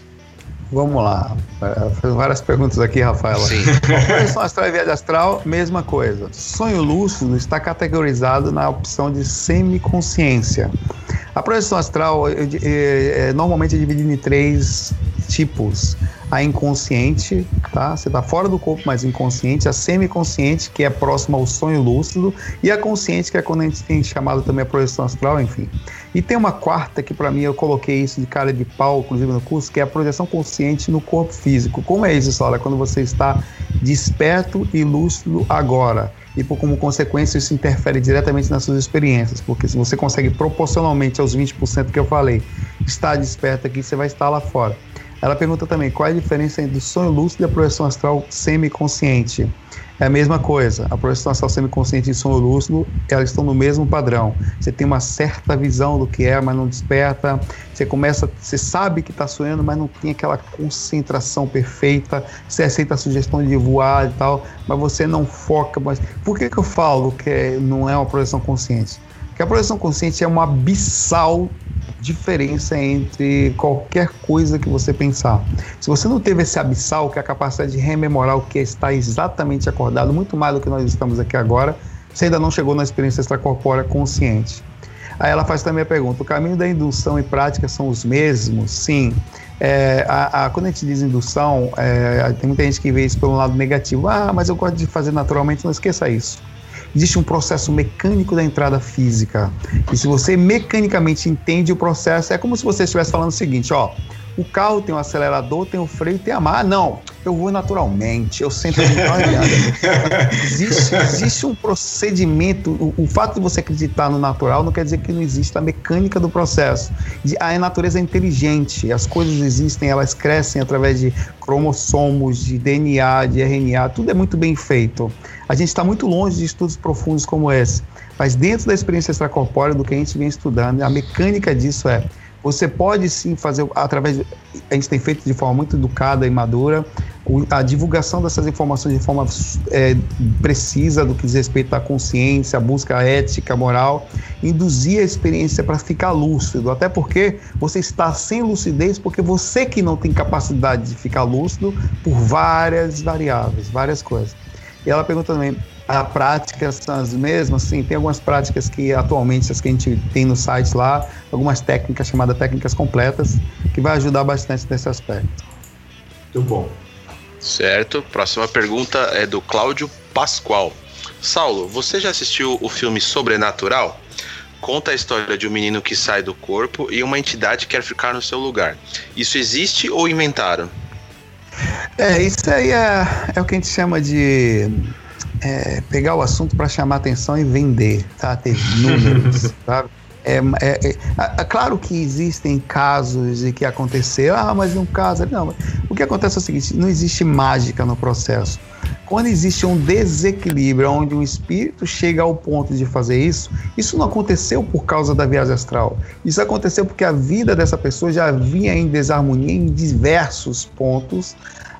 Vamos lá. É, Fez várias perguntas aqui, Rafaela. Sim. Projeção astral e viagem astral, mesma coisa. Sonho lúcido está categorizado na opção de semiconsciência. A projeção astral di- é, é, normalmente é dividida em três tipos. A inconsciente, tá? Você está fora do corpo, mas inconsciente. A semiconsciente, que é próxima ao sonho lúcido. E a consciente, que é quando a gente tem chamado também a projeção astral, enfim. E tem uma quarta que para mim eu coloquei isso de cara de pau, inclusive no curso, que é a projeção consciente no corpo físico. Como é isso, Sala? Quando você está desperto e lúcido agora. E por como consequência isso interfere diretamente nas suas experiências, porque se você consegue proporcionalmente aos 20% que eu falei, estar desperto aqui, você vai estar lá fora. Ela pergunta também qual é a diferença entre o sonho lúcido e a projeção astral semiconsciente. É a mesma coisa. A projeção astral semiconsciente e sonho lúcido, elas estão no mesmo padrão. Você tem uma certa visão do que é, mas não desperta. Você começa, você sabe que está sonhando, mas não tem aquela concentração perfeita. Você aceita a sugestão de voar e tal, mas você não foca. Mas por que, que eu falo que é- não é uma projeção consciente? Porque a projeção consciente é uma abissal diferença entre qualquer coisa que você pensar. Se você não teve esse abissal, que é a capacidade de rememorar o que é estar exatamente acordado, muito mais do que nós estamos aqui agora, você ainda não chegou na experiência extracorpórea consciente. Aí ela faz também a pergunta: o caminho da indução e prática são os mesmos? Sim. É, a, a- quando a gente diz indução, é, tem muita gente que vê isso pelo lado negativo. Ah, mas eu gosto de fazer naturalmente. Não esqueça isso. Existe um processo mecânico da entrada física. E se você mecanicamente entende o processo, é como se você estivesse falando o seguinte: ó, o carro tem um acelerador, tem o freio, tem a marra. Não, eu vou naturalmente, eu sento e ando. existe, existe um procedimento. O, o fato de você acreditar no natural não quer dizer que não exista a mecânica do processo. A natureza é inteligente, as coisas existem, elas crescem através de cromossomos, de DNA, de RNA, tudo é muito bem feito. A gente está muito longe de estudos profundos como esse, mas dentro da experiência extracorpórea, do que a gente vem estudando, a mecânica disso é você pode sim fazer através a gente tem feito de forma muito educada e madura a divulgação dessas informações de forma é, precisa do que diz respeito à consciência, à busca ética, moral, induzir a experiência para ficar lúcido, até porque você está sem lucidez porque você que não tem capacidade de ficar lúcido por várias variáveis, várias coisas. E ela pergunta também, a práticas são as mesmas? Sim, tem algumas práticas que atualmente as que a gente tem no site lá, algumas técnicas chamadas técnicas completas, que vai ajudar bastante nesse aspecto. Muito bom. Certo. Próxima pergunta é do Cláudio Pascoal. Saulo, você já assistiu o filme Sobrenatural? Conta a história de um menino que sai do corpo e uma entidade quer ficar no seu lugar. Isso existe ou inventaram? É, isso aí é, é o que a gente chama de é, pegar o assunto para chamar atenção e vender, tá? Ter números, sabe? É, é, é, é, claro que existem casos de que aconteceu, ah, mas um caso. Não, o que acontece é o seguinte: não existe mágica no processo. Quando existe um desequilíbrio, onde um espírito chega ao ponto de fazer isso, isso não aconteceu por causa da viagem astral. Isso aconteceu porque a vida dessa pessoa já vinha em desarmonia em diversos pontos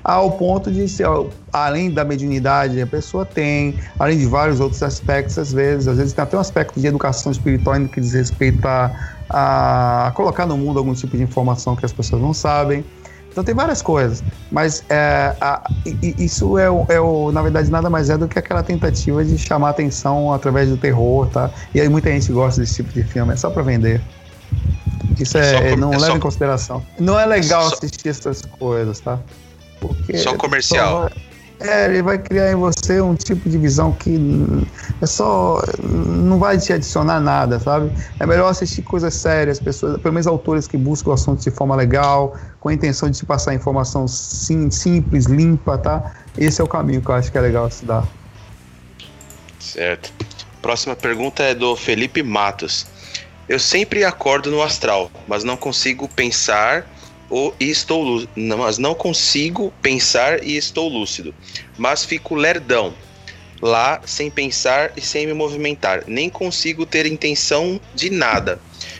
ao ponto de ser, além da mediunidade a pessoa tem, além de vários outros aspectos, às vezes, às vezes tem até um aspecto de educação espiritual no que diz respeito a, a, colocar no mundo algum tipo de informação que as pessoas não sabem. Então tem várias coisas, mas é, a, isso é, é o, na verdade nada mais é do que aquela tentativa de chamar atenção através do terror, tá? E aí muita gente gosta desse tipo de filme, é só para vender. Isso é, é não é leva só... em consideração. Não é legal só... assistir essas coisas, tá? Porque só comercial. Só, é, ele vai criar em você um tipo de visão que é só. não vai te adicionar nada, sabe? É melhor assistir coisas sérias, pessoas, pelo menos autores que buscam o assunto de forma legal, com a intenção de te passar informação sim, simples, limpa, tá? Esse é o caminho que eu acho que é legal estudar. Certo. Próxima pergunta é do Felipe Matos. Eu sempre acordo no astral, mas não consigo pensar ou e estou mas não consigo pensar e estou lúcido, mas fico lerdão lá sem pensar e sem me movimentar, nem consigo ter intenção de nada.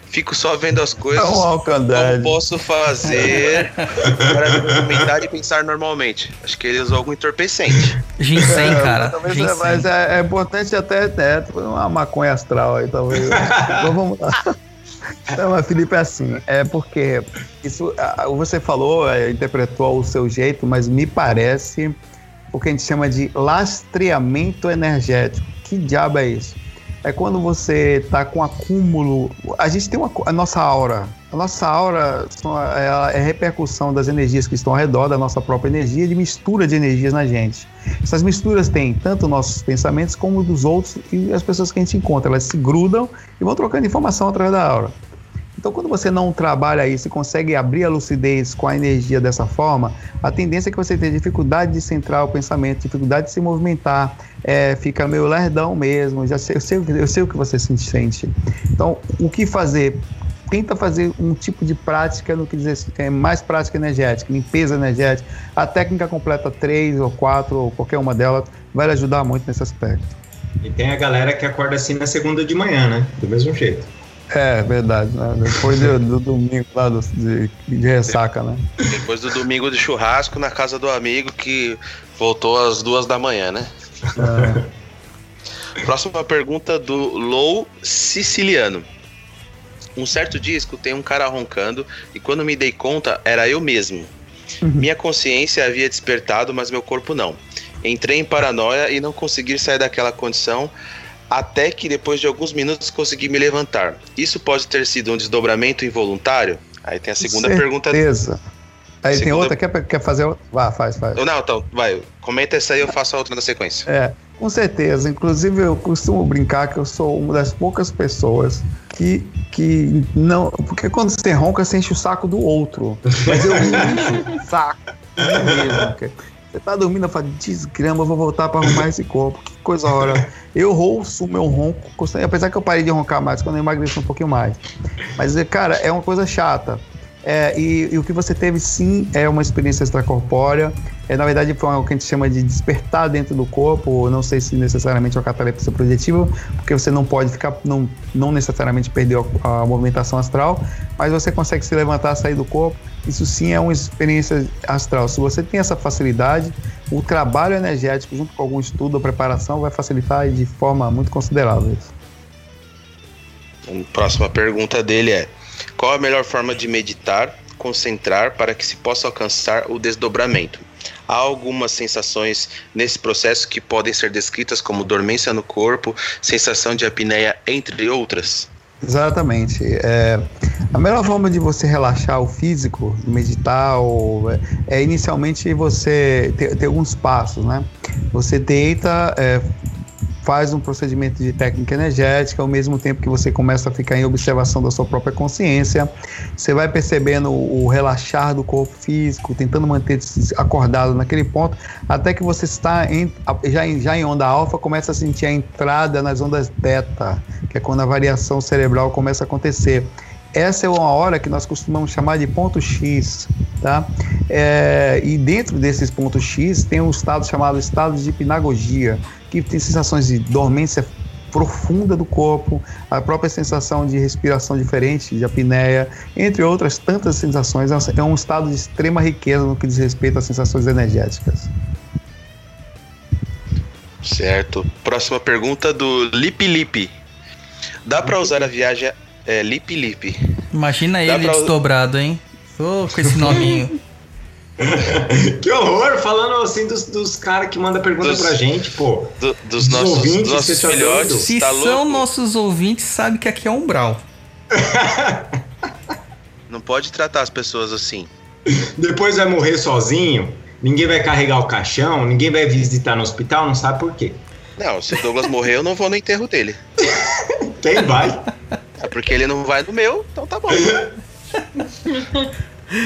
Fico só vendo as coisas. É um como posso fazer para me movimentar e pensar normalmente? Acho que ele usou algum entorpecente. Ginseng, é, cara. Talvez Ginseng. É, mas é, é, importante até né, uma maconha astral aí, talvez. então vamos lá. Não, mas Felipe, é assim, é porque isso você falou, é, interpretou o seu jeito, mas me parece o que a gente chama de lastreamento energético. Que diabo é isso? É quando você está com acúmulo. A gente tem uma, a nossa aura. A nossa aura é, é repercussão das energias que estão ao redor da nossa própria energia, de mistura de energias na gente. Essas misturas têm tanto nossos pensamentos como dos outros e as pessoas que a gente encontra. Elas se grudam e vão trocando informação através da aura. Então, quando você não trabalha isso e consegue abrir a lucidez com a energia dessa forma, a tendência é que você tenha dificuldade de centrar o pensamento, dificuldade de se movimentar, é, fica meio lerdão mesmo. Já sei, eu, sei, eu sei o que você se sente. Então, o que fazer? Tenta fazer um tipo de prática no que dizer é mais prática energética, limpeza energética. A técnica completa 3 ou 4 ou qualquer uma delas vai ajudar muito nesse aspecto. E tem a galera que acorda assim na segunda de manhã, né? Do mesmo jeito. É, verdade. Né? Depois do, do, domingo lá do, de, de, ressaca, né? Depois do domingo de churrasco na casa do amigo que voltou às duas da manhã, né? É. Próxima pergunta do Low Siciliano. Um certo dia escutei um cara roncando e quando me dei conta era eu mesmo. Uhum. Minha consciência havia despertado, mas meu corpo não. Entrei em paranoia e não consegui sair daquela condição até que depois de alguns minutos consegui me levantar. Isso pode ter sido um desdobramento involuntário? Aí tem a segunda Certeza. pergunta. Aí segunda... tem outra, quer, quer fazer outra? Vá, faz, faz. Não, então, vai, comenta essa aí eu faço a outra na sequência. É, com certeza. Inclusive, eu costumo brincar que eu sou uma das poucas pessoas que, que não. Porque quando você ronca, você enche o saco do outro. Mas eu encho o saco. mesmo. Você tá dormindo, eu falo, desgrama, eu vou voltar para arrumar esse corpo. Que coisa hora. Eu rouço o meu ronco, apesar que eu parei de roncar mais quando eu emagreci um pouquinho mais. Mas, cara, é uma coisa chata. É, e, e, o que você teve sim é uma experiência extracorpórea. É, na verdade, foi o que a gente chama de despertar dentro do corpo. Não sei se necessariamente é uma catalepsia projetiva, porque você não pode ficar, não, não necessariamente perder a, a movimentação astral, mas você consegue se levantar, sair do corpo. Isso sim é uma experiência astral. Se você tem essa facilidade, o trabalho energético, junto com algum estudo ou preparação, vai facilitar de forma muito considerável. A próxima pergunta dele é qual a melhor forma de meditar, concentrar para que se possa alcançar o desdobramento? Há algumas sensações nesse processo que podem ser descritas como dormência no corpo, sensação de apneia, entre outras? Exatamente. É, A melhor forma de você relaxar o físico, meditar, ou, é, é inicialmente você ter, ter alguns passos, né? Você deita, é, faz um procedimento de técnica energética, ao mesmo tempo que você começa a ficar em observação da sua própria consciência. Você vai percebendo o, relaxar do corpo físico, tentando manter-se acordado naquele ponto, até que você está em, já, em, já em onda alfa, começa a sentir a entrada nas ondas beta, que é quando a variação cerebral começa a acontecer essa é uma hora que nós costumamos chamar de ponto X, tá? É, e dentro desses pontos X tem um estado chamado estado de hipnagogia, que tem sensações de dormência profunda do corpo, a própria sensação de respiração diferente, de apneia, entre outras tantas sensações. É um estado de extrema riqueza no que diz respeito às sensações energéticas. Certo. Próxima pergunta do Lip Lip. Dá para usar a viagem é, Lip Lip? Imagina Dá ele pra- desdobrado, hein? Ô, com esse nominho. Que horror! Falando assim dos, dos caras que mandam pergunta Dos- pra gente, pô. Do- dos Dos nossos, ouvintes, dos nossos tá filhotes. Se tá são louco? nossos ouvintes, sabe que aqui é umbral. Não pode tratar as pessoas assim. Depois vai morrer sozinho, ninguém vai carregar o caixão, ninguém vai visitar no hospital, não sabe por quê. Não, se o Douglas morrer, eu não vou no enterro dele. Quem vai? É porque ele não vai no meu, então tá bom.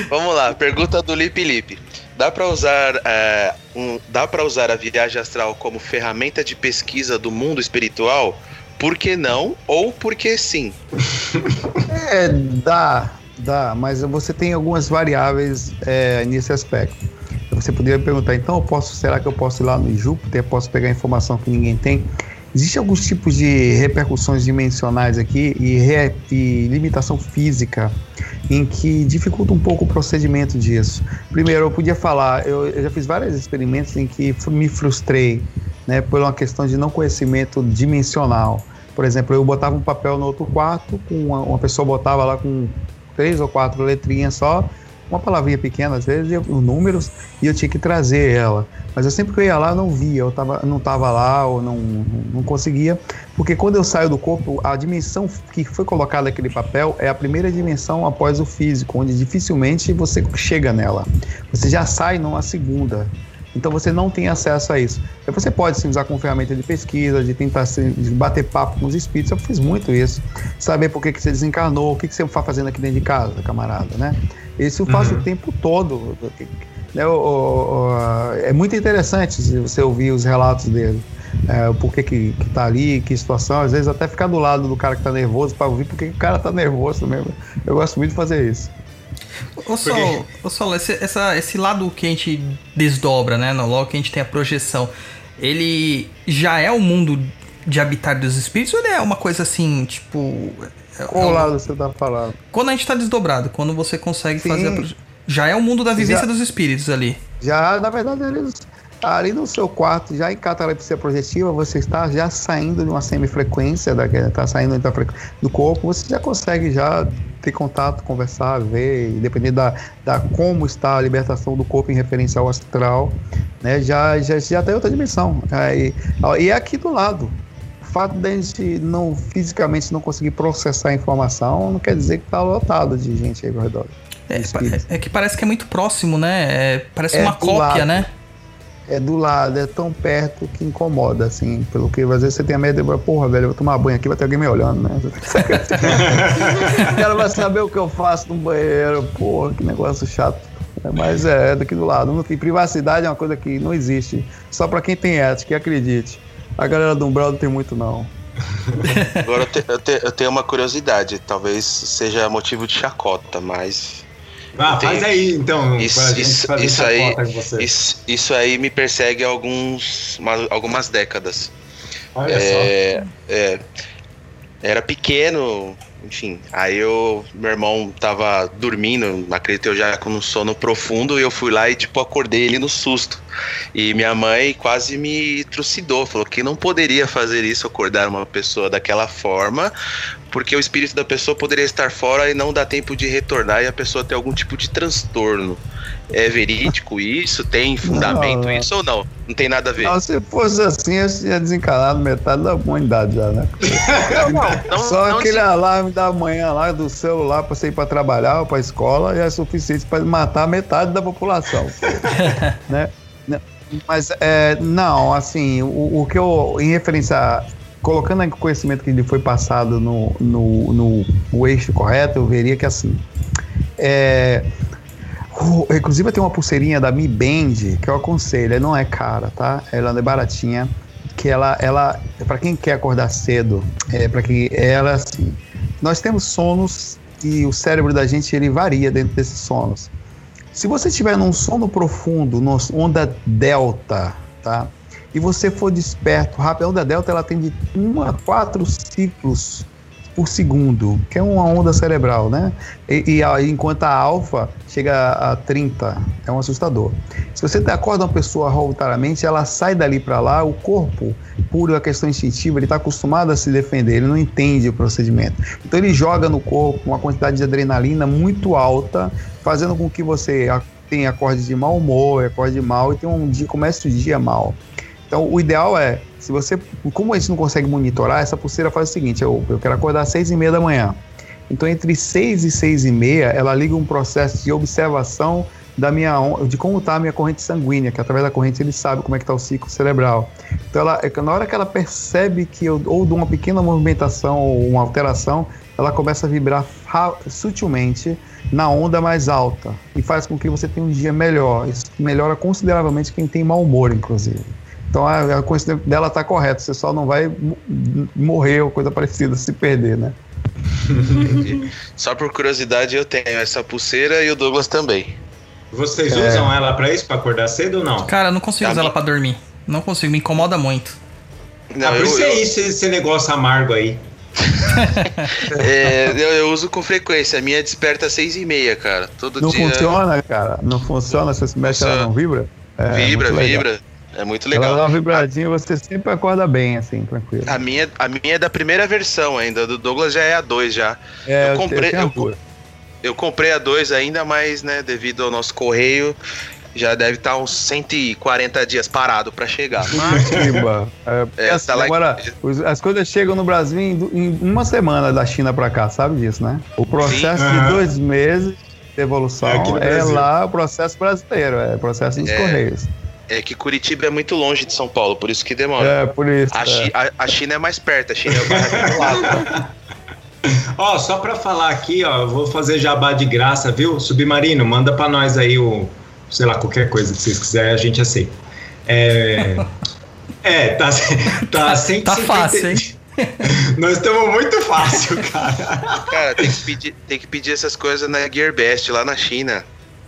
Vamos lá, pergunta do Lip Lip. Dá pra usar é, um, dá para usar a viagem astral como ferramenta de pesquisa do mundo espiritual? Por que não? Ou por que sim? É, dá, dá, mas você tem algumas variáveis é, nesse aspecto. Você poderia perguntar, então, posso, será que eu posso ir lá no Júpiter, posso pegar informação que ninguém tem? Existem alguns tipos de repercussões dimensionais aqui e, re- e limitação física em que dificulta um pouco o procedimento disso. Primeiro, eu podia falar, eu, eu já fiz vários experimentos em que me frustrei, né, por uma questão de não conhecimento dimensional. Por exemplo, eu botava um papel no outro quarto, uma, uma pessoa botava lá com três ou quatro letrinhas só, uma palavrinha pequena às vezes, eu- os números, e eu tinha que trazer ela. Mas eu sempre que eu ia lá, eu não via, eu tava, não estava lá, ou não, não conseguia, porque quando eu saio do corpo, a dimensão que foi colocada naquele papel é a primeira dimensão após o físico, onde dificilmente você chega nela. Você já sai numa segunda. Então você não tem acesso a isso. Aí Você pode sim usar como ferramenta de pesquisa, de tentar se- de bater papo com os espíritos. Eu fiz muito isso. Saber por que, que você desencarnou, o que, que você está fazendo aqui dentro de casa, camarada, né? Isso eu faço o tempo todo. Né, o- o- o- é muito interessante se você ouvir os relatos dele. É, o porquê que, que tá ali, que situação. Às vezes até ficar do lado do cara que tá nervoso para ouvir porque o cara tá nervoso mesmo. Eu gosto muito de fazer isso. Ô Sol, ô Sol esse, essa- esse lado que a gente desdobra, né? No logo que a gente tem a projeção, ele já é o mundo de habitar dos espíritos ou ele é uma coisa assim, tipo. é- Qual é um- lado você tá falando? Quando a gente tá desdobrado, quando você consegue Sim. fazer a proje- Já é o mundo da vivência Já- dos espíritos ali. Já, na verdade, eles, ali no seu quarto, já em catalepsia projetiva, você está já saindo de uma semifrequência, da, está saindo da do corpo, você já consegue já ter contato, conversar, ver, dependendo da, da como está a libertação do corpo em referência ao astral, né, já, já, já tem outra dimensão. Aí, e é aqui do lado. O fato de a gente não, fisicamente não conseguir processar a informação não quer dizer que está lotado de gente aí ao redor. É, espíritos. é que parece que é muito próximo, né? É, parece É uma cópia, lado. né? É do lado, é tão perto que incomoda, assim, pelo que às vezes você tem medo de, porra, velho, eu vou tomar banho aqui, vai ter alguém me olhando, né? o cara vai saber o que eu faço no banheiro, porra, que negócio chato. É, Mas é, é daqui do lado. Não tem privacidade é uma coisa que não existe. Só pra quem tem ética, e acredite. A galera do Umbral não tem muito, não. Agora eu, te- eu te- eu tenho uma curiosidade, talvez seja motivo de chacota, mas Ah, faz aí então, Isso- aí- isso, isso aí me persegue há alguns, uma- algumas décadas. Olha É, é, era pequeno, enfim. Aí eu, meu irmão tava dormindo, acredito eu já com um sono profundo, e eu fui lá e tipo acordei ele no susto. E minha mãe quase me trucidou, falou que não poderia fazer isso, acordar uma pessoa daquela forma, porque o espírito da pessoa poderia estar fora e não dá tempo de retornar e a pessoa ter algum tipo de transtorno. É verídico isso? Tem fundamento Não, não. isso ou não? Não tem nada a ver. Não, se fosse assim, eu tinha desencanado metade da humanidade já, né? Não, Só não aquele des- alarme da manhã lá do celular pra você ir pra trabalhar ou pra escola já é suficiente pra matar metade da população. né? Né? Mas, é, não, assim, o, o que eu, em referência, a- colocando em conhecimento que ele foi passado no, no, no, o eixo correto, eu veria que, assim, é, o- inclusive tem uma pulseirinha da Mi Band que eu aconselho, não é cara, tá? Ela é baratinha, que ela, ela para quem quer acordar cedo, é para que ela assim, nós temos sonos e o cérebro da gente ele varia dentro desses sonos. Se você estiver num sono profundo, no onda delta, tá? E você for desperto rápido, a onda delta ela tem de 1 a 4 ciclos por segundo, que é uma onda cerebral, né? E, e a- enquanto a alfa chega a 30, é um assustador. Se você acorda uma pessoa voluntariamente, ela sai dali para lá, o corpo, por a questão instintiva, ele está acostumado a se defender, ele não entende o procedimento. Então ele joga no corpo uma quantidade de adrenalina muito alta, fazendo com que você tenha acorde de mau humor, acorde mal e tenha um dia, comece o dia mal. Então, o ideal é, se você, como a gente não consegue monitorar, essa pulseira faz o seguinte: eu, eu quero acordar às seis e meia da manhã. Então, entre seis e seis e meia, ela liga um processo de observação da minha, de como está a minha corrente sanguínea, que através da corrente ele sabe como é que está o ciclo cerebral. Então, ela, é na hora que ela percebe que eu, ou de uma pequena movimentação ou uma alteração, ela começa a vibrar ra- sutilmente na onda mais alta e faz com que você tenha um dia melhor. Isso melhora consideravelmente quem tem mau humor, inclusive. Então a, a coincidência dela tá correta, você só não vai mo- morrer ou coisa parecida se perder, né? Só por curiosidade, eu tenho essa pulseira e o Douglas também. Vocês É. usam ela pra isso, pra acordar cedo ou não? Cara, eu não consigo Tá usar ela pra dormir. Não consigo, me incomoda muito. Não, ah, por eu, isso eu- é isso, esse negócio amargo aí. é, eu, eu uso com frequência. A minha desperta às seis e meia, cara. Todo Não dia. funciona, cara. Não funciona, você se mexe, ela não vibra? É, vibra, muito legal. vibra. É muito Ela legal. dá uma vibradinha e você sempre acorda bem, assim, tranquilo. A minha, a minha é da primeira versão ainda, do Douglas já é a 2 já. É, eu comprei- eu- duas. Eu comprei a 2 ainda, mas, né, devido ao nosso correio, já deve estar uns 140 dias parado pra chegar. Mas, Iba. É, É, assim, tá agora, os- as coisas chegam no Brasil em, em uma semana da China pra cá, sabe disso, né? O processo Aham. de dois meses de evolução É é, lá o processo brasileiro, é o processo dos É. Correios. É que Curitiba é muito longe de São Paulo, por isso que demora. É, por isso. A, é. Chi- a- a China é mais perto, a China é o do lado. Ó, só pra falar aqui, ó, eu vou fazer jabá de graça, viu? Submarino, manda pra nós aí o, sei lá, qualquer coisa que vocês quiserem, a gente aceita. É, é tá, tá 150... Tá fácil, hein? Nós estamos muito fácil, cara. Cara, tem que, pedir, tem que pedir essas coisas na Gearbest, lá na China.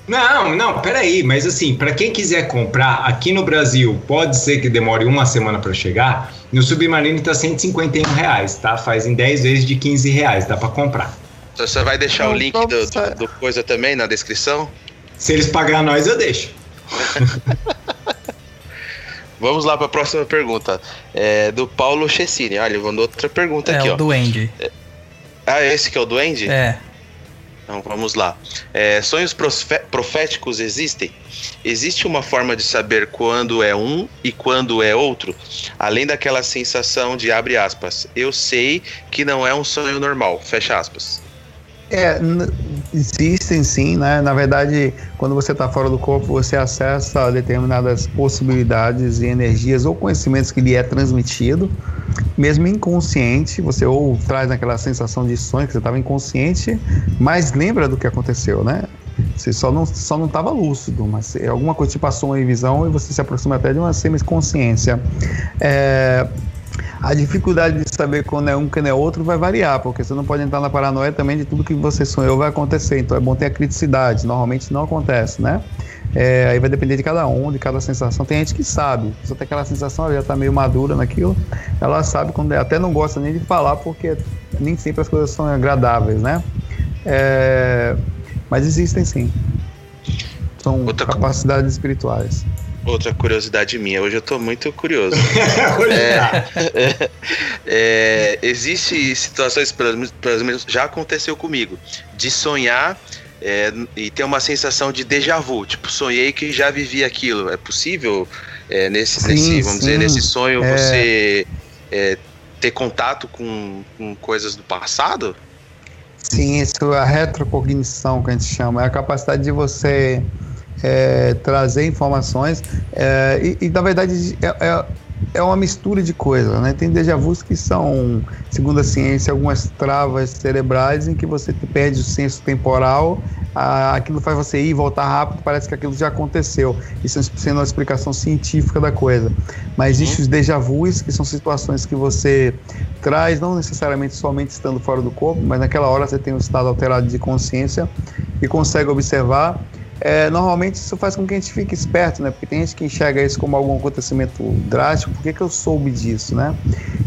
Não, não, peraí, mas assim, pra quem quiser comprar aqui no Brasil, pode ser que demore uma semana pra chegar. No Submarino tá 151 reais, tá? Faz em 10 vezes de 15 reais, dá pra comprar. Então, Você vai deixar o Não, link então do, do- do coisa também na descrição? Se eles pagar nós, eu deixo. Vamos lá para a próxima pergunta. É do Paulo Chessini. Olha, ele mandou outra pergunta É aqui, o ó. Duende. Ah, esse que é o Duende? É. Então vamos lá. É, sonhos proféticos existem? Existe uma forma de saber quando é um e quando é outro? Além daquela sensação de abre aspas. Eu sei que não é um sonho normal. Fecha aspas. É, existem sim, né? Na verdade, quando você está fora do corpo, você acessa determinadas possibilidades e energias ou conhecimentos que lhe é transmitido, mesmo inconsciente. Você ou traz aquela sensação de sonho que você estava inconsciente, mas lembra do que aconteceu, né? Você só não só não estava lúcido, mas alguma coisa te passou em visão e você se aproxima até de uma semiconsciência. É, a dificuldade de saber quando é um quando é outro vai variar, porque você não pode entrar na paranoia também de tudo que você sonhou vai acontecer. Então é bom ter a criticidade. Normalmente não acontece, né? É, aí vai depender de cada um, de cada sensação. Tem gente que sabe, só tem aquela sensação, ela já tá meio madura naquilo, ela sabe quando é, até não gosta nem de falar, porque nem sempre as coisas são agradáveis, né? É, mas existem sim. São Outra capacidades espirituais. Outra curiosidade minha. Hoje eu tô muito curioso. Hoje É. tá. É, existe situações, pelo menos- já aconteceu comigo, de sonhar é, e ter uma sensação de déjà vu. Tipo, sonhei que já vivi aquilo. É possível é, nesse, Sim, nesse, vamos dizer, sim. nesse sonho É. você é, ter contato com, com coisas do passado? Sim, isso é a retrocognição que a gente chama, é a capacidade de você é, trazer informações é, e, e, na verdade é, é, é uma mistura de coisas, né? Tem déjà vus que são, segundo a ciência, algumas travas cerebrais em que você perde o senso temporal, a- aquilo faz você ir e voltar rápido, parece que aquilo já aconteceu. Isso sendo uma explicação científica da coisa. Mas existem os déjà vus, que são situações que você traz, não necessariamente somente estando fora do corpo, mas naquela hora você tem um estado alterado de consciência e consegue observar. É, normalmente isso faz com que a gente fique esperto, né? Porque tem gente que enxerga isso como algum acontecimento drástico. Por que, que eu soube disso, né?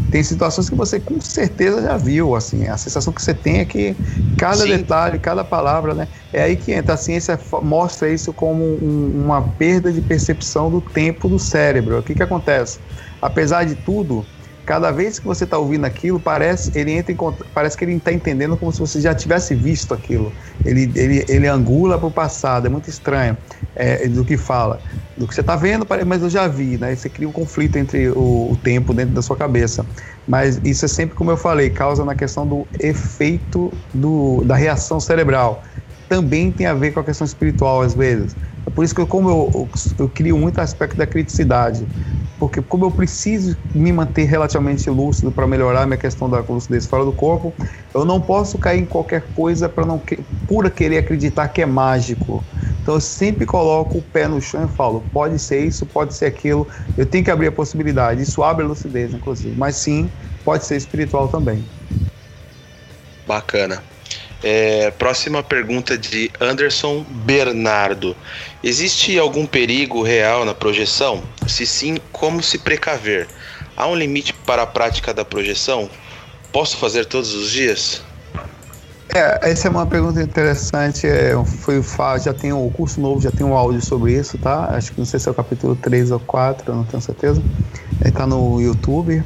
Tem situações que você com certeza já viu, assim. A sensação que você tem é que cada Sim. detalhe, cada palavra, né? É aí que entra. A ciência mostra isso como um- uma perda de percepção do tempo do cérebro. O que que acontece? Apesar de tudo, cada vez que você está ouvindo aquilo, parece, ele entra em, parece que ele está entendendo como se você já tivesse visto aquilo. Ele, ele, ele angula para o passado, é muito estranho é, do que fala. Do que você está vendo, mas eu já vi, né? Você cria um conflito entre o, o tempo dentro da sua cabeça. Mas isso é sempre, como eu falei, causa na questão do efeito do, da reação cerebral. Também tem a ver com a questão espiritual, às vezes. É por isso que, eu, como eu, eu, eu crio muito aspecto da criticidade porque como eu preciso me manter relativamente lúcido para melhorar minha questão da lucidez fora do corpo, eu não posso cair em qualquer coisa para não que, pura querer acreditar que é mágico. Então eu sempre coloco o pé no chão e falo, pode ser isso, pode ser aquilo, eu tenho que abrir a possibilidade. Isso abre a lucidez, inclusive. Mas sim, pode ser espiritual também. Bacana. É, próxima pergunta de Anderson Bernardo. Existe algum perigo real na projeção? Se sim, como se precaver? Há um limite para a prática da projeção? Posso fazer todos os dias? É, essa é uma pergunta interessante. É, foi, já tem o curso novo, já tem um áudio sobre isso, tá? Acho que não sei se é o capítulo 3 ou 4, eu não tenho certeza. Ele tá no YouTube,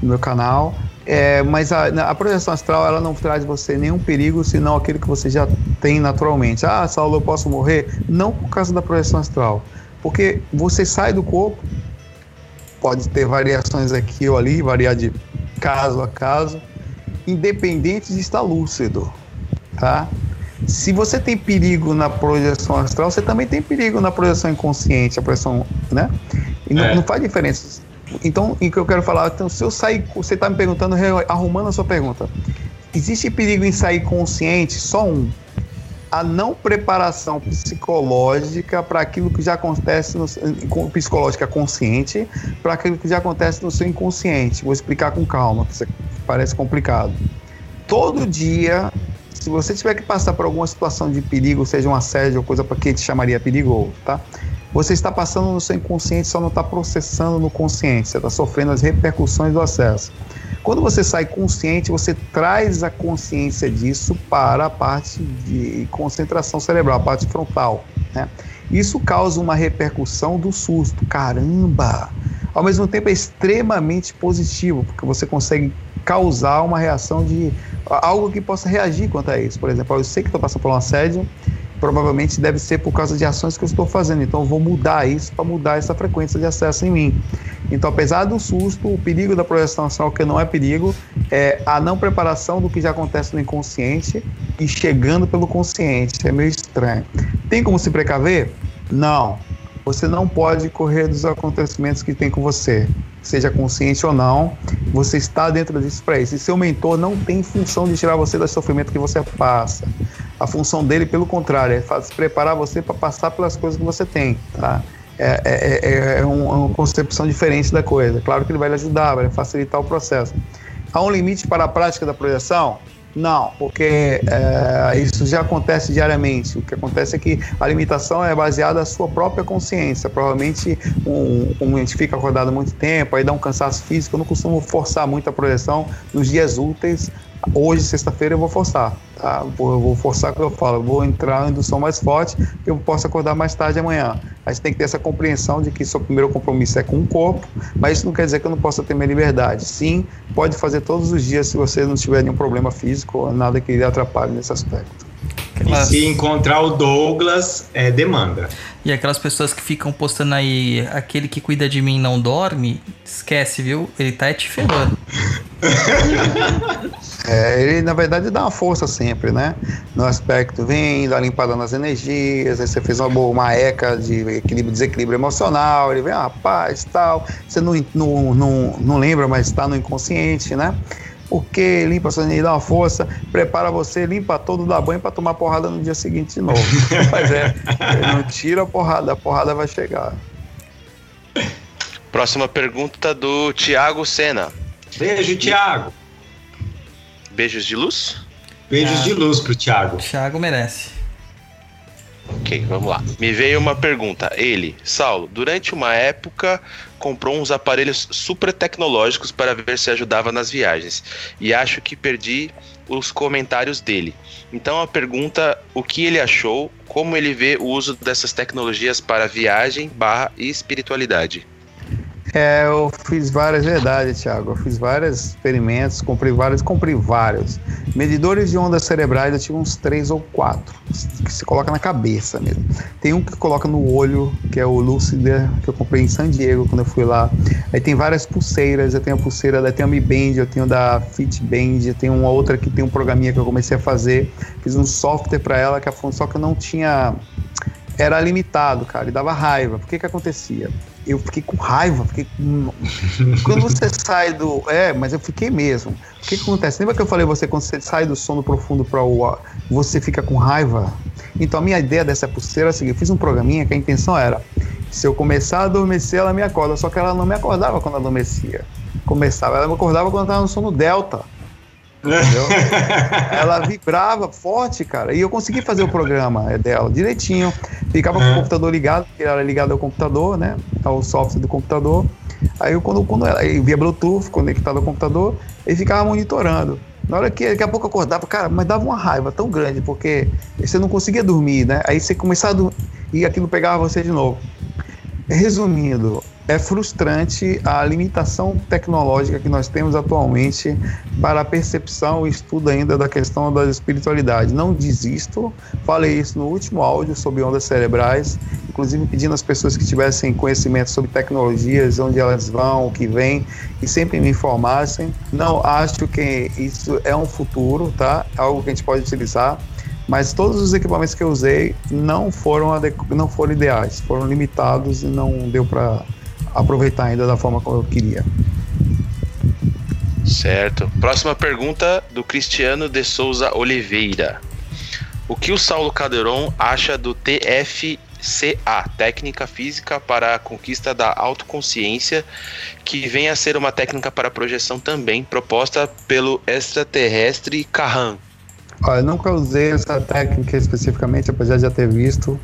no meu canal. É, mas a, a projeção astral ela não traz você nenhum perigo, senão aquele que você já tem naturalmente. Ah, Saulo, eu posso morrer? Não por causa da projeção astral. Porque você sai do corpo, pode ter variações aqui ou ali, variar de caso a caso, independente de estar lúcido, tá? Se você tem perigo na projeção astral, você também tem perigo na projeção inconsciente, a projeção, né? E não, É. não faz diferença. Então, o que eu quero falar, então, se eu sair, você está me perguntando, arrumando a sua pergunta. Existe perigo em sair consciente? Só um. A não preparação psicológica para aquilo que já acontece no psicológica consciente para aquilo que já acontece no seu inconsciente. Vou explicar com calma, que parece complicado. Todo dia, se você tiver que passar por alguma situação de perigo, seja um assédio ou coisa para que te chamaria perigoso, tá? Você está passando no seu inconsciente, só não está processando no consciente. Você está sofrendo as repercussões do acesso. Quando você sai consciente, você traz a consciência disso para a parte de concentração cerebral, a parte frontal. Né? Isso causa uma repercussão do susto. Caramba! Ao mesmo tempo é extremamente positivo, porque você consegue causar uma reação de algo que possa reagir quanto a isso. Por exemplo, eu sei que estou passando por um assédio, provavelmente deve ser por causa de ações que eu estou fazendo. Então eu vou mudar isso para mudar essa frequência de acesso em mim. Então, apesar do susto, o perigo da projeção astral, que não é perigo, é a não preparação do que já acontece no inconsciente e chegando pelo consciente. É meio estranho. Tem como se precaver? Não. Você não pode correr dos acontecimentos que tem com você. Seja consciente ou não, você está dentro disso para isso. E seu mentor não tem função de tirar você do sofrimento que você passa. A função dele, pelo contrário, é preparar você para passar pelas coisas que você tem, tá? É, é, é, é um- uma concepção diferente da coisa. Claro que ele vai lhe ajudar, vai facilitar o processo. Há um limite para a prática da projeção? Não, porque é, isso já acontece diariamente. O que acontece é que a limitação é baseada na sua própria consciência. Provavelmente, um, um, a gente fica acordado muito tempo, aí dá um cansaço físico. Eu não costumo forçar muito a projeção nos dias úteis Hoje, sexta-feira, eu vou forçar, tá? Eu vou forçar o que eu falo, eu vou entrar em indução mais forte, que eu posso acordar mais tarde amanhã. A gente tem que ter essa compreensão de que seu primeiro compromisso é com o corpo, mas isso não quer dizer que eu não possa ter minha liberdade. Sim, pode fazer todos os dias se você não tiver nenhum problema físico ou nada que lhe atrapalhe nesse aspecto. E se encontrar o Douglas, é demanda. E aquelas pessoas que ficam postando aí, aquele que cuida de mim não dorme, esquece, viu? Ele tá te ferrando. É, ele, na verdade, dá uma força sempre, né? No aspecto, vem, dá limpada nas energias, aí você fez uma boa uma eca de equilíbrio, desequilíbrio emocional, ele vem, ah, paz, tal. Você não, não, não, não lembra, mas está no inconsciente, né? Porque limpa sua energia, dá uma força, prepara você, limpa todo, dá banho para tomar porrada no dia seguinte de novo. Mas é, não tira a porrada, a porrada vai chegar. Próxima pergunta do Tiago Sena. Beijo, Thiago. Beijos de luz? Beijos Ah. de luz pro Thiago. Thiago merece. Ok, vamos lá. Me veio uma pergunta. Ele, Saulo, durante uma época comprou uns aparelhos super tecnológicos para ver se ajudava nas viagens. E acho que perdi os comentários dele. Então a pergunta, o que ele achou, como ele vê o uso dessas tecnologias para viagem barra espiritualidade. É, eu fiz várias, verdade, Thiago. Eu fiz vários experimentos, comprei vários, comprei vários. Medidores de ondas cerebrais, eu tive uns três ou quatro, que se coloca na cabeça mesmo. Tem um que coloca no olho, que é o Lucida, que eu comprei em San Diego quando eu fui lá. Aí tem várias pulseiras, eu tenho a pulseira da Mi Band, eu tenho da Fitband, eu tenho uma outra que tem um programinha que eu comecei a fazer. Fiz um software para ela, que a só que eu não tinha era limitado, cara, e dava raiva. Por que que acontecia? Eu fiquei com raiva, fiquei com... Quando você sai do... É, mas eu fiquei mesmo. O que que acontece? Lembra que eu falei você, quando você sai do sono profundo para o... Você fica com raiva? Então a minha ideia dessa pulseira é a seguinte, eu fiz um programinha que a intenção era, se eu começar a adormecer, ela me acorda, só que ela não me acordava quando adormecia. Começava, ela me acordava quando estava no sono delta. Entendeu? ela vibrava forte, cara. E eu consegui fazer o programa é, dela direitinho. Ficava com o computador ligado, porque ela era ligada ao computador, né? Ao software do computador. Aí eu, quando, quando ela eu via Bluetooth conectado ao computador, ele ficava monitorando. Na hora que daqui a pouco acordava, cara, mas dava uma raiva tão grande, porque você não conseguia dormir, né? Aí você começava a dormir e aquilo pegava você de novo. Resumindo, é frustrante a limitação tecnológica que nós temos atualmente para a percepção e estudo ainda da questão da espiritualidade. Não desisto, falei isso no último áudio sobre ondas cerebrais, inclusive pedindo às pessoas que tivessem conhecimento sobre tecnologias, onde elas vão, o que vem, e sempre me informassem. Não acho que isso é um futuro, tá? Algo que a gente pode utilizar mas todos os equipamentos que eu usei não foram não foram ideais, foram limitados e não deu para aproveitar ainda da forma como eu queria. Certo. Próxima pergunta do Cristiano de Souza Oliveira. O que o Saulo Calderon acha do TFCA, Técnica Física para a Conquista da Autoconsciência, que vem a ser uma técnica para projeção também, proposta pelo extraterrestre Kahan? Olha, eu nunca usei essa técnica especificamente, apesar de já ter visto.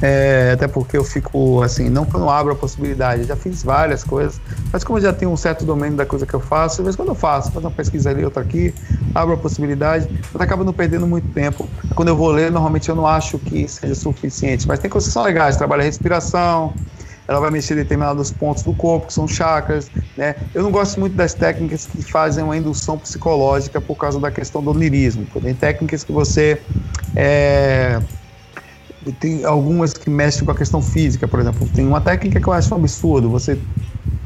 É, até porque eu fico assim, não que eu não abro a possibilidade, já fiz várias coisas, mas como eu já tenho um certo domínio da coisa que eu faço, às vezes quando eu faço, faço uma pesquisa ali, outra aqui, abro a possibilidade, mas acaba não perdendo muito tempo. Quando eu vou ler, normalmente eu não acho que seja suficiente, mas tem coisas que são legais, trabalha respiração, ela vai mexer em determinados pontos do corpo, que são chakras, né? Eu não gosto muito das técnicas que fazem uma indução psicológica por causa da questão do onirismo. Tem técnicas que você é, tem algumas que mexem com a questão física, por exemplo. Tem uma técnica que eu acho um absurdo. Você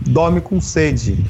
dorme com sede.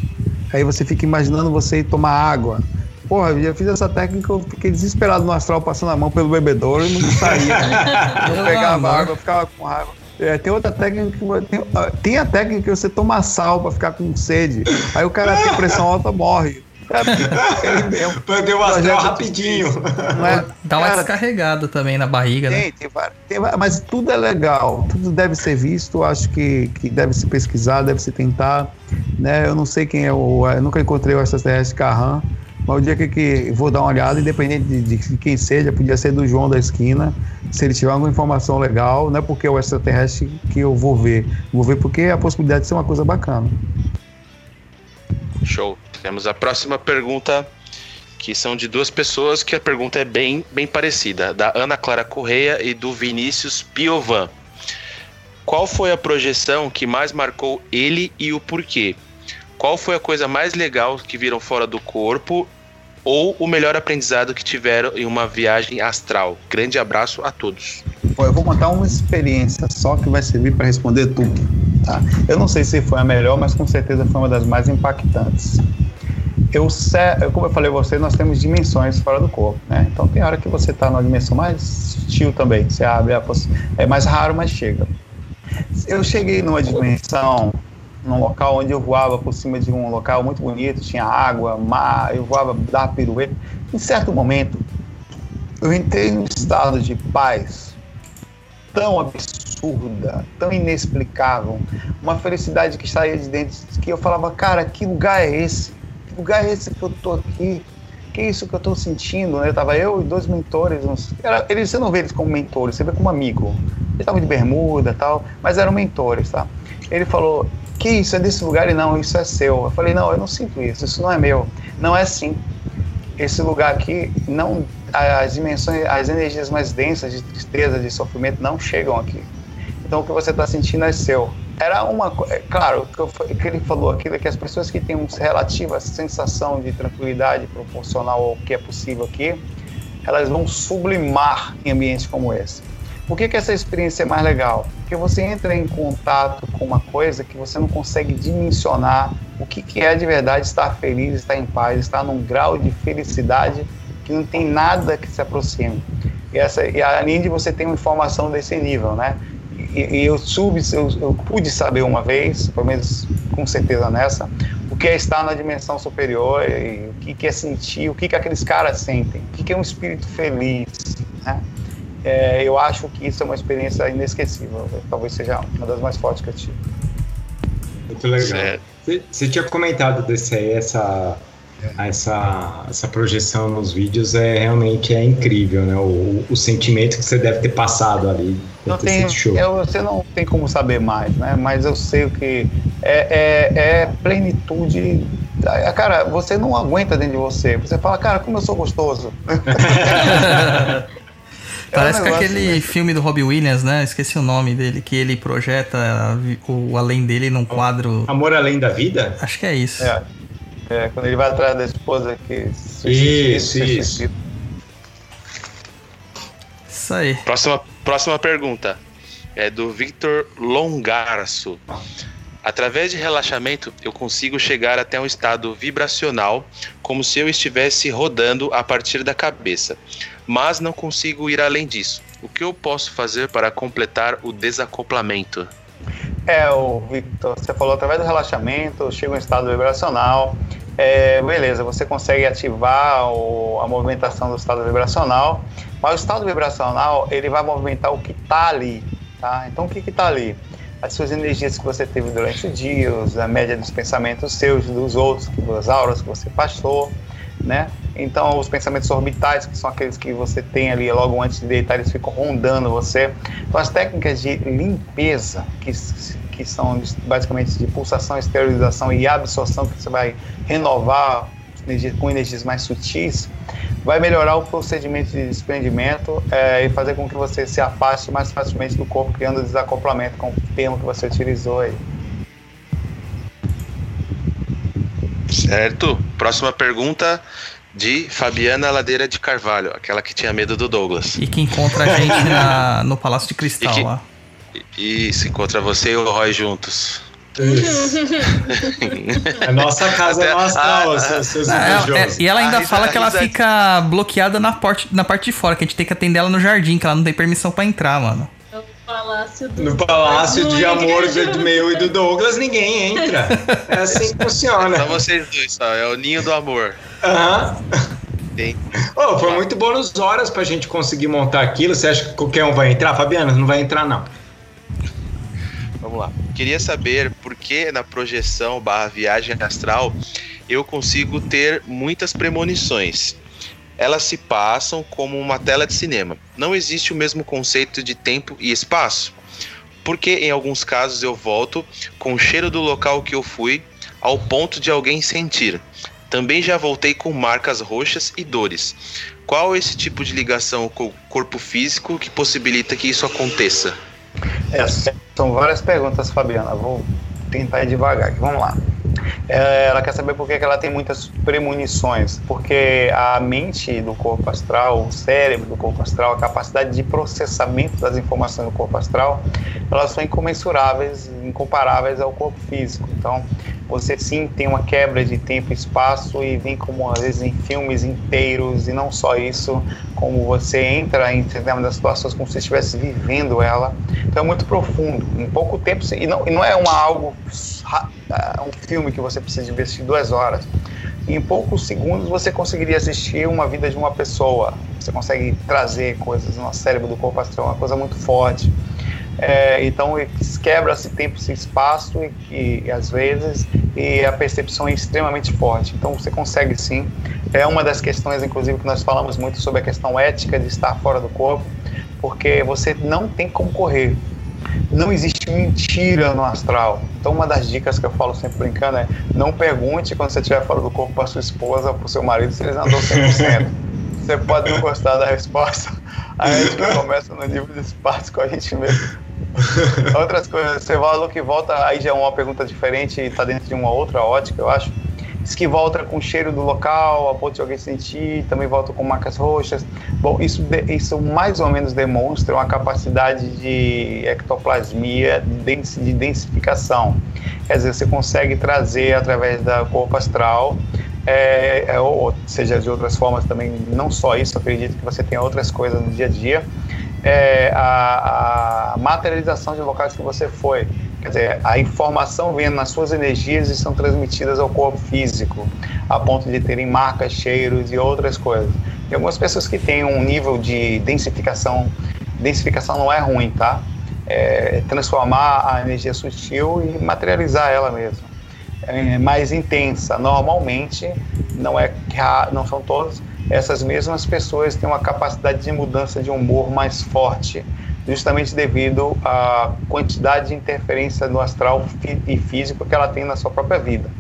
Aí você fica imaginando você ir tomar água. Porra, eu já fiz essa técnica, eu fiquei desesperado no astral, passando a mão pelo bebedouro e não saía. Né? Eu pegava água, eu ficava com raiva. É, tem outra técnica que tem, tem a técnica que você toma sal pra ficar com sede. Aí o cara tem pressão alta morre. É, porque ele mesmo. Perdeu o astral rapidinho. É? Dá uma Cara, descarregada também na barriga, né? tem, tem, várias- tem várias- mas tudo é legal, tudo deve ser visto, acho que, que deve se pesquisar, deve se tentar. Né? Eu não sei quem é o. Eu nunca encontrei o extraterrestre Carran, mas o dia que, que vou dar uma olhada, independente de, de quem seja, podia ser do João da esquina. Se ele tiver alguma informação legal, não é porque é o extraterrestre que eu vou ver. Vou ver porque é a possibilidade de ser uma coisa bacana. Show. Temos a próxima pergunta que são de duas pessoas que a pergunta é bem, bem parecida, da Ana Clara Correia e do Vinícius Piovan. Qual foi a projeção que mais marcou ele e o porquê? Qual foi a coisa mais legal que viram fora do corpo ou o melhor aprendizado que tiveram em uma viagem astral? Grande abraço a todos. Pô, eu vou contar uma experiência só que vai servir para responder tudo. Tá? Eu não sei se foi a melhor, mas com certeza foi uma das mais impactantes. Eu, como eu falei a você, nós temos dimensões fora do corpo, né? Então tem hora que você está numa dimensão mais sutil também, você abre a é mais raro, mas chega. Eu cheguei numa dimensão, num local onde eu voava por cima de um local muito bonito, tinha água, mar, eu voava da pirueta. Em certo momento, eu entrei num estado de paz tão absurda, tão inexplicável, uma felicidade que saía de dentro, que eu falava, cara, que lugar é esse? Que lugar é esse que eu tô aqui? Que é isso que eu tô sentindo? Né? Eu tava eu e dois mentores, uns, era, eles, você não vê eles como mentores, você vê como amigo. Eles estavam de bermuda tal, mas eram mentores, tá? Ele falou, que isso é desse lugar? E não, isso é seu. Eu falei, não, eu não sinto isso, isso não é meu. Não é assim. Esse lugar aqui, não, as dimensões, as energias mais densas de tristeza, de sofrimento não chegam aqui. Então o que você está sentindo é seu era uma é, claro o que ele falou aquilo é que as pessoas que têm uma relativa sensação de tranquilidade proporcional ao que é possível aqui elas vão sublimar em ambientes como esse por que, que essa experiência é mais legal porque você entra em contato com uma coisa que você não consegue dimensionar o que, que é de verdade estar feliz estar em paz estar num grau de felicidade que não tem nada que se aproxime e essa e além de você ter uma informação desse nível né e, eu, sub, eu, eu, pude saber uma vez, pelo menos com certeza nessa, o que é estar na dimensão superior, e o que, que é sentir, o que, que aqueles caras sentem, o que, que é um espírito feliz. Né? É, eu acho que isso é uma experiência inesquecível, talvez seja uma das mais fortes que eu tive. Muito legal. Você, você tinha comentado desse aí, essa essa, essa projeção nos vídeos é realmente é incrível, né? O, o sentimento que você deve ter passado ali. Não tem, eu, você não tem como saber mais, né? Mas eu sei o que é, é, é plenitude. Cara, você não aguenta dentro de você. Você fala, cara, como eu sou gostoso. Parece é um que aquele né? filme do Robbie Williams, né? Esqueci o nome dele, que ele projeta o além dele num quadro. Amor além da vida? Acho que é isso. É. É, quando ele vai atrás da esposa que Isso, isso. Isso aí. Próxima, próxima pergunta. É do Victor Longarço. Através de relaxamento, eu consigo chegar até um estado vibracional, como se eu estivesse rodando a partir da cabeça, mas não consigo ir além disso. O que eu posso fazer para completar o desacoplamento? É, o Victor, você falou através do relaxamento, chega um estado vibracional. É, beleza, você consegue ativar o, a movimentação do estado vibracional, mas o estado vibracional ele vai movimentar o que está ali, tá? Então o que está ali? As suas energias que você teve durante o dia, a média dos pensamentos seus, dos outros, das auras que você passou, né? Então, os pensamentos orbitais, que são aqueles que você tem ali logo antes de deitar, eles ficam rondando você. Então, as técnicas de limpeza, que, que são basicamente de pulsação, esterilização e absorção, que você vai renovar com energias mais sutis, vai melhorar o procedimento de desprendimento é, e fazer com que você se afaste mais facilmente do corpo, criando desacoplamento, com o termo que você utilizou aí. Certo. Próxima pergunta de Fabiana Ladeira de Carvalho, aquela que tinha medo do Douglas. E que encontra a gente na, no Palácio de Cristal que, lá. Isso, encontra você e o Roy juntos. a nossa casa é nossa, ah, ah, seus ah, é, E ela ainda fala que ela fica bloqueada na, porte, na parte de fora, que a gente tem que atender ela no jardim, que ela não tem permissão para entrar, mano. Palácio do No Palácio de Amor do meu e do Douglas, ninguém entra. É assim que funciona. Só vocês dois, só. É o ninho do amor. Aham. Uhum. Oh, foi muito bônus horas pra gente conseguir montar aquilo. Você acha que qualquer um vai entrar? Fabiana, não vai entrar, não. Vamos lá. Queria saber por que na projeção barra viagem astral eu consigo ter muitas premonições elas se passam como uma tela de cinema. Não existe o mesmo conceito de tempo e espaço, porque em alguns casos eu volto com o cheiro do local que eu fui ao ponto de alguém sentir. Também já voltei com marcas roxas e dores. Qual esse tipo de ligação com o corpo físico que possibilita que isso aconteça? É, são várias perguntas, Fabiana. Vou tentar ir devagar. Vamos lá. É, ela quer saber por que ela tem muitas premonições. Porque a mente do corpo astral, o cérebro do corpo astral, a capacidade de processamento das informações do corpo astral, elas são incomensuráveis, incomparáveis ao corpo físico. Então, você sim tem uma quebra de tempo e espaço e vem como às vezes em filmes inteiros e não só isso, como você entra em determinadas situações como se estivesse vivendo ela. Então é muito profundo. Em pouco tempo, e não, e não é uma algo uh, um filme que você precisa investir duas horas. Em poucos segundos você conseguiria assistir uma vida de uma pessoa. Você consegue trazer coisas no cérebro do corpo astral, uma coisa muito forte. É, então quebra-se tempo e espaço e, e, às vezes e a percepção é extremamente forte. Então você consegue sim. É uma das questões, inclusive, que nós falamos muito sobre a questão ética de estar fora do corpo, porque você não tem como correr não existe mentira no astral. Então, uma das dicas que eu falo sempre brincando é: não pergunte quando você estiver fora do corpo para sua esposa ou para o seu marido se eles andam 100%. Você pode não gostar da resposta. A gente começa no nível de espaço com a gente mesmo. Outras coisas, você valor que volta, aí já é uma pergunta diferente e está dentro de uma outra ótica, eu acho. Diz que volta com o cheiro do local, a ponto de alguém sentir, também volta com marcas roxas. Bom, isso, isso mais ou menos demonstra uma capacidade de ectoplasmia, de densificação. Quer dizer, você consegue trazer através da corpo astral é, é, ou seja de outras formas também, não só isso, acredito que você tem outras coisas no dia a dia, é, a, a, materialização de locais que você foi. Quer dizer, a informação vem nas suas energias e são transmitidas ao corpo físico, a ponto de terem marcas, cheiros e outras coisas. Tem algumas pessoas que têm um nível de densificação, densificação não é ruim, tá? É transformar a energia sutil e materializar ela mesmo. É mais intensa. Normalmente, não é não são todos, essas mesmas pessoas têm uma capacidade de mudança de humor mais forte justamente devido à quantidade de interferência no astral e físico que ela tem na sua própria vida.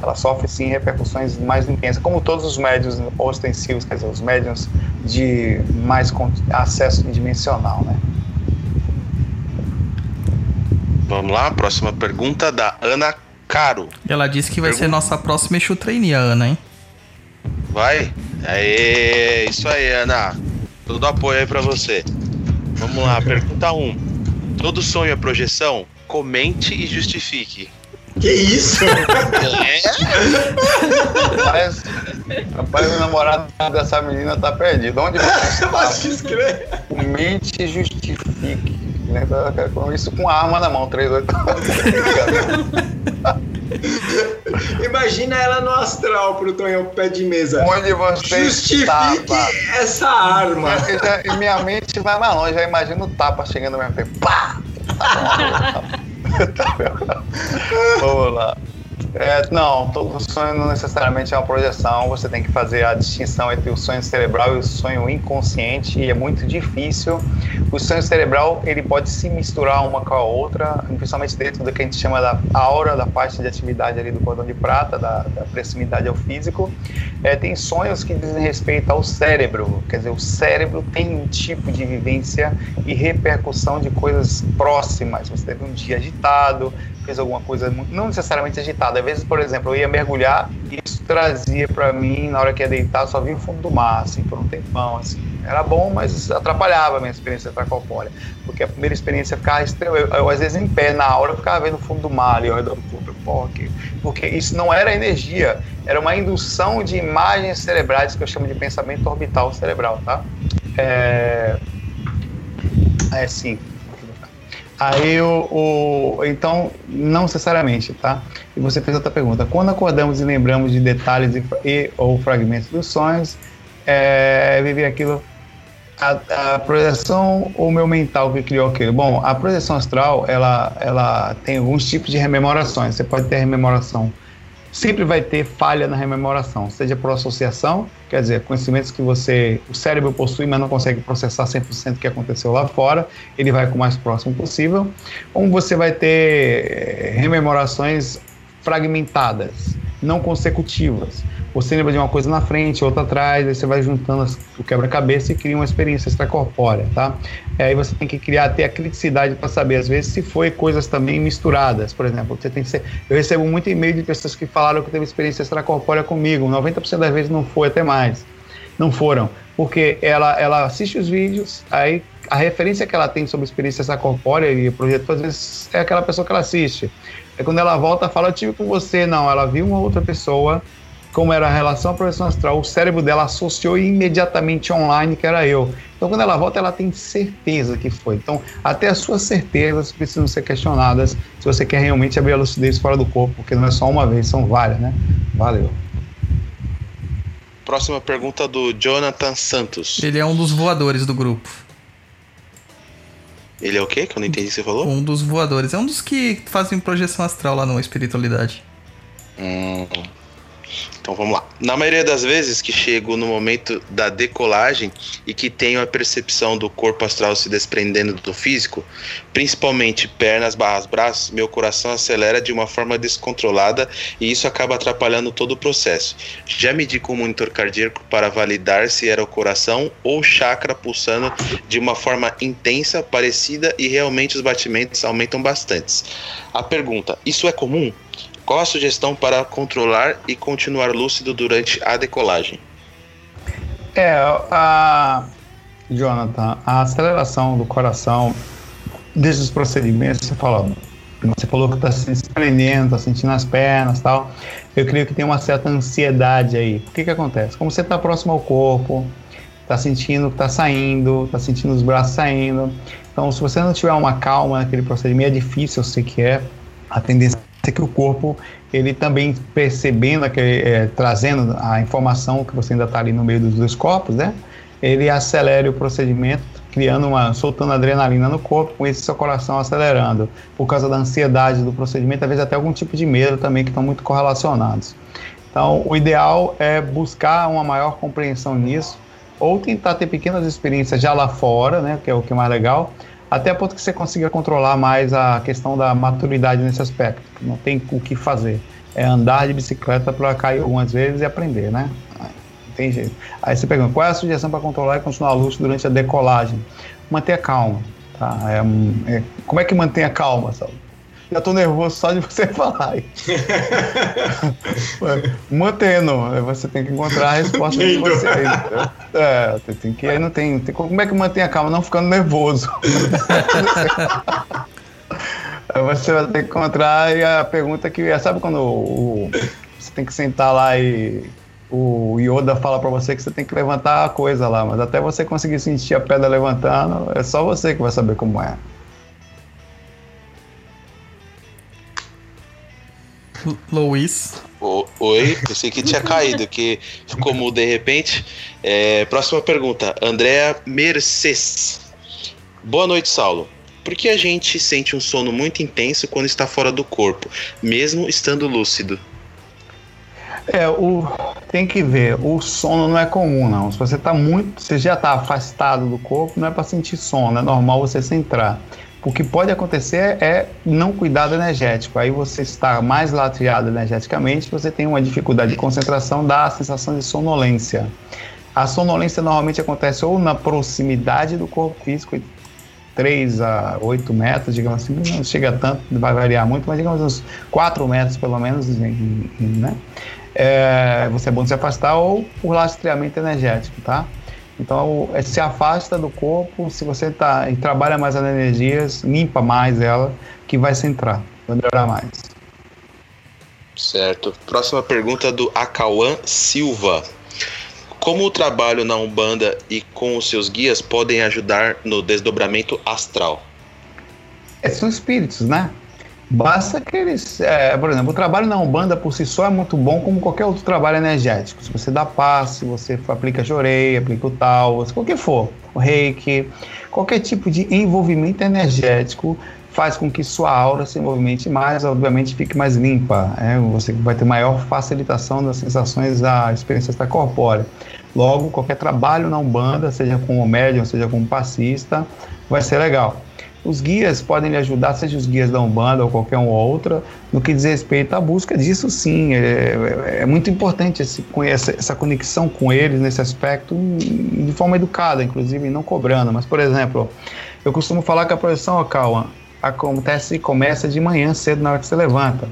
Ela sofre sim repercussões mais intensas, como todos os médios ostensivos, quer dizer, os médios de mais acesso dimensional, né? Vamos lá, próxima pergunta da Ana Caro. Ela disse que vai pergunta... ser nossa próxima Exu Trainee, a Ana, hein? Vai? Aê, isso aí, Ana. Todo apoio aí pra você. Vamos lá, pergunta 1. Um. Todo sonho é projeção? Comente e justifique. Que isso? É? Rapaz, rapaz, o namorado dessa menina tá perdido. Onde você está? Comente e justifique. Com isso com arma na mão, 38. Imagina ela no astral pro Tonhão pé de mesa. Onde você Justifique tapa. essa arma. E minha mente vai mais longe, já imagino o tapa chegando ao mesmo tempo. Pá! Tá Vamos lá. É, não, todo sonho não necessariamente é uma projeção. Você tem que fazer a distinção entre o sonho cerebral e o sonho inconsciente e é muito difícil. O sonho cerebral ele pode se misturar uma com a outra, principalmente dentro do que a gente chama da aura, da parte de atividade ali do cordão de prata, da, da proximidade ao físico. É, tem sonhos que dizem respeito ao cérebro, quer dizer, o cérebro tem um tipo de vivência e repercussão de coisas próximas. Você teve um dia agitado, fez alguma coisa não necessariamente agitada. Às vezes, por exemplo, eu ia mergulhar e isso trazia para mim, na hora que ia deitar, só via o fundo do mar, assim, por um tempão, assim. Era bom, mas atrapalhava a minha experiência extracorpórea. Porque a primeira experiência ficava eu, eu, eu, às vezes em pé na hora, eu ficava vendo o fundo do mar ali ao redor do corpo. Porque, porque isso não era energia, era uma indução de imagens cerebrais que eu chamo de pensamento orbital cerebral, tá? É, é sim. Aí o, o, então não necessariamente, tá? E você fez outra pergunta. Quando acordamos e lembramos de detalhes e, e ou fragmentos dos sonhos, é, viver aquilo a, a, projeção ou meu mental que criou aquilo? Bom, a projeção astral ela ela tem alguns tipos de rememorações. Você pode ter rememoração sempre vai ter falha na rememoração, seja por associação, quer dizer, conhecimentos que você, o cérebro possui, mas não consegue processar 100% do que aconteceu lá fora, ele vai com o mais próximo possível, ou você vai ter eh, rememorações fragmentadas. não consecutivas. Você lembra de uma coisa na frente, outra atrás, aí você vai juntando as, o quebra-cabeça e cria uma experiência extracorpórea, tá? Aí você tem que criar, ter a criticidade para saber, às vezes, se foi coisas também misturadas. Por exemplo, você tem que ser, eu recebo muito e-mail de pessoas que falaram que teve experiência extracorpórea comigo, 90% das vezes não foi, até mais. Não foram, porque ela, ela assiste os vídeos, aí a referência que ela tem sobre experiência extracorpórea e projeto, às vezes, é aquela pessoa que ela assiste. É quando ela volta, fala, eu tive com você, não, ela viu uma outra pessoa como era a relação à projeção astral, o cérebro dela associou imediatamente online que era eu. Então, quando ela volta, ela tem certeza que foi. Então, até as suas certezas precisam ser questionadas se você quer realmente abrir a lucidez fora do corpo, porque não é só uma vez, são várias, né? Valeu. Próxima pergunta do Jonathan Santos. Ele é um dos voadores do grupo. Ele é o quê? Que eu não entendi o que você falou. Um dos voadores. É um dos que fazem projeção astral lá no Espiritualidade. Hum. Então vamos lá. Na maioria das vezes que chego no momento da decolagem e que tenho a percepção do corpo astral se desprendendo do físico, principalmente pernas barras braços, meu coração acelera de uma forma descontrolada e isso acaba atrapalhando todo o processo. Já medi com o monitor cardíaco para validar se era o coração ou chakra pulsando de uma forma intensa, parecida e realmente os batimentos aumentam bastante. A pergunta: isso é comum? Qual a sugestão para controlar e continuar lúcido durante a decolagem? É, a Jonathan, a aceleração do coração desses procedimentos, você falou, você falou que está se desprendendo, está sentindo as pernas tal. Eu creio que tem uma certa ansiedade aí. O que que acontece? Como você está próximo ao corpo, está sentindo que está saindo, está sentindo os braços saindo. Então, se você não tiver uma calma naquele procedimento, é difícil, eu sei que é. A tendência que o corpo ele também percebendo aquele, é, trazendo a informação que você ainda está ali no meio dos dois corpos, né? Ele acelera o procedimento, criando uma, soltando adrenalina no corpo, com esse seu coração acelerando, por causa da ansiedade do procedimento, às vezes até algum tipo de medo também que estão muito correlacionados. Então, o ideal é buscar uma maior compreensão nisso, ou tentar ter pequenas experiências já lá fora, né? Que é o que é mais legal até a ponto que você consiga controlar mais a questão da maturidade nesse aspecto. Não tem o que fazer. É andar de bicicleta para cair algumas vezes e aprender, né? Não tem jeito. Aí você pergunta, qual é a sugestão para controlar e continuar luz durante a decolagem? Manter a calma. Tá? É, é, como é que mantém a calma, sabe? Já tô nervoso só de você falar. Mantendo, você tem que encontrar a resposta de você. É, tem que aí não tem, tem, Como é que mantém a calma? Não ficando nervoso. você vai ter que encontrar e a pergunta que sabe quando o, você tem que sentar lá e o Yoda fala para você que você tem que levantar a coisa lá, mas até você conseguir sentir a pedra levantando, é só você que vai saber como é. Luiz. oi, pensei que tinha caído, que ficou mudo de repente. É, próxima pergunta, Andréa Mercedes. Boa noite, Saulo. Por que a gente sente um sono muito intenso quando está fora do corpo, mesmo estando lúcido? É, o, tem que ver, o sono não é comum, não. Se você tá muito, você já está afastado do corpo, não é para sentir sono, é normal você centrar. O que pode acontecer é não cuidado energético. Aí você está mais latriado energeticamente, você tem uma dificuldade de concentração, dá a sensação de sonolência. A sonolência normalmente acontece ou na proximidade do corpo físico, 3 a 8 metros, digamos assim, não chega tanto, vai variar muito, mas digamos uns 4 metros pelo menos, né? É, você é bom se afastar ou por lastreamento energético, tá? Então, é, se afasta do corpo, se você tá, e trabalha mais as energias, limpa mais ela, que vai centrar, vai melhorar mais. Certo. Próxima pergunta do Acauã Silva. Como o trabalho na Umbanda e com os seus guias podem ajudar no desdobramento astral? É, são espíritos, né? Basta que eles. É, por exemplo, o trabalho na Umbanda por si só é muito bom, como qualquer outro trabalho energético. Se você dá passe, você aplica jorei, aplica o tal, qualquer for, o reiki, qualquer tipo de envolvimento energético faz com que sua aura se movimente mais, obviamente fique mais limpa. É? Você vai ter maior facilitação das sensações da experiência extracorpórea. Logo, qualquer trabalho na Umbanda, seja com o médium, seja com o passista, vai ser legal. Os guias podem lhe ajudar, seja os guias da Umbanda ou qualquer um outra, no que diz respeito à busca disso sim. É, é, é muito importante esse, essa, essa conexão com eles nesse aspecto, de forma educada, inclusive, não cobrando. Mas, por exemplo, eu costumo falar que a projeção, Cauã, acontece e começa de manhã cedo na hora que você levanta.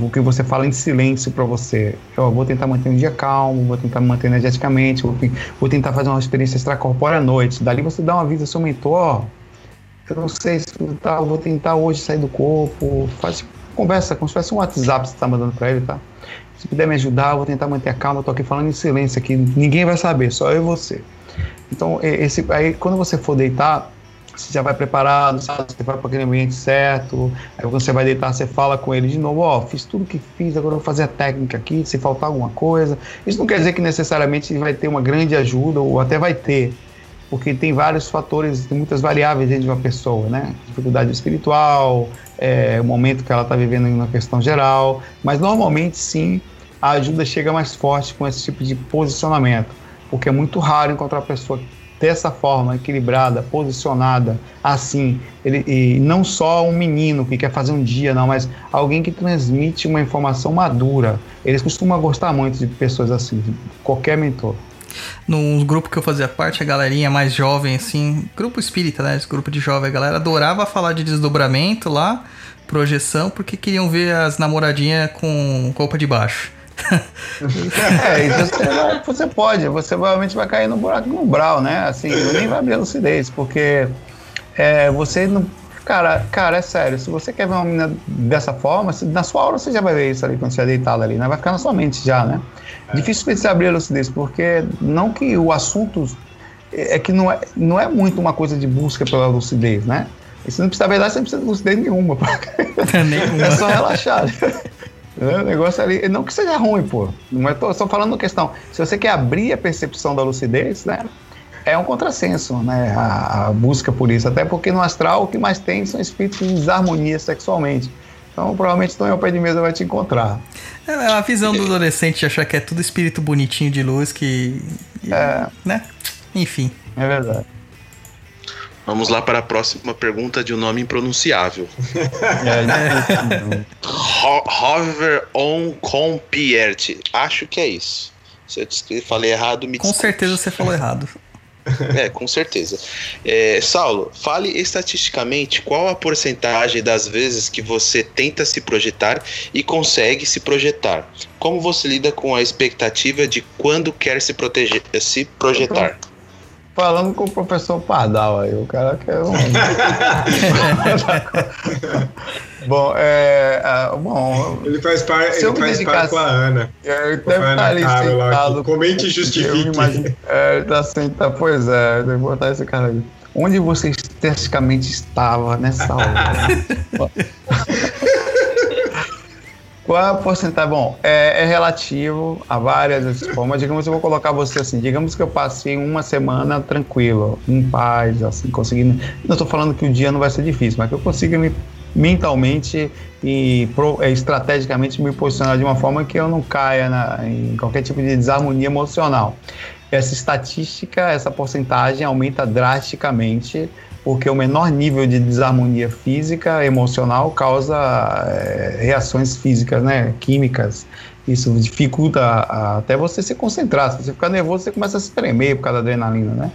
O que você fala em silêncio para você. Eu vou tentar manter um dia calmo, vou tentar me manter energeticamente, vou, vou, tentar fazer uma experiência extracorpórea à noite. Dali você dá uma aviso ao seu mentor, eu não sei se tá, vou tentar hoje sair do corpo. Faz conversa, como se fosse um WhatsApp que você está mandando para ele, tá? Se puder me ajudar, eu vou tentar manter a calma. Eu tô aqui falando em silêncio aqui, ninguém vai saber, só eu e você. Então, esse, aí quando você for deitar, você já vai preparado, sabe? Você vai para aquele ambiente certo. Aí quando você vai deitar, você fala com ele de novo: Ó, oh, fiz tudo que fiz, agora eu vou fazer a técnica aqui. Se faltar alguma coisa. Isso não quer dizer que necessariamente vai ter uma grande ajuda, ou até vai ter porque tem vários fatores, tem muitas variáveis dentro de uma pessoa, né? Dificuldade espiritual, é, o momento que ela está vivendo uma questão geral, mas normalmente sim a ajuda chega mais forte com esse tipo de posicionamento, porque é muito raro encontrar pessoa dessa forma, equilibrada, posicionada, assim, ele, e não só um menino que quer fazer um dia, não, mas alguém que transmite uma informação madura. Eles costumam gostar muito de pessoas assim, de qualquer mentor num grupo que eu fazia parte, a galerinha mais jovem, assim, grupo espírita, né? Esse grupo de jovem, a galera adorava falar de desdobramento lá, projeção, porque queriam ver as namoradinhas com roupa de baixo. é, isso você, pode, você provavelmente vai cair no buraco no brau, né? Assim, nem vai abrir lucidez, porque é, você não. Cara, cara, é sério, se você quer ver uma menina dessa forma, na sua aula você já vai ver isso ali quando você é deitado ali, né? Vai ficar na sua mente já, né? É. Difícil você abrir a lucidez, porque não que o assunto é que não é, não é muito uma coisa de busca pela lucidez, né? E se não precisa, na verdade, você não precisa de lucidez nenhuma. É, nenhuma. é só relaxar. o negócio ali, não que seja ruim, pô. Não é tô, só falando questão. Se você quer abrir a percepção da lucidez, né? É um contrassenso, né? A, a busca por isso. Até porque no astral o que mais tem são espíritos em desarmonia sexualmente. Então, provavelmente estão ao pé de mesa vai te encontrar. É, é a visão do adolescente de achar que é tudo espírito bonitinho de luz que. É. Né? Enfim. É verdade. Vamos lá para a próxima pergunta de um nome impronunciável. é, Hover on Compiert. Acho que é isso. Se eu falei errado, me Com certeza você falou errado. É, com certeza. É, Saulo, fale estatisticamente qual a porcentagem das vezes que você tenta se projetar e consegue se projetar. Como você lida com a expectativa de quando quer se, proteger, se projetar? Falando com o professor Pardal aí, o cara quer um. bom, é, é, bom. Ele faz parte, ele faz par com a Ana. É, ele deve estar ali sentado. Comente e justifique. Imagino, é, ele tá sentado, pois é, eu vou botar esse cara aí. Onde você esteticamente estava nessa hora? Qual é a porcentagem? Bom, é, é, relativo a várias formas. Digamos, eu vou colocar você assim. Digamos que eu passei uma semana tranquilo, em paz, assim, conseguindo. Não estou falando que o dia não vai ser difícil, mas que eu consiga me mentalmente e pro, é, estrategicamente me posicionar de uma forma que eu não caia na, em qualquer tipo de desarmonia emocional. Essa estatística, essa porcentagem aumenta drasticamente porque o menor nível de desarmonia física, emocional, causa é, reações físicas, né, químicas. Isso dificulta a, até você se concentrar. Se você ficar nervoso, você começa a se tremer por causa da adrenalina, né?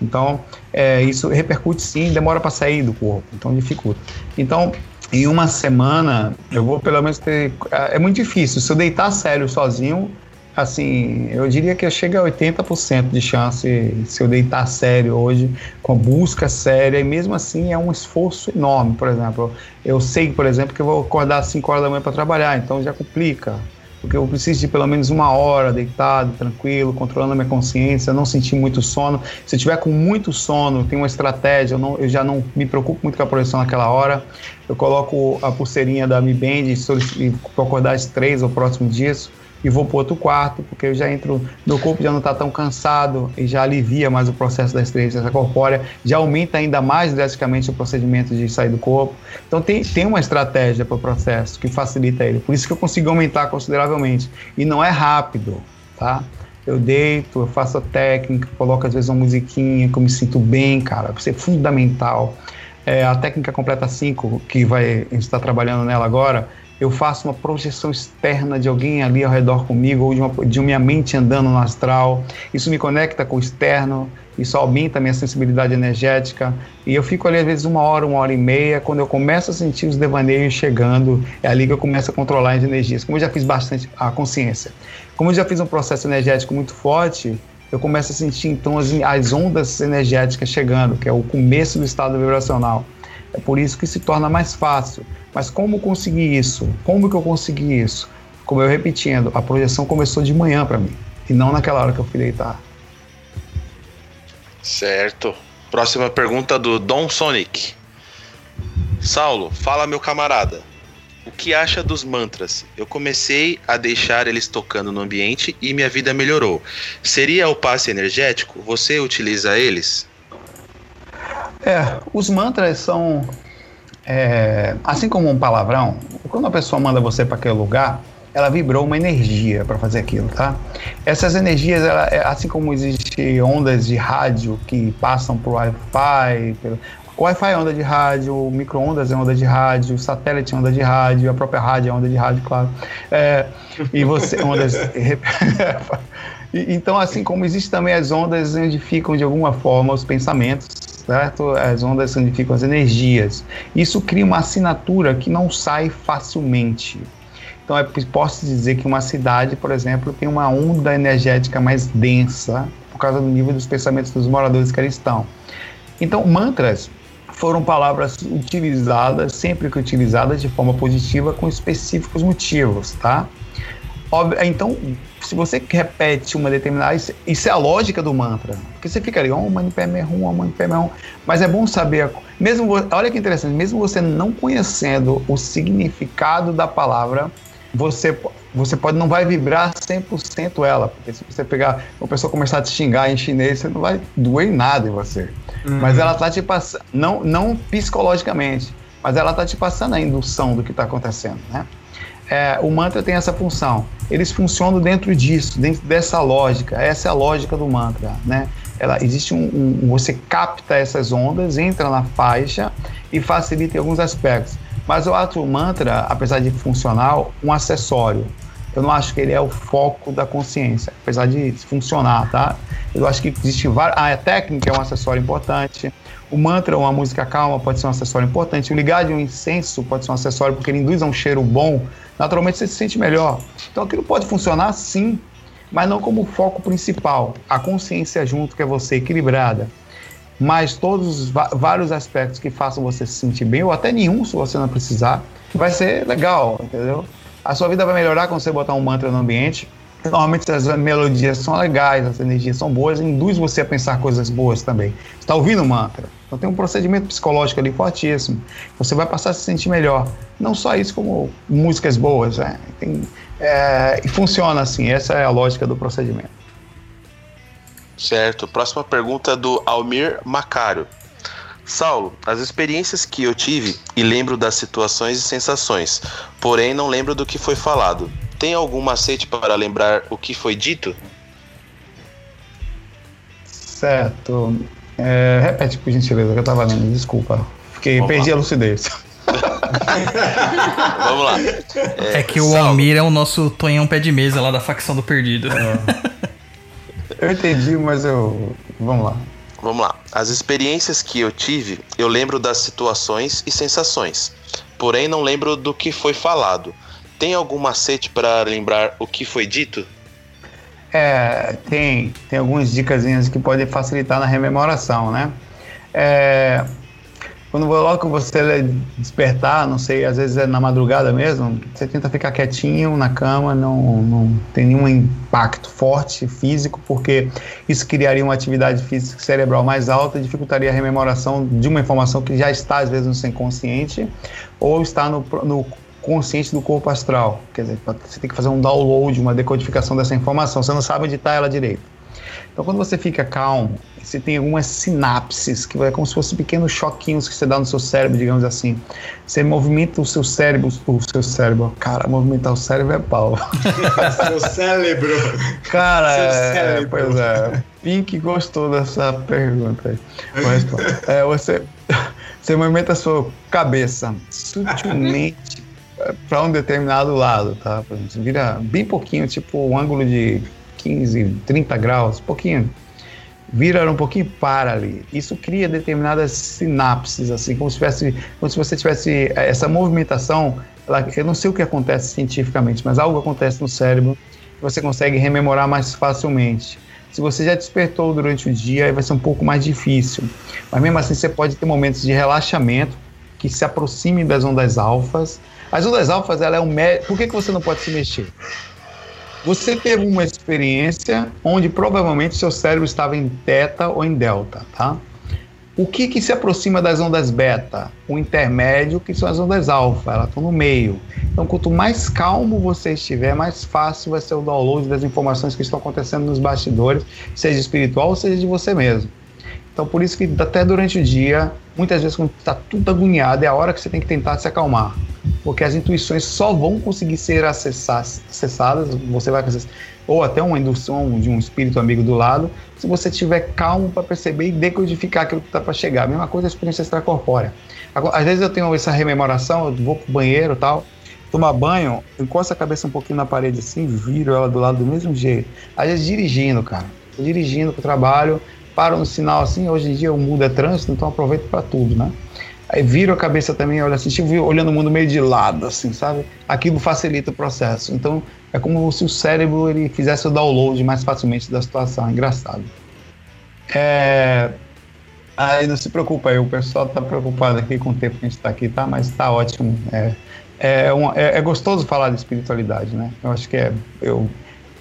Então, é, isso repercute sim, demora para sair do corpo, então dificulta. Então, em uma semana, eu vou pelo menos ter. É, é muito difícil. Se eu deitar sério sozinho, assim, eu diria que chega a 80% de chance se eu deitar sério hoje, com a busca séria, e mesmo assim é um esforço enorme, por exemplo. Eu sei, por exemplo, que eu vou acordar às 5 horas da manhã para trabalhar, então já complica. Porque eu preciso de pelo menos uma hora deitado, tranquilo, controlando a minha consciência, não sentir muito sono. Se eu tiver com muito sono, tem uma estratégia, eu, não, eu já não me preocupo muito com a projeção naquela hora. Eu coloco a pulseirinha da Mi Band e para acordar às três ou próximo disso e vou para outro quarto, porque eu já entro, meu corpo já não está tão cansado e já alivia mais o processo da experiência corpórea, já aumenta ainda mais drasticamente o procedimento de sair do corpo. Então tem, tem uma estratégia para o processo que facilita ele. Por isso que eu consigo aumentar consideravelmente. E não é rápido, tá? Eu deito, eu faço a técnica, coloco às vezes uma musiquinha que eu me sinto bem, cara. Isso é fundamental. é, a técnica completa 5, que vai, a gente está trabalhando nela agora, eu faço uma projeção externa de alguém ali ao redor comigo, ou de, uma, de minha mente andando no astral. Isso me conecta com o externo, isso aumenta a minha sensibilidade energética. E eu fico ali, às vezes, uma hora, uma hora e meia. Quando eu começo a sentir os devaneios chegando, é ali que eu começo a controlar as energias. Como eu já fiz bastante a consciência, como eu já fiz um processo energético muito forte, eu começo a sentir então as, as ondas energéticas chegando, que é o começo do estado vibracional. É por isso que se torna mais fácil. Mas como conseguir isso? Como que eu consegui isso? Como eu repetindo, a projeção começou de manhã para mim e não naquela hora que eu fui deitar. Certo. Próxima pergunta do Dom Sonic. Saulo, fala meu camarada. O que acha dos mantras? Eu comecei a deixar eles tocando no ambiente e minha vida melhorou. Seria o passe energético? Você utiliza eles? É, os mantras são é, assim como um palavrão. Quando a pessoa manda você para aquele lugar, ela vibrou uma energia para fazer aquilo, tá? Essas energias, ela, é, assim como existem ondas de rádio que passam por Wi-Fi, pelo, Wi-Fi é onda de rádio, micro-ondas é onda de rádio, satélite é onda de rádio, a própria rádio é onda de rádio, claro. É, e você, ondas. então, assim como existem também as ondas onde ficam de alguma forma os pensamentos, certo? As ondas significam as energias. Isso cria uma assinatura que não sai facilmente. Então, é, posso dizer que uma cidade, por exemplo, tem uma onda energética mais densa por causa do nível dos pensamentos dos moradores que ali estão. Então, mantras foram palavras utilizadas, sempre que utilizadas de forma positiva, com específicos motivos, tá? Então, se você repete uma determinada. Isso é a lógica do mantra. Porque você fica ali, Om Mani Padme Hum, Om Mani Padme Hum. Mas é bom saber. Mesmo, olha que interessante, mesmo você não conhecendo o significado da palavra, você, você pode não vai vibrar 100% ela. Porque se você pegar uma pessoa começar a te xingar em chinês, você não vai doer nada em você. Uhum. Mas ela tá te passando, não, não psicologicamente, mas ela tá te passando a indução do que está acontecendo, né? É, o mantra tem essa função. Eles funcionam dentro disso, dentro dessa lógica. Essa é a lógica do mantra, né? Ela existe um, um, você capta essas ondas, entra na faixa e facilita em alguns aspectos. Mas o ato mantra, apesar de funcional, um acessório. Eu não acho que ele é o foco da consciência, apesar de funcionar, tá? Eu acho que existe várias. Ah, a técnica é um acessório importante. O mantra, uma música calma, pode ser um acessório importante. O ligar de um incenso pode ser um acessório porque ele induz a um cheiro bom naturalmente você se sente melhor. Então aquilo pode funcionar sim, mas não como foco principal. A consciência junto, que é você equilibrada, mas todos os vários aspectos que façam você se sentir bem, ou até nenhum se você não precisar, vai ser legal, entendeu? A sua vida vai melhorar quando você botar um mantra no ambiente. Normalmente as melodias são legais, as energias são boas, induz você a pensar coisas boas também. Está ouvindo o mantra? Então tem um procedimento psicológico ali fortíssimo. Você vai passar a se sentir melhor. Não só isso, como músicas boas. Né? Tem, é, e funciona assim, essa é a lógica do procedimento. Certo. Próxima pergunta é do Almir Macário. Saulo, as experiências que eu tive e lembro das situações e sensações, porém não lembro do que foi falado. Tem algum macete para lembrar o que foi dito? Certo. É, repete, por gentileza, que eu tava lendo, desculpa. Fiquei, Vamos perdi lá. a lucidez. Vamos lá. É, é que o Almir é o nosso Tonhão pé de mesa lá da facção do Perdido. É. Eu entendi, mas eu. Vamos lá. Vamos lá. As experiências que eu tive, eu lembro das situações e sensações. Porém, não lembro do que foi falado. Tem algum macete para lembrar o que foi dito? É, tem, tem algumas dicas que podem facilitar na rememoração, né? É, quando logo você despertar, não sei, às vezes é na madrugada mesmo, você tenta ficar quietinho na cama, não, não tem nenhum impacto forte físico, porque isso criaria uma atividade física cerebral mais alta, dificultaria a rememoração de uma informação que já está às vezes no seu inconsciente ou está no, no consciente do corpo astral. Quer dizer, você tem que fazer um download, uma decodificação dessa informação. Você não sabe editar ela direito. Então, quando você fica calmo, você tem algumas sinapses, que é como se fossem pequenos choquinhos que você dá no seu cérebro, digamos assim. Você movimenta o seu cérebro, o seu cérebro. Cara, movimentar o cérebro é pau. seu cérebro. Cara, seu é, cérebro. pois é. Pink gostou dessa pergunta aí. É, você, Você movimenta a sua cabeça sutilmente para um determinado lado, tá? Vira bem pouquinho, tipo um ângulo de 15, 30 graus, pouquinho. Vira um pouquinho para ali. Isso cria determinadas sinapses, assim, como se, tivesse, como se você tivesse essa movimentação. ela- eu não sei o que acontece cientificamente, mas algo acontece no cérebro que você consegue rememorar mais facilmente. Se você já despertou durante o dia, aí vai ser um pouco mais difícil. Mas mesmo assim, você pode ter momentos de relaxamento que se aproximem das ondas alfas. As ondas alfas, ela é um. Por que, que você não pode se mexer? Você teve uma experiência onde provavelmente seu cérebro estava em teta ou em delta, tá? O que, que se aproxima das ondas beta? O intermédio, que são as ondas alfa, elas estão no meio. Então, quanto mais calmo você estiver, mais fácil vai ser o download das informações que estão acontecendo nos bastidores, seja espiritual ou seja de você mesmo. Então, por isso que até durante o dia, muitas vezes quando está tudo agoniado, é a hora que você tem que tentar se acalmar. Porque as intuições só vão conseguir ser acessar- acessadas, você vai acessar, ou até uma indução de um espírito amigo do lado, se você estiver calmo para perceber e decodificar aquilo que está para chegar. A mesma coisa a experiência extracorpórea. Às vezes eu tenho essa rememoração, eu vou pro banheiro e tal, tomar banho, eu encosto a cabeça um pouquinho na parede assim, viro ela do lado do mesmo jeito. Às vezes dirigindo, cara. Tô dirigindo pro trabalho, paro no sinal assim, hoje em dia o mundo é trânsito, então aproveito para tudo, né? Aí viro a cabeça também, olha assim, tipo, olhando o mundo meio de lado, assim, sabe? Aquilo facilita o processo. Então, é como se o cérebro ele fizesse o download mais facilmente da situação. Engraçado. É... Aí não se preocupa aí, o pessoal tá preocupado aqui com o tempo que a gente tá aqui, tá? Mas tá ótimo. É, é, é- é gostoso falar de espiritualidade, né? Eu acho que é. Eu,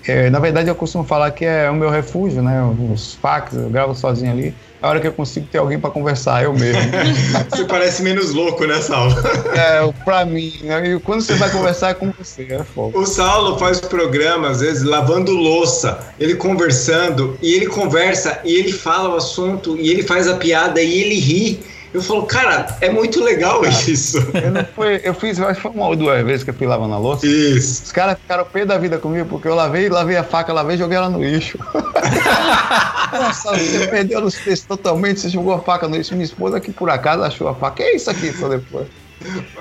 é, na verdade, eu costumo falar que é o meu refúgio, né? Os fax, eu gravo sozinho ali. É a hora que eu consigo ter alguém para conversar, eu mesmo. Você parece menos louco nessa aula. é, pra mim, né? E quando você vai conversar é com você, é fogo. O Saulo faz programa, às vezes, lavando louça, ele conversando, e ele conversa, e ele fala o assunto, e ele faz a piada, e ele ri. Eu falo, cara, é muito legal isso. Eu, fui, eu fiz, acho que foi uma ou duas vezes que eu fui lavando a louça. Isso. Os caras ficaram pé da vida comigo porque eu lavei, lavei a faca, lavei e joguei ela no lixo. Nossa, você perdeu os textos totalmente, você jogou a faca no lixo. Minha esposa que por acaso achou a faca. Que é isso aqui? Só depois.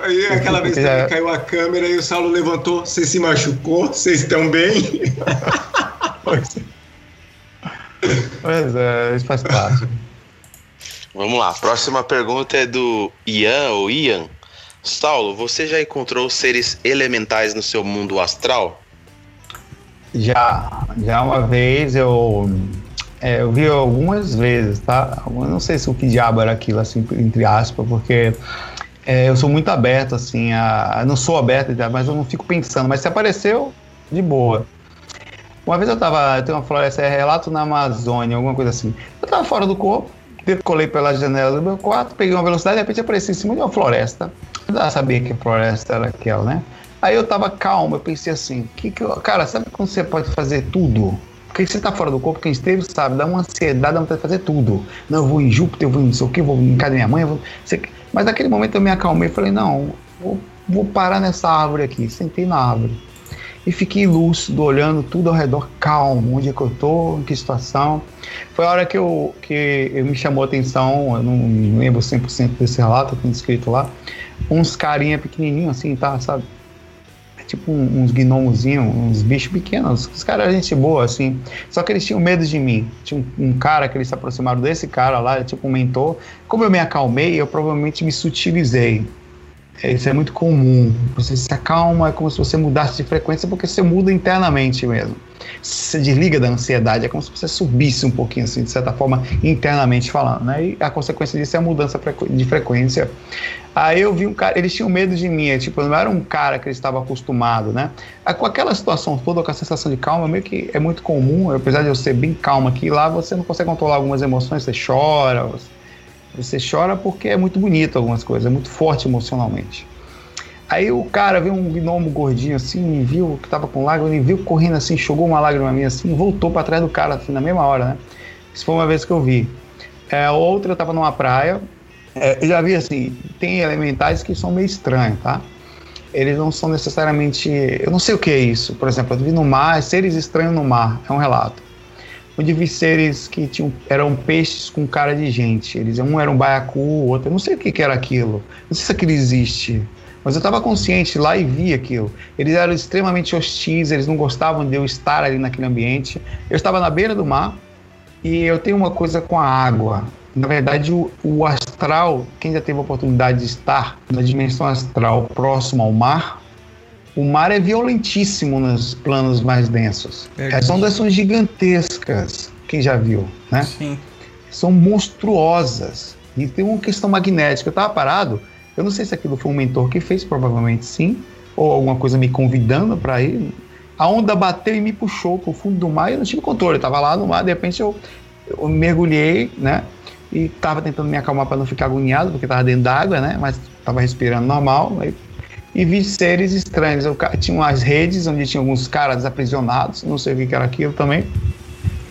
Aí aquela vez Já- também caiu a câmera e o Saulo levantou. Você se machucou? Vocês estão bem? Pois Pois é, isso faz parte. Vamos lá, próxima pergunta é do Ian ou Ian. Saulo, você já encontrou seres elementais no seu mundo astral? Já, já uma vez eu, é, eu vi algumas vezes, tá? Eu não sei se o que diabo era aquilo, assim, entre aspas, porque é, eu sou muito aberto, assim, a, eu não sou aberto, mas eu não fico pensando. Mas se apareceu, de boa. Uma vez eu tava, eu tenho uma floresta, é relato na Amazônia, alguma coisa assim. Eu tava fora do corpo, decolei pela janela do meu quarto, peguei uma velocidade e de repente apareci em cima de uma floresta. Eu sabia que floresta era aquela, né? Aí eu tava calmo, eu pensei assim, que que eu, cara, sabe quando você pode fazer tudo? Porque você tá fora do corpo, quem esteve sabe, dá uma ansiedade, dá vontade de fazer tudo. Não, eu vou em Júpiter, eu vou em não sei o que, vou em casa da minha mãe, vou... Mas naquele momento eu me acalmei e falei, não, vou, vou parar nessa árvore aqui. Sentei na árvore e fiquei lúcido, olhando tudo ao redor, calmo, onde é que eu tô, em que situação. Foi a hora que eu, que eu me chamou a atenção, eu não lembro 100% desse relato, tem escrito lá, uns carinha pequenininhos assim, tá, sabe? É Tipo uns gnomozinhos, uns bichos pequenos. Os caras eram gente boa, assim. Só que eles tinham medo de mim. Tinha um, um cara que eles se aproximaram desse cara lá, tipo um mentor. Como eu me acalmei, eu provavelmente me sutilizei. É, Isso é muito comum. Você se acalma, é como se você mudasse de frequência, porque você muda internamente mesmo. Você desliga da ansiedade, é como se você subisse um pouquinho, assim, de certa forma, internamente falando. Né? E a consequência disso é a mudança de frequência. Aí eu vi um cara, eles tinham medo de mim, é, tipo, eu não era um cara que eles estavam acostumados, né? Aí, com aquela situação toda, com a sensação de calma, meio que é muito comum, apesar de eu ser bem calmo aqui, lá você não consegue controlar algumas emoções, você chora, você você chora porque é muito bonito algumas coisas, é muito forte emocionalmente. Aí o cara viu um gnomo gordinho assim, me viu que tava com lágrima, ele viu correndo assim, jogou uma lágrima minha assim, voltou para trás do cara assim, na mesma hora, né? Isso foi uma vez que eu vi. É, outra eu tava numa praia, é, eu já vi assim, tem elementais que são meio estranhos, tá? Eles não são necessariamente. Eu não sei o que é isso. Por exemplo, eu vi no mar, seres estranhos no mar, é um relato. Onde vi seres que tinham, eram peixes com cara de gente. Eles, um era um baiacu, o outro, eu não sei o que, que era aquilo. Não sei se aquilo existe. Mas eu estava consciente lá e vi aquilo. Eles eram extremamente hostis, eles não gostavam de eu estar ali naquele ambiente. Eu estava na beira do mar e eu tenho uma coisa com a água. Na verdade, o, o astral, quem já teve a oportunidade de estar na dimensão astral próximo ao mar, o mar é violentíssimo nos planos mais densos. Verdade. As ondas são gigantescas, quem já viu, né? Sim. São monstruosas. E tem uma questão magnética. Eu estava parado, eu não sei se aquilo foi um mentor que fez, provavelmente sim, ou alguma coisa me convidando para ir. A onda bateu e me puxou para o fundo do mar e eu não tive controle. Eu estava lá no mar, de repente eu, eu mergulhei, né? E estava tentando me acalmar para não ficar agoniado, porque estava dentro d'água, né? Mas estava respirando normal. Aí, e vi seres estranhos. Eu, tinha umas redes onde tinha alguns caras aprisionados, não sei o que era aquilo também.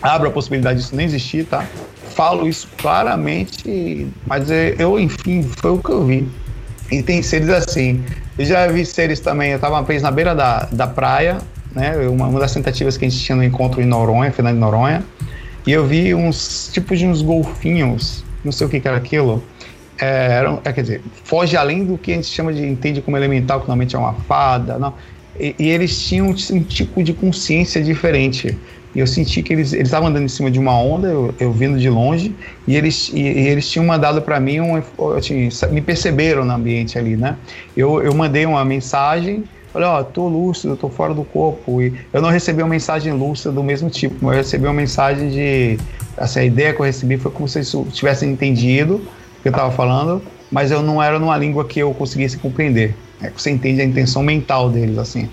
Abro a possibilidade disso nem existir, tá? Falo isso claramente, mas é- eu, enfim, foi o que eu vi. E tem seres assim. Eu já vi seres também, eu estava vez na beira da, da praia, né? Uma, uma das tentativas que a gente tinha no encontro em Noronha, Fernando de Noronha, e eu vi uns tipos de uns golfinhos, não sei o que, que era aquilo. É, é, quer dizer, foge além do que a gente chama de entende como elemental, que normalmente é uma fada, não. E, e eles tinham um tipo de consciência diferente. E eu senti que eles estavam andando em cima de uma onda, eu, eu vindo de longe, e eles, e, e eles tinham mandado para mim, um, assim, me perceberam no ambiente ali, né? Eu, eu mandei uma mensagem, falei, ó, tô lúcido, tô fora do corpo, e eu não recebi uma mensagem lúcida do mesmo tipo, mas eu recebi uma mensagem de, assim, a ideia que eu recebi foi como se eles tivessem entendido que eu estava falando, mas eu não era numa língua que eu conseguisse compreender. É que você entende a intenção mental deles, assim.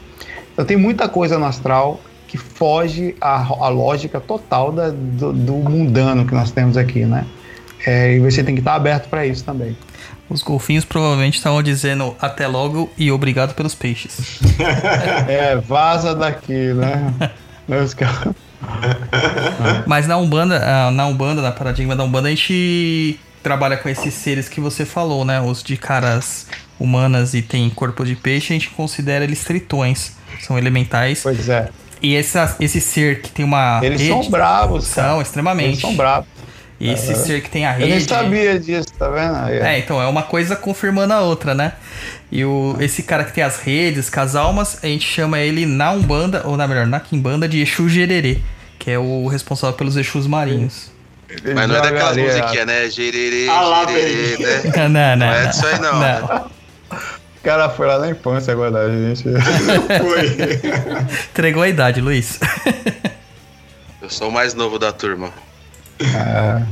Então tem muita coisa no astral que foge à, à lógica total da, do, do mundano que nós temos aqui, né? É, e você tem que estar aberto para isso também. Os golfinhos provavelmente estavam dizendo até logo e obrigado pelos peixes. É, vaza daqui, né? Os caras- Mas na Umbanda, ah, na Umbanda, na paradigma da Umbanda, a gente trabalha com esses seres que você falou, né? Os de caras humanas e tem corpo de peixe, a gente considera eles tritões. São elementais. Pois é. E essa, esse ser que tem uma. Eles rede- são bravos, cara. São, extremamente. Eles são bravos. E esse ser que tem a Eu nem rede. sabia disso, tá vendo? Aí, ó. É, então é uma coisa confirmando a outra, né? E o, esse cara que tem as redes, com as almas, a gente chama ele na Umbanda, ou na melhor, na Kimbanda de Exu Gererê, que é o responsável pelos Exus marinhos. Mas não é daquelas musiquinhas, né? Gererê, Ah gererê, velho. né? não, não, Não é disso aí não, né? O cara foi lá na infância agora da gente. Foi. Entregou a idade, Luiz. Eu sou o mais novo da turma. É,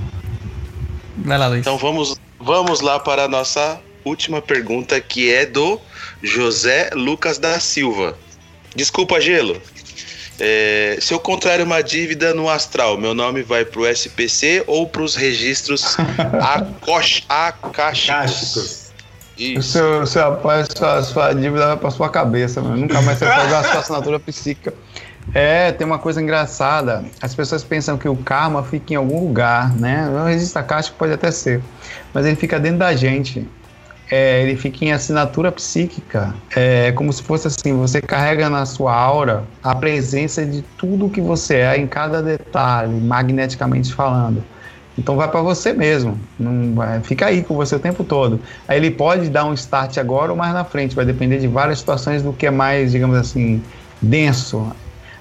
Vai lá, Luiz. Então vamos, vamos lá para a nossa última pergunta, que é do José Lucas da Silva. Desculpa, Gelo. É, se eu contrair uma dívida no astral, meu nome vai pro SPC ou pros registros acásticos? O Isso. seu, seu rapaz, sua, sua dívida vai pra sua cabeça, mano. Nunca mais você vai usar a sua assinatura psíquica. É, tem uma coisa engraçada. As pessoas pensam que o karma fica em algum lugar, né? O registro acástico pode até ser, mas ele fica dentro da gente. É, ele fica em assinatura psíquica. É como se fosse assim: você carrega na sua aura a presença de tudo que você é em cada detalhe, magneticamente falando. Então vai para você mesmo, não vai, fica aí com você o tempo todo. Aí ele pode dar um start agora ou mais na frente, vai depender de várias situações do que é mais, digamos assim, denso.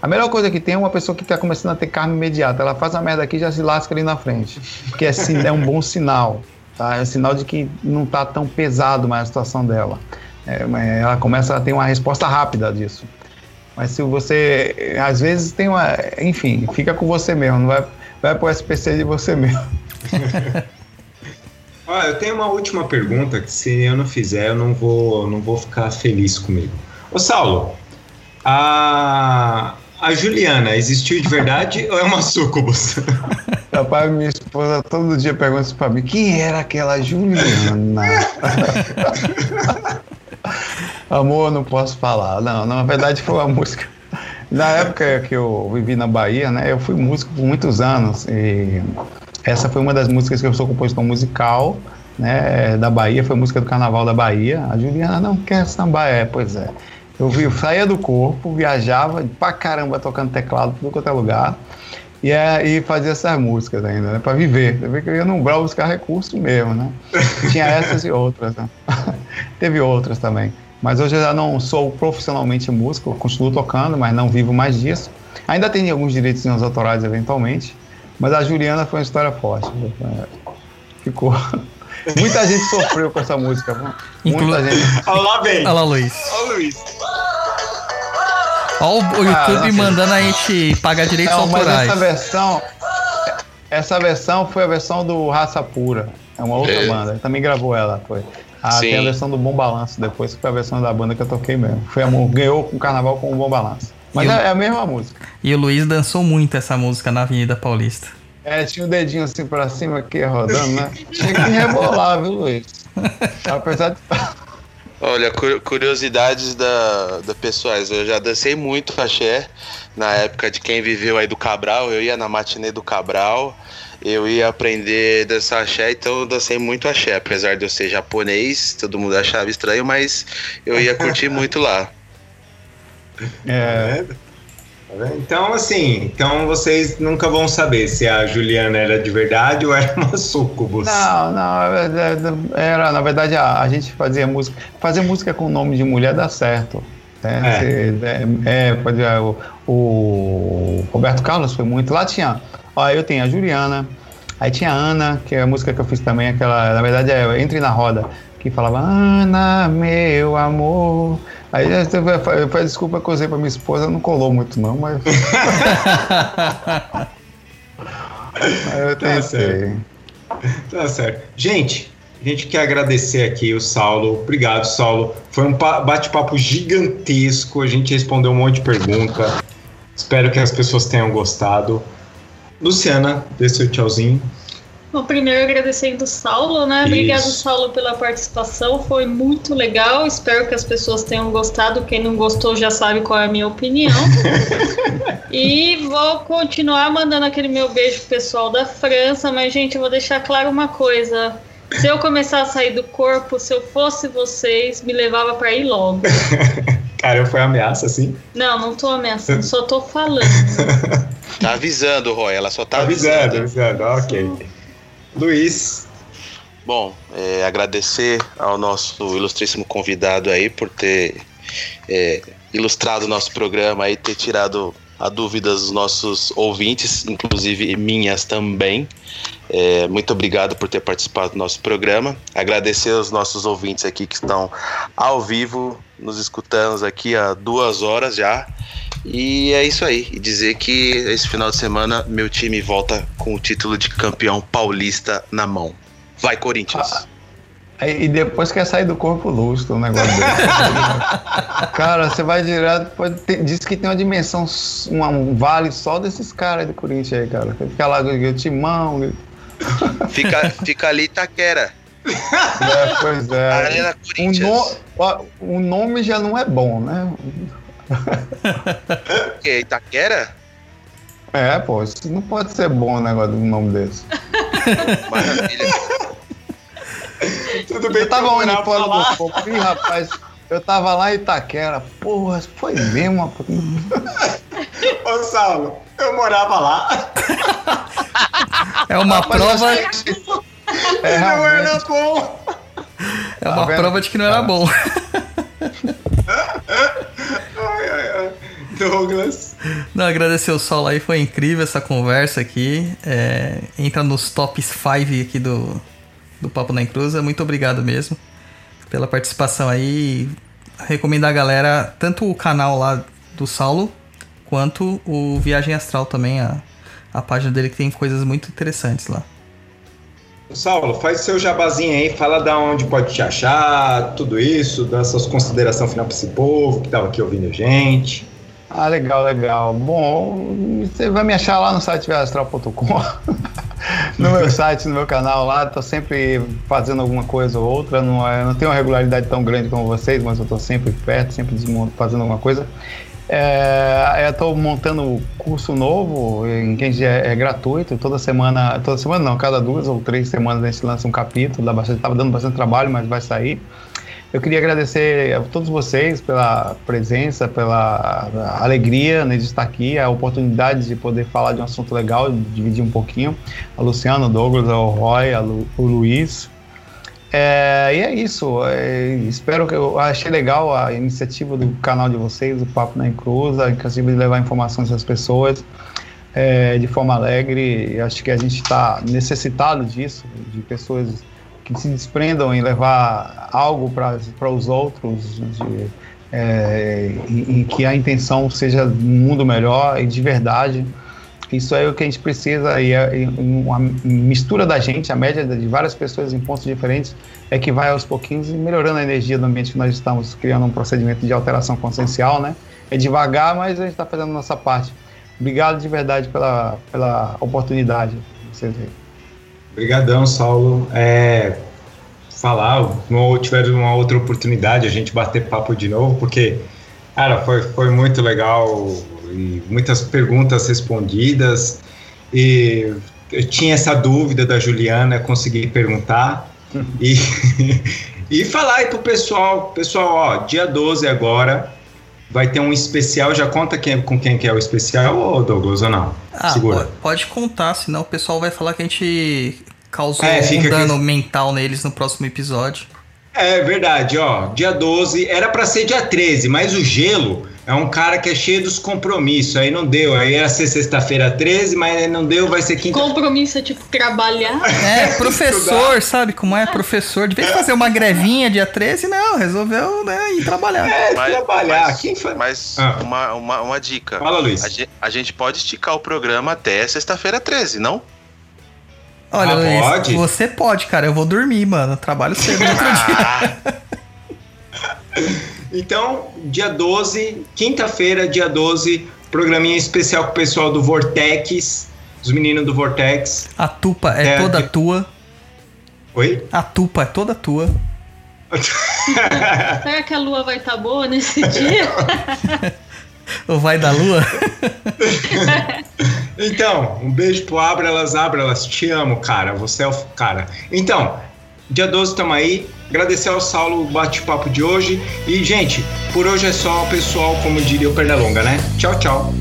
A melhor coisa que tem é uma pessoa que está começando a ter karma imediata. Ela faz a merda aqui e já se lasca ali na frente. Porque sin- é um bom sinal. Tá? É um sinal de que não está tão pesado mais a situação dela. É, ela começa a ter uma resposta rápida disso. Mas se você, às vezes tem uma, enfim, fica com você mesmo, não vai, vai pro SPC de você mesmo. Ó, eu tenho uma última pergunta que se eu não fizer, eu não vou, não vou ficar feliz comigo. Ô Saulo, a, a Juliana existiu de verdade ou é uma sucubus? Rapaz, minha esposa todo dia pergunta isso pra mim: quem era aquela Juliana? Amor, não posso falar. Não, na verdade foi uma música. Na época que eu vivi na Bahia, né, eu fui músico por muitos anos. E essa foi uma das músicas que eu sou compositor musical, né, da Bahia, foi música do Carnaval da Bahia. A Juliana não quer sambar, é, pois é. Eu, vi, eu saía do corpo, viajava pra caramba tocando teclado por tudo quanto é lugar. E, é, e fazia essas músicas ainda, né? Pra viver. Você vê que eu ia no Umbral buscar recurso mesmo, né? Tinha essas e outras, né? Teve outras também. Mas hoje eu já não sou profissionalmente músico, eu continuo tocando, mas não vivo mais disso. Ainda tem alguns direitos autorais eventualmente, mas a Juliana foi uma história forte. É, Ficou. Muita gente sofreu com essa música. viu? Inclu- Muita gente. Olha lá, vem. Olha lá, Luiz. Olha o Luiz. Olha o, YouTube nossa. mandando a gente pagar direitos Não, mas autorais. essa versão. Essa versão foi a versão do Raça Pura. É uma outra É. banda. Ele também gravou ela, foi. Ah, Sim. tem a versão do Bom Balanço depois, que foi a versão da banda que eu toquei mesmo. Foi a, ganhou com o carnaval com o Bom Balanço. Mas E o- é, é a mesma música. E o Luiz dançou muito essa música na Avenida Paulista. É, tinha o dedinho assim pra cima aqui rodando, né? Tinha que rebolar, viu, Luiz? Apesar de. Olha, cu- curiosidades da, da pessoais. Eu já dancei muito axé na época de quem viveu aí do Cabral. Eu ia na matinê do Cabral, eu ia aprender a dançar axé, então eu dancei muito axé. Apesar de eu ser japonês, todo mundo achava estranho, mas eu ia curtir muito lá. É, Tá? Então, assim, então vocês nunca vão saber se a Juliana era de verdade ou era uma sucubus. Não, não, é verdade, era, na verdade a, a gente fazia música. Fazer música com nome de mulher dá certo. Né? É. É, é, pode, é, o, o Roberto Carlos foi muito. Lá tinha, ó, eu tenho a Juliana, aí tinha a Ana, que é a música que eu fiz também, aquela, na verdade é Entre na Roda, que falava Ana, meu amor. Aí eu eu peço desculpa que eu usei pra minha esposa, não colou muito não, mas. Aí eu Tá tentei. Tá certo. Gente, a gente quer agradecer aqui o Saulo. Obrigado, Saulo. Foi um pa- bate-papo gigantesco. A gente respondeu um monte de pergunta. Espero que as pessoas tenham gostado. Luciana, dê seu tchauzinho. Bom, primeiro agradecendo o Saulo, né? Obrigado, Isso. Saulo, pela participação. Foi muito legal. Espero que as pessoas tenham gostado. Quem não gostou já sabe qual é a minha opinião. e vou continuar mandando aquele meu beijo pro pessoal da França. Mas, gente, eu vou deixar claro uma coisa. Se eu começar a sair do corpo, se eu fosse vocês, me levava pra ir logo. Cara, foi ameaça, assim? Não, não tô ameaçando, só tô falando. Tá avisando, Roy, ela só tá Tá avisando, avisando. avisando. Ok. Luiz, Bom, é, agradecer ao nosso ilustríssimo convidado aí por ter é, ilustrado o nosso programa aí, ter tirado a dúvida dos nossos ouvintes, inclusive minhas também. É, muito obrigado por ter participado do nosso programa. Agradecer aos nossos ouvintes aqui que estão ao vivo, nos escutando aqui há duas horas já. E é isso aí. E dizer que esse final de semana meu time volta com o título de campeão paulista na mão. Vai, Corinthians. Aí- E depois quer sair do corpo lustro, um negócio desse. cara, você vai direto, diz que tem uma dimensão, uma- um vale só desses caras do Corinthians aí, cara. Fica lá com timão. Fica, fica ali Itaquera. É, pois é. Arena O, Corinthians. no- ó, o nome já não é bom, né? O quê? Itaquera? É, pô, isso não pode ser bom um negócio de um nome desse. Maravilha. tudo bem Eu tava que onde fora do corpo? Ih, rapaz, eu tava lá em Itaquera. Porra, foi mesmo, rapaz. Ô, Saulo, eu morava lá. É uma Rapaz, prova, É, não era bom. é uma vendo? prova de que não era Cara. bom. Douglas. Não, agradecer o Sol aí, foi incrível essa conversa aqui. É, entra nos tops 5 aqui do, do Papo na Encruza. Muito obrigado mesmo pela participação aí. Recomendar a galera, tanto o canal lá do Saulo, quanto o Viagem Astral também, a, a página dele que tem coisas muito interessantes lá. Saulo, faz seu jabazinho aí, fala da onde pode te achar, tudo isso, dá suas considerações final pra esse povo que tava aqui ouvindo a gente. Ah, legal, legal. Bom, você vai me achar lá no site viastral.com, no meu site, no meu canal lá. Tô sempre fazendo alguma coisa ou outra. Não, não tenho uma regularidade tão grande como vocês, mas eu tô sempre perto, sempre fazendo alguma coisa. É, eu tô montando curso novo, em que é, é gratuito. Toda semana, toda semana não, cada duas ou três semanas a gente lança um capítulo. Dá bastante, tava dando bastante trabalho, mas vai sair. Eu queria agradecer a todos vocês pela presença, pela alegria né, de estar aqui, a oportunidade de poder falar de um assunto legal, dividir um pouquinho. A Luciana, o Douglas, o Roy, Lu, o Luiz. É, e é isso. É, espero que eu achei legal a iniciativa do canal de vocês, o Papo na Encruza, inclusive de levar informações às pessoas é, de forma alegre. Acho que a gente está necessitado disso, de pessoas que se desprendam em levar algo para os outros, de, é, e, e, que a intenção seja um mundo melhor e de verdade. Isso é o que a gente precisa e é, uma mistura da gente, a média de várias pessoas em pontos diferentes, é que vai aos pouquinhos melhorando a energia do ambiente que nós estamos criando um procedimento de alteração consciencial, né? É devagar, mas a gente está fazendo a nossa parte. Obrigado de verdade pela, pela oportunidade. Vocês Obrigadão, Saulo. É, falar, não tiver uma outra oportunidade, a gente bater papo de novo, porque, cara, foi, foi muito legal e muitas perguntas respondidas. E eu tinha essa dúvida da Juliana, consegui perguntar. e, e falar aí pro pessoal, pessoal, ó, dia 12 agora, vai ter um especial. Já conta quem, com quem que é o especial, ou Douglas, ou não? Ah, Segura. Pode contar, senão o pessoal vai falar que a gente causou é, um dano aqui... mental neles no próximo episódio. É verdade, ó. Dia 12 era para ser dia 13, mas o gelo é um cara que é cheio dos compromissos. Aí não deu. Aí ia ser sexta-feira 13, mas não deu, vai ser quinta. Compromisso é tipo trabalhar. É, professor, sabe como é? Professor. De vez de fazer uma grevinha dia 13, não, resolveu né, ir trabalhar. É, mas, trabalhar. Mas, Quem faz? Mas ah. uma, uma, uma dica. Fala, Luiz. A gente, a gente pode esticar o programa até sexta-feira 13, não? Olha, ah, Luiz, pode? você pode, cara. Eu vou dormir, mano. Trabalho cedo no outro dia. então, dia 12, quinta-feira, dia 12, programinha especial com o pessoal do Vortex, os meninos do Vortex. A tupa é, é toda que... tua. Oi? A tupa é toda tua. Será que a lua vai estar tá boa nesse dia? Ou vai da lua? então, um beijo pro Abra-las, Abra-las. Te amo, cara. Você é o cara. Então, dia 12 estamos aí. Agradecer ao Saulo o bate-papo de hoje. E, gente, por hoje é só, pessoal, como diria o Pernalonga, né? Tchau, tchau.